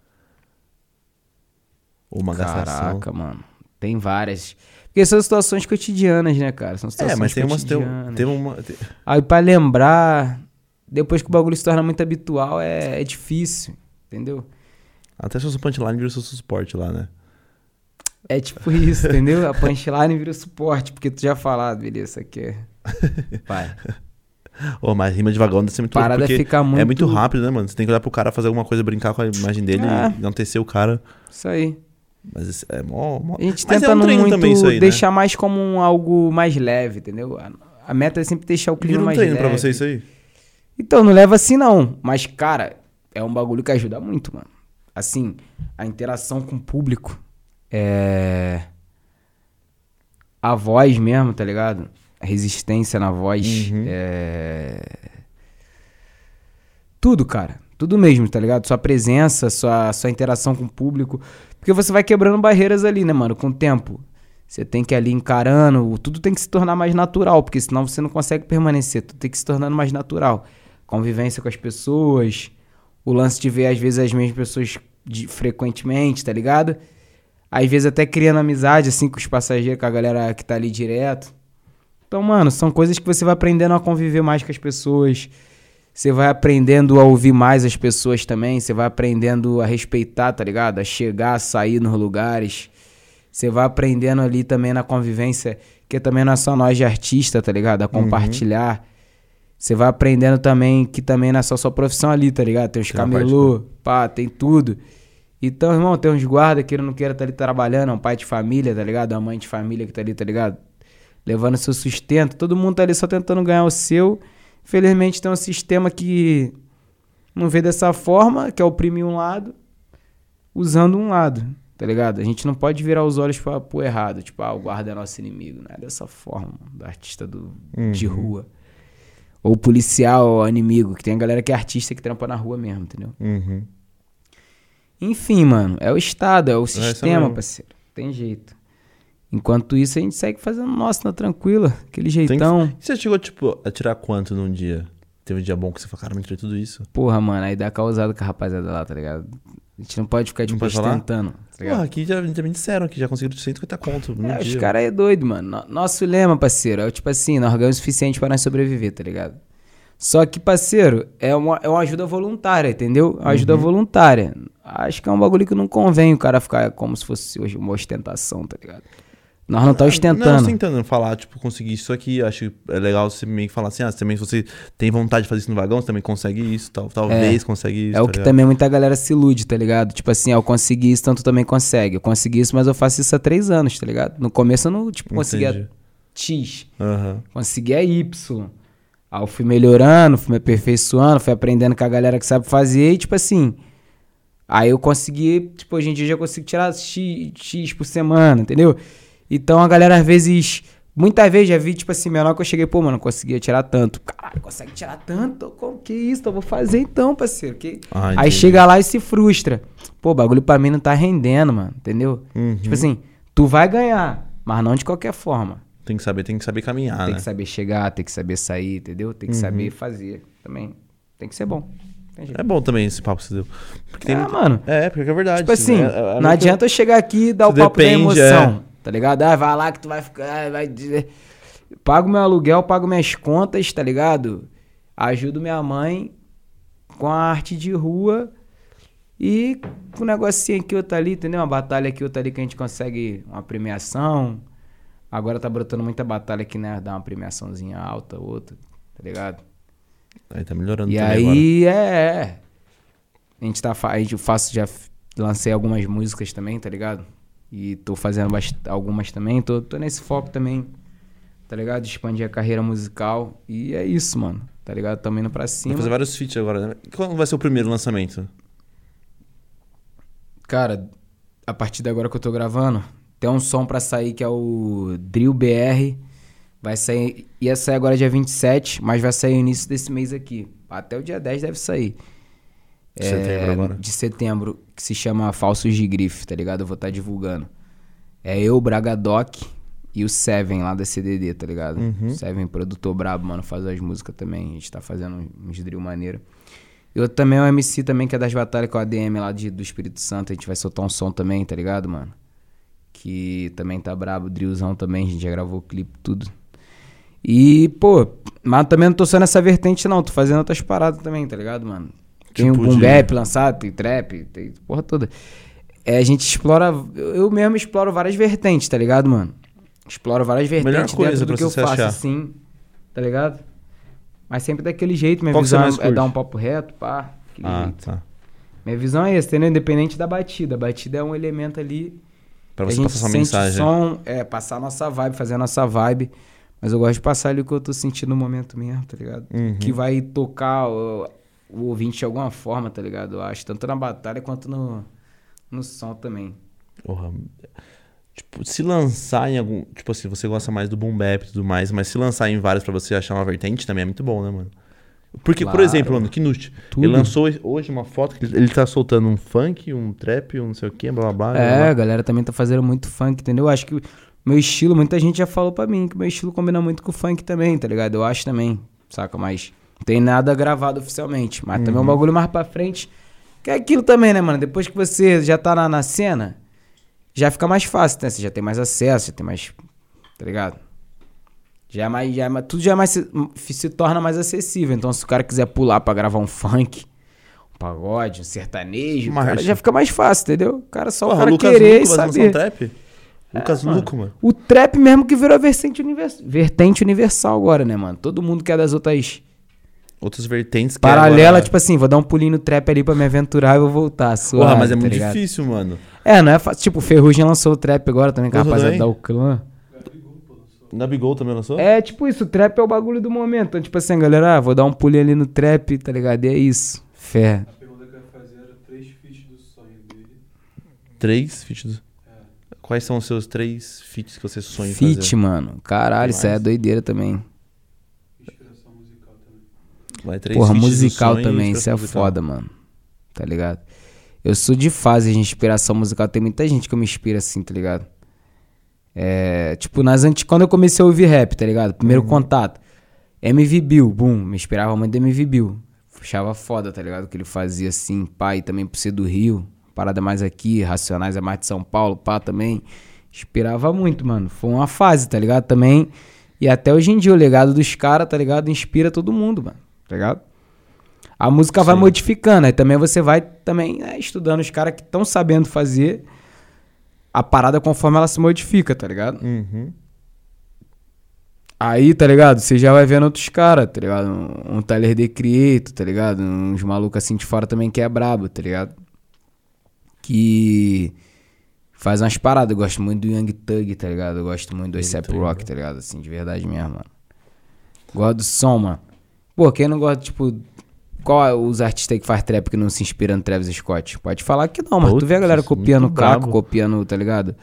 Ou uma gastação. Caraca, mano. Tem várias. Porque são situações cotidianas, né, cara? São É, situações mas tem umas. Tem, teve uma. te- Aí pra lembrar, depois que o bagulho se torna muito habitual, é, é difícil, entendeu? Até seu punchline virou seu suporte lá, né? É tipo isso, entendeu? A punchline vira suporte, porque tu já falado, beleza, isso aqui é. Vai. Ô, mas rima de vagão deve ser muito louco, Parada fica muito. É muito rápido, né, mano? Você tem que olhar pro cara fazer alguma coisa, brincar com a imagem dele É. e enaltecer o cara. Isso aí. Mas é mó. mó... A gente Mas tenta é um não treino muito também isso aí, né? deixar mais como um algo mais leve, entendeu? A, a meta é sempre deixar o clima Vira um mais treino leve. pra você isso aí? Então, não leva assim não. Mas, cara, é um bagulho que ajuda muito, mano. Assim, a interação com o público. É... A voz mesmo, tá ligado? A resistência na voz. Uhum. É... Tudo, cara. Tudo mesmo, tá ligado? Sua presença, sua, sua interação com o público. Porque você vai quebrando barreiras ali, né, mano? Com o tempo. Você tem que ir ali encarando. Tudo tem que se tornar mais natural. Porque senão você não consegue permanecer. Tudo tem que se tornando mais natural. Convivência com as pessoas. O lance de ver, às vezes, as mesmas pessoas de- frequentemente, tá ligado? Às vezes até criando amizade, assim, com os passageiros, com a galera que tá ali direto. Então, mano, são coisas que você vai aprendendo a conviver mais com as pessoas. Você vai aprendendo a ouvir mais as pessoas também. Você vai aprendendo a respeitar, tá ligado? A chegar, a sair nos lugares. Você vai aprendendo ali também na convivência, que também não é só nós de artista, tá ligado? A compartilhar. Você vai aprendendo também que também não é só sua profissão ali, tá ligado? Tem os camelô, pá, tem tudo. Então, irmão, tem uns guarda que não queira estar ali trabalhando, é um pai de família, tá ligado? Uma mãe de família que tá ali, tá ligado? Levando seu sustento. Todo mundo tá ali só tentando ganhar o seu. Infelizmente tem um sistema que não vê dessa forma, que é oprimir um lado, usando um lado, tá ligado? A gente não pode virar os olhos pra, pro errado, tipo, ah, o guarda é nosso inimigo. Não é dessa forma, do artista do, de rua. Ou policial ou inimigo, que tem a galera que é artista que trampa na rua mesmo, entendeu? Uhum. Enfim, mano, é o Estado, é o isso sistema, mesmo. parceiro. Tem jeito. Enquanto isso, a gente segue fazendo o nosso na tranquila, aquele que- jeitão. E Você chegou, tipo, a tirar quanto num dia? Teve um dia bom que você falou, cara, me tirei tudo isso. Porra, mano, aí dá causada com a rapaziada lá, tá ligado? A gente não pode ficar, tipo, ostentando, tá? Porra, aqui já, já me disseram que já conseguiram 150 conto no É, os dia. caras é doido, mano. No- Nosso lema, parceiro, é tipo assim, nós ganhamos o suficiente pra nós sobreviver, tá ligado? Só que, parceiro, é uma, é uma ajuda voluntária, entendeu? É uma ajuda Uhum. voluntária. Acho que é um bagulho que não convém o cara ficar como se fosse hoje uma ostentação, tá ligado? Nós não tá Não, ostentando. você tentando falar, tipo, conseguir isso aqui, acho que é legal você meio que falar assim, ah, também se você tem vontade de fazer isso no vagão, você também consegue isso, tal, talvez consegue isso. É o tá que ligado? também muita galera se ilude, tá ligado? Tipo assim, ó, eu consegui isso, tanto também consegue. Eu consegui isso, mas eu faço isso há três anos, tá ligado? No começo eu não, tipo, conseguia Entendi. X. Aham. Conseguia Y. Aí eu fui melhorando, fui me aperfeiçoando, fui aprendendo com a galera que sabe fazer e, tipo assim. Aí eu consegui, tipo, hoje em dia eu já consigo tirar X, X por semana, entendeu? Então a galera às vezes. Muitas vezes já vi, tipo assim, menor que eu cheguei, pô, mano, não conseguia tirar tanto. Caralho, consegue tirar tanto? Como que isso? Eu vou fazer então, parceiro. Que... Ah, Aí chega lá e se frustra. Pô, o bagulho pra mim não tá rendendo, mano, entendeu? Uhum. Tipo assim, tu vai ganhar, mas não de qualquer forma. Tem que saber, tem que saber caminhar, Tem né? que saber chegar, tem que saber sair, entendeu? Tem que Uhum. saber fazer também. Tem que ser bom. Jeito. É bom também esse papo que você deu. Porque tem É, muito- mano. É, porque é verdade. Tipo assim, É- é- é não muito- adianta eu chegar aqui e dar o papo depende, da emoção. Tá ligado? Ah, vai lá que tu vai ficar. ah, Vai... dizer- Pago meu aluguel, pago minhas contas, tá ligado? Ajudo minha mãe com a arte de rua e com um negocinho aqui, outro ali, entendeu? Uma batalha aqui, outra ali que a gente consegue uma premiação. Agora tá brotando muita batalha aqui, né? Dá uma premiaçãozinha alta, outra, tá ligado? Aí tá melhorando E aí, é, é. A gente tá. A gente faço, já lancei algumas músicas também, tá ligado? E tô fazendo algumas também. Tô, tô nesse foco também, tá ligado? Expandir a carreira musical. E é isso, mano. Tá ligado? Tamo indo pra Vai cima. fazer vários feats agora, né? Quando vai ser o primeiro lançamento? Cara, a partir de agora que eu tô gravando, tem um som pra sair que é o Drill BR. Vai sair. Ia sair agora dia 27, mas vai sair no início desse mês aqui. Até o dia 10 deve sair. De setembro agora. De setembro, que se chama Falsos de Grife, tá ligado? Eu vou estar divulgando. É eu, Braga Doc e o Seven lá da CDD, tá ligado? Uhum. Seven, produtor brabo, mano, faz as músicas também. A gente tá fazendo uns drill maneiro. E outro também é um MC também, que é das batalhas com a ADM lá de, do Espírito Santo. A gente vai soltar um som também, tá ligado, mano? Que também tá brabo, drillzão também. A gente já gravou o clipe, tudo. E, pô, mas também não tô só nessa vertente, não. Tô fazendo outras paradas também, tá ligado, mano? Tem Tipo um boom de- lançado, tem trap, tem porra toda. É, a gente explora. Eu mesmo exploro várias vertentes, tá ligado, mano? Exploro várias vertentes dentro do que eu faço, achar. assim, tá ligado? Mas sempre daquele jeito, minha Qual visão é, curte? dar um papo reto, pá. Ah, jeito. tá. Minha visão é essa, entendeu? Independente da batida. A batida é um elemento ali Pra você passar sua mensagem. som, é, passar a nossa vibe, fazer a nossa vibe. Mas eu gosto de passar ali o que eu tô sentindo no momento mesmo, tá ligado? Uhum. Que vai tocar o, o ouvinte de alguma forma, tá ligado? Eu acho, tanto na batalha quanto no, no som também. Porra. Tipo, se lançar em algum. Tipo assim, você gosta mais do boom bap e tudo mais, mas se lançar em vários pra você achar uma vertente também é muito bom, né, mano? Porque, por Claro. exemplo, mano, Knut, ele lançou hoje uma foto que ele tá soltando um funk, um trap, um não sei o que, blá blá blá. É, blá, a galera também tá fazendo muito funk, entendeu? Eu acho que meu estilo, muita gente já falou pra mim que o meu estilo combina muito com o funk também, tá ligado? Eu acho também, saca? Mas não tem nada gravado oficialmente. Mas também é um bagulho mais pra frente. Que é aquilo também, né, mano? Depois que você já tá na, na cena, já fica mais fácil, né? Você já tem mais acesso, já tem mais. Tá ligado? Já é mais. Já é mais- tudo já é mais, se, se torna mais acessível. Então, se o cara quiser pular pra gravar um funk, um pagode, um sertanejo, já fica mais fácil, entendeu? O cara só o Porra, cara Lucas querer e lançar um saber. trap? Lucas mano. Luco, mano. O trap mesmo que virou vertente, univers... vertente universal agora, né, mano? Todo mundo quer das outras Outras vertentes que Paralela, agora- tipo assim, vou dar um pulinho no trap ali pra me aventurar e vou voltar. Suave, Porra, mas é tá muito ligado? difícil, mano. É, não é fácil. Tipo, o Ferrugem lançou o trap agora também, com a rapaziada da Uclã. Nabigol também lançou? É, tipo isso, o trap é o bagulho do momento. Então, tipo assim, galera, ah, vou dar um pulinho ali no trap, tá ligado? E é isso. Fé. A pergunta que eu ia fazer era três feats do sonho dele. Três feats. É. Quais são os seus três feats que você sonha Fit, fazer? mano. Caralho, isso aí é doideira também. Inspiração musical também. Vai, três Porra, musical sonho também, isso é musical. foda, mano. Tá ligado? Eu sou de fase de inspiração musical. Tem muita gente que eu me inspiro assim, tá ligado? É, tipo, nas anti... quando eu comecei a ouvir rap, tá ligado? Primeiro Uhum. contato. MV Bill, boom, me inspirava muito do MV Bill. Achava foda, tá ligado? O que ele fazia assim, e também por ser do Rio. Parada mais aqui, Racionais é mais de São Paulo, pá, também. Inspirava muito, mano. Foi uma fase, tá ligado? Também. E até hoje em dia, o legado dos caras, tá ligado? Inspira todo mundo, mano. Tá ligado? A música vai Sim. modificando, aí também você vai também né, estudando os caras que estão sabendo fazer a parada conforme ela se modifica, tá ligado? Uhum. Aí, tá ligado? Você já vai vendo outros caras, tá ligado? Um, um Tyler The Creator, tá ligado? Uns malucos assim de fora também que é brabo, tá ligado? Que faz umas paradas. Eu gosto muito do Young Thug, tá ligado? Eu gosto muito do Thug, Rock, né? tá ligado? Assim, de verdade mesmo, mano. Gosto do som, mano. Pô, quem não gosta, tipo... Qual é os artistas que faz trap que não se inspira no Travis Scott? Pode falar que não, mas tu vê a galera Putz, copiando o Caco, copiando, tá ligado?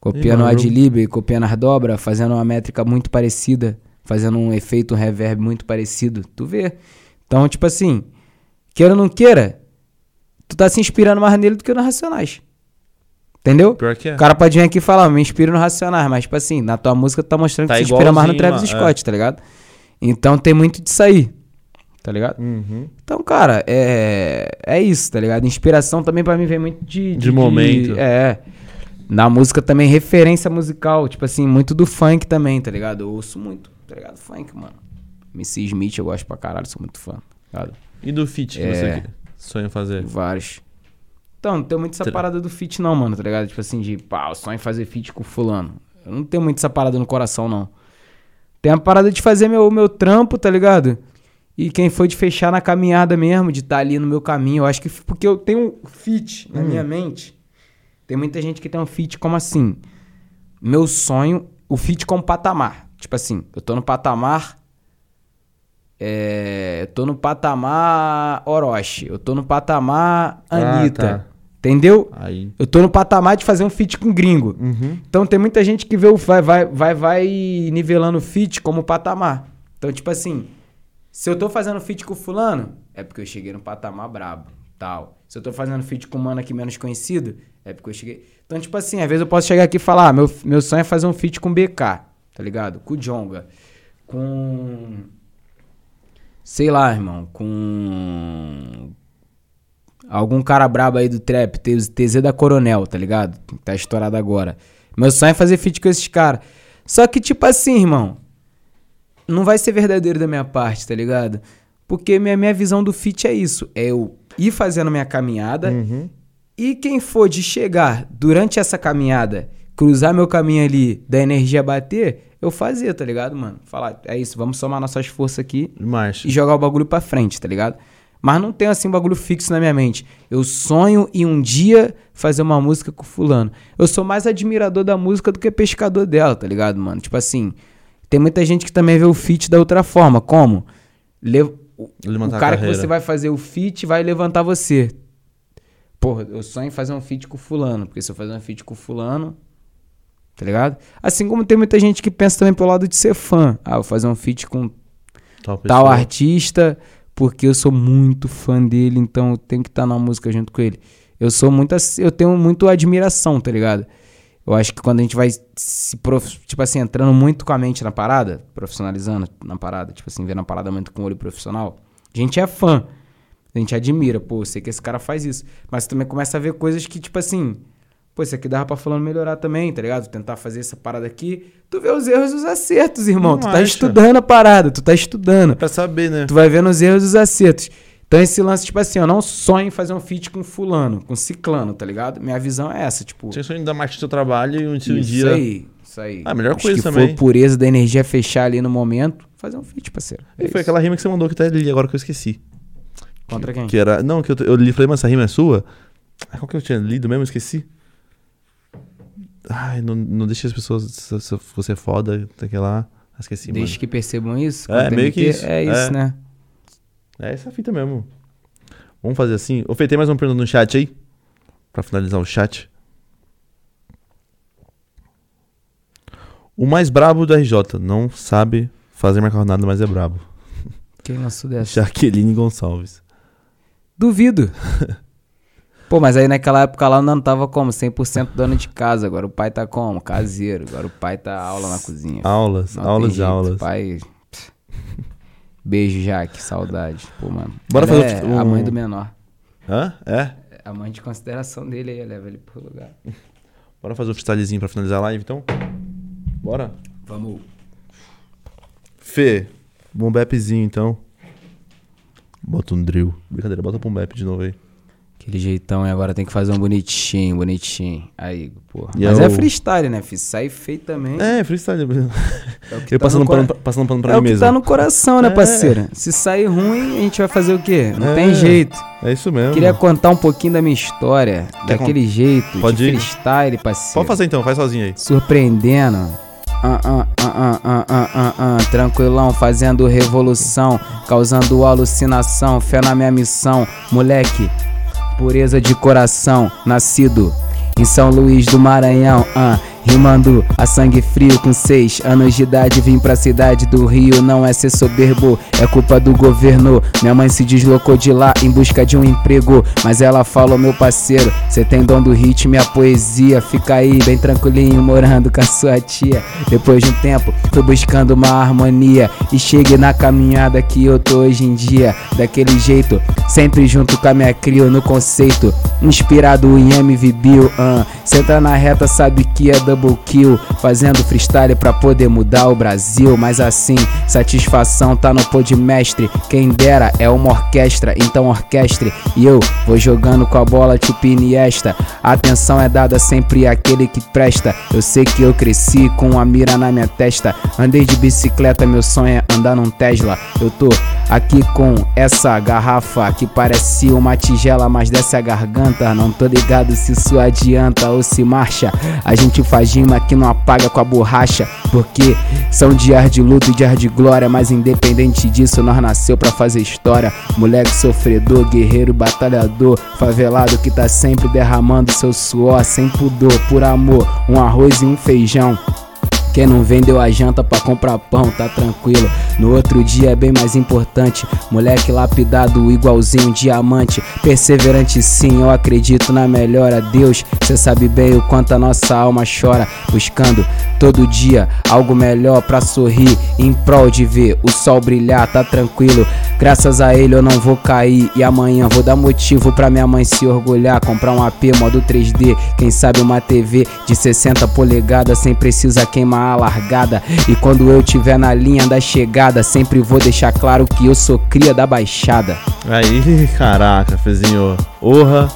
Copiando o Adlib, copiando as dobras, fazendo uma métrica muito parecida, fazendo um efeito, um reverb muito parecido. Tu vê. Então, tipo assim, queira ou não queira, tu tá se inspirando mais nele do que no Racionais. Entendeu? Pior que é. O cara pode vir aqui e falar, me inspiro no Racionais, mas, tipo assim, na tua música tu tá mostrando Tá que se inspira mais no Travis mano, Scott, tá ligado? Então tem muito disso aí, tá ligado? Uhum. Então, cara, é, é isso, tá ligado? Inspiração também pra mim vem muito de... De momento. é. Na música também, referência musical, tipo assim, muito do funk também, tá ligado? Eu ouço muito, tá ligado? Funk, mano. MC Smith eu gosto pra caralho, sou muito fã, tá ligado? E do feat que É. você sonha fazer? Vários. Então, não tenho muito essa Tra- parada do feat não, mano, tá ligado? Tipo assim, de, pá, sonho em fazer feat com fulano. Eu não tenho muito essa parada no coração, não. Tem a parada de fazer meu, meu trampo, tá ligado? E quem foi de fechar na caminhada mesmo, de estar ali no meu caminho. Eu acho que porque eu tenho um feat na minha mente. Tem muita gente que tem um feat como assim. Meu sonho, o feat como patamar. Tipo assim, eu tô no patamar. É, eu tô no patamar Orochi. Eu tô no patamar Ah, Anitta. tá. Entendeu? Aí. Eu tô no patamar de fazer um feat com gringo. Uhum. Então tem muita gente que vê o vai, vai, vai, vai nivelando o feat como patamar. Então, tipo assim, se eu tô fazendo feat com fulano, é porque eu cheguei no patamar brabo, tal. Se eu tô fazendo feat com um mano aqui menos conhecido, é porque eu cheguei... Então, tipo assim, às vezes eu posso chegar aqui e falar, ah, meu, meu sonho é fazer um feat com BK, tá ligado? Com o Jonga, com... Sei lá, irmão, com... Algum cara brabo aí do trap, TZ da Coronel, tá ligado? Tá estourado agora. Meu sonho é fazer feat com esses caras. Só que, tipo assim, irmão, não vai ser verdadeiro da minha parte, tá ligado? Porque minha, minha visão do feat é isso. É eu ir fazendo minha caminhada Uhum. e quem for de chegar durante essa caminhada, cruzar meu caminho ali, da energia bater, eu fazer, tá ligado, mano? Falar, é isso, vamos somar nossas forças aqui Marcha. e jogar o bagulho pra frente, tá ligado? Mas não tenho assim um bagulho fixo na minha mente. Eu sonho em um dia fazer uma música com fulano. Eu sou mais admirador da música do que pescador dela, tá ligado, mano? Tipo assim, tem muita gente que também vê o feat da outra forma. Como? Le- o- Levantar o cara que você vai fazer o feat vai levantar você. Porra, eu sonho em fazer um feat com fulano. Porque se eu fazer um feat com fulano, tá ligado? Assim como tem muita gente que pensa também pelo lado de ser fã. Ah, vou fazer um feat com Tal, artista, porque eu sou muito fã dele, então eu tenho que estar na música junto com ele. Eu sou muito eu tenho muito admiração, tá ligado? Eu acho que quando a gente vai se prof, tipo assim, entrando muito com a mente na parada, profissionalizando na parada, tipo assim, vendo a parada muito com o olho profissional, a gente é fã. A gente admira, pô, eu sei que esse cara faz isso. Mas também começa a ver coisas que, tipo assim, pô, isso aqui dava pra fulano melhorar também, tá ligado? Tentar fazer essa parada aqui. Tu vê os erros e os acertos, irmão. Não tu tá acha. estudando a parada, tu tá estudando. Pra saber, né? Tu vai vendo os erros e os acertos. Então esse lance, tipo assim, eu não sonho em fazer um feat com fulano, com ciclano, tá ligado? Minha visão é essa, tipo... Você sonha em dar marcha do seu trabalho e um, um isso dia... aí, isso aí. Ah, a melhor Acho coisa que também. for pureza da energia fechar ali no momento, fazer um feat, parceiro. É E foi isso. aquela rima que você mandou que tá ali agora que eu esqueci. Contra quem? Que era... Não, que eu, eu li e falei, mas essa rima é sua? Ah, qual que eu tinha lido mesmo? Esqueci. Ai, não, não deixe as pessoas... Se, se você é foda, tem que lá. Esqueci, Desde mano. que percebam isso. É, meio que MT, isso. É isso, É. né? É essa a fita mesmo. Vamos fazer assim. Ô, Fê, tem mais uma pergunta no chat aí? Pra finalizar o chat. O mais brabo do RJ não sabe fazer macarronada, mas é brabo. Quem lançou dessa? Jaqueline Gonçalves. Duvido. Pô, mas aí naquela época lá não tava como? 100% dono de casa. Agora o pai tá como? Caseiro. Agora o pai tá aula na cozinha. Aulas, Não aulas e aulas. Pai. Beijo, Jaque. Saudade. Pô, mano. Bora Ela fazer é um- a mãe do menor. Hã? É? A mãe de consideração dele aí, leva ele pro lugar. Bora fazer o freestylezinho pra finalizar a live, então? Bora? Vamos. Fê, bom bapzinho, então. Bota um drill. Brincadeira, bota um bap de novo aí. Aquele jeitão e agora tem que fazer um bonitinho, bonitinho. Aí, porra. E Mas é é o- freestyle, né, filho? Sai feio também. É, freestyle. É o que Eu tá passando no pano, cora- passando pano pra É o mim que mesmo. tá no coração, né, É. parceira? Se sair ruim, a gente vai fazer o quê? Não É. tem jeito. É isso mesmo. Queria contar um pouquinho da minha história, Quer daquele jeito, Pode de ir. freestyle, parceiro. Pode fazer então, faz sozinho aí. Surpreendendo. Ah, ah, ah, ah, ah, ah, ah, ah, tranquilão, fazendo revolução, causando alucinação, fé na minha missão, moleque, pureza de coração, nascido em São Luís do Maranhão, ah, rimando a sangue frio com seis anos de idade, vim pra cidade do Rio, não é ser soberbo, é culpa do governo, minha mãe se deslocou de lá em busca de um emprego, mas ela falou, meu parceiro, cê tem dom do ritmo e a poesia, fica aí bem tranquilinho, morando com a sua tia, depois de um tempo, fui buscando uma harmonia, e cheguei na caminhada que eu tô hoje em dia, daquele jeito, sempre junto com a minha crio no conceito, inspirado em MV Bill, cê tá na reta, sabe que é double kill, fazendo freestyle pra poder mudar o Brasil, mas assim, satisfação tá no pô de mestre, quem dera é uma orquestra, então orquestre, e eu vou jogando com a bola tipo Iniesta, a atenção é dada sempre àquele que presta, eu sei que eu cresci com a mira na minha testa, andei de bicicleta, meu sonho é andar num Tesla, eu tô aqui com essa garrafa que parece uma tigela, mas desce a garganta, não tô ligado se isso adianta ou se marcha, a gente faz rima que não apaga com a borracha, porque são dias de luto e dias de glória, mas independente disso, nós nasceu pra fazer história. Moleque sofredor, guerreiro, batalhador, favelado que tá sempre derramando seu suor sem pudor, por amor, um arroz e um feijão. Quem não vendeu a janta pra comprar pão, tá tranquilo. No outro dia é bem mais importante. Moleque lapidado, igualzinho um diamante. Perseverante sim, eu acredito na melhora. Deus, cê sabe bem o quanto a nossa alma chora. Buscando todo dia algo melhor pra sorrir. Em prol de ver o sol brilhar, tá tranquilo. Graças a ele eu não vou cair. E amanhã vou dar motivo pra minha mãe se orgulhar. Comprar um AP modo 3D. Quem sabe uma TV de 60 polegadas sem precisar queimar a largada. E quando eu tiver na linha da chegada, sempre vou deixar claro que eu sou cria da baixada. Aí, caraca, Fezinho. Orra.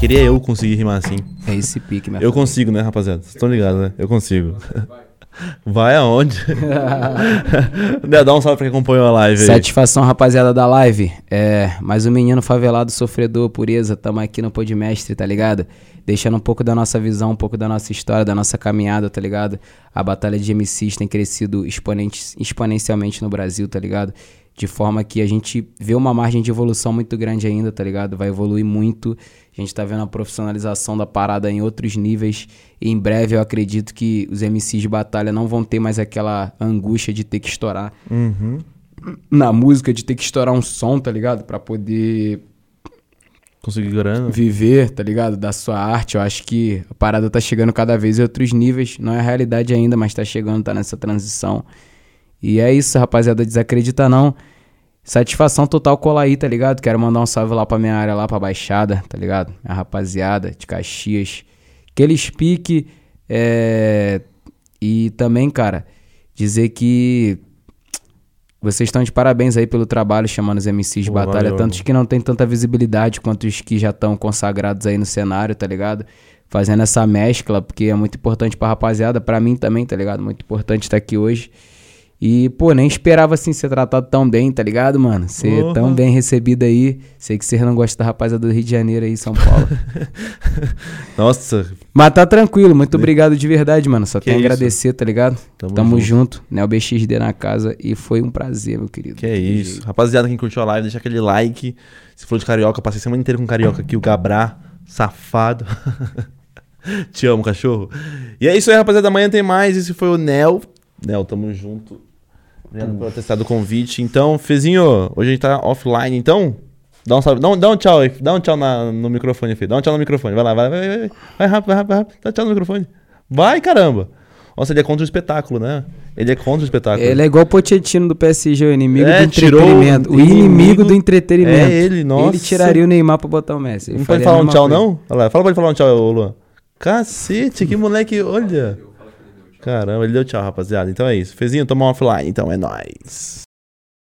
Queria eu conseguir rimar assim. É esse pique, minha Eu consigo, né, rapaziada? Vocês estão ligados, né? Eu consigo. Vai aonde? Dá- Dá um salve pra quem acompanhou a live aí. Satisfação, rapaziada da live. É, mais um menino favelado, sofredor, pureza. Tamo aqui no Podmestre, tá ligado? Deixando um pouco da nossa visão, um pouco da nossa história, da nossa caminhada, tá ligado? A batalha de MCs tem crescido exponencialmente no Brasil, tá ligado? De forma que a gente vê uma margem de evolução muito grande ainda, tá ligado? Vai evoluir muito. A gente tá vendo a profissionalização da parada em outros níveis. E em breve eu acredito que os MCs de batalha não vão ter mais aquela angústia de ter que estourar Uhum. na música de ter que estourar um som, tá ligado? Pra poder Consegui grana. viver, tá ligado? Da sua arte. Eu acho que a parada tá chegando cada vez em outros níveis. Não é a realidade ainda, mas tá chegando, tá nessa transição. E é isso, rapaziada. Desacredita não. Satisfação total colar aí, tá ligado? Quero mandar um salve lá pra minha área, lá pra Baixada, tá ligado? Minha rapaziada de Caxias. Que eles pique. É... E também, cara, dizer que vocês estão de parabéns aí pelo trabalho chamando os MCs de Pô, batalha, valeu, tantos mano. que não tem tanta visibilidade quanto os que já estão consagrados aí no cenário, tá ligado? Fazendo essa mescla, porque é muito importante pra rapaziada, pra mim também, tá ligado? Muito importante estar aqui hoje. E, pô, nem esperava assim ser tratado tão bem, tá ligado, mano? Ser Porra. tão bem recebido aí. Sei que vocês não gostam da rapaziada do Rio de Janeiro aí, São Paulo. Nossa, Mas tá tranquilo, muito obrigado de verdade, mano. Só Que tenho a agradecer, tá ligado? Tamo Tamo, junto. junto. Neo BXD na casa e foi um prazer, meu querido. que é isso. Rapaziada, quem curtiu a live, deixa aquele like. Se for de carioca, passei a semana inteira com carioca aqui, o Gabrá, safado. Te amo, cachorro. E é isso aí, rapaziada. Amanhã tem mais. Esse foi o Nel. Nel, tamo junto. Obrigado por ter acessado o convite. Então, Fezinho, hoje a gente tá offline, então. Dá um, salve, dá um, dá um tchau aí. Dá um tchau na- no microfone, filho. Dá um tchau no microfone. Vai lá, vai, vai, vai. Vai, rápido, vai rápido, vai rápido. Dá tchau no microfone. Vai, caramba. Nossa, ele é contra o espetáculo, né? Ele é contra o espetáculo. Ele é igual o Pochettino do PSG, o inimigo É, do entretenimento. o inimigo, inimigo- do entretenimento. É ele, nossa. Ele tiraria o Neymar pra botar o Messi. Ele Não pode falar um tchau, coisa. não? Olha lá, fala pra ele falar um tchau, Luan. Cacete, que moleque, olha. Caramba, ele deu tchau, rapaziada. Então é isso. Fezinho, toma um offline, então é nóis.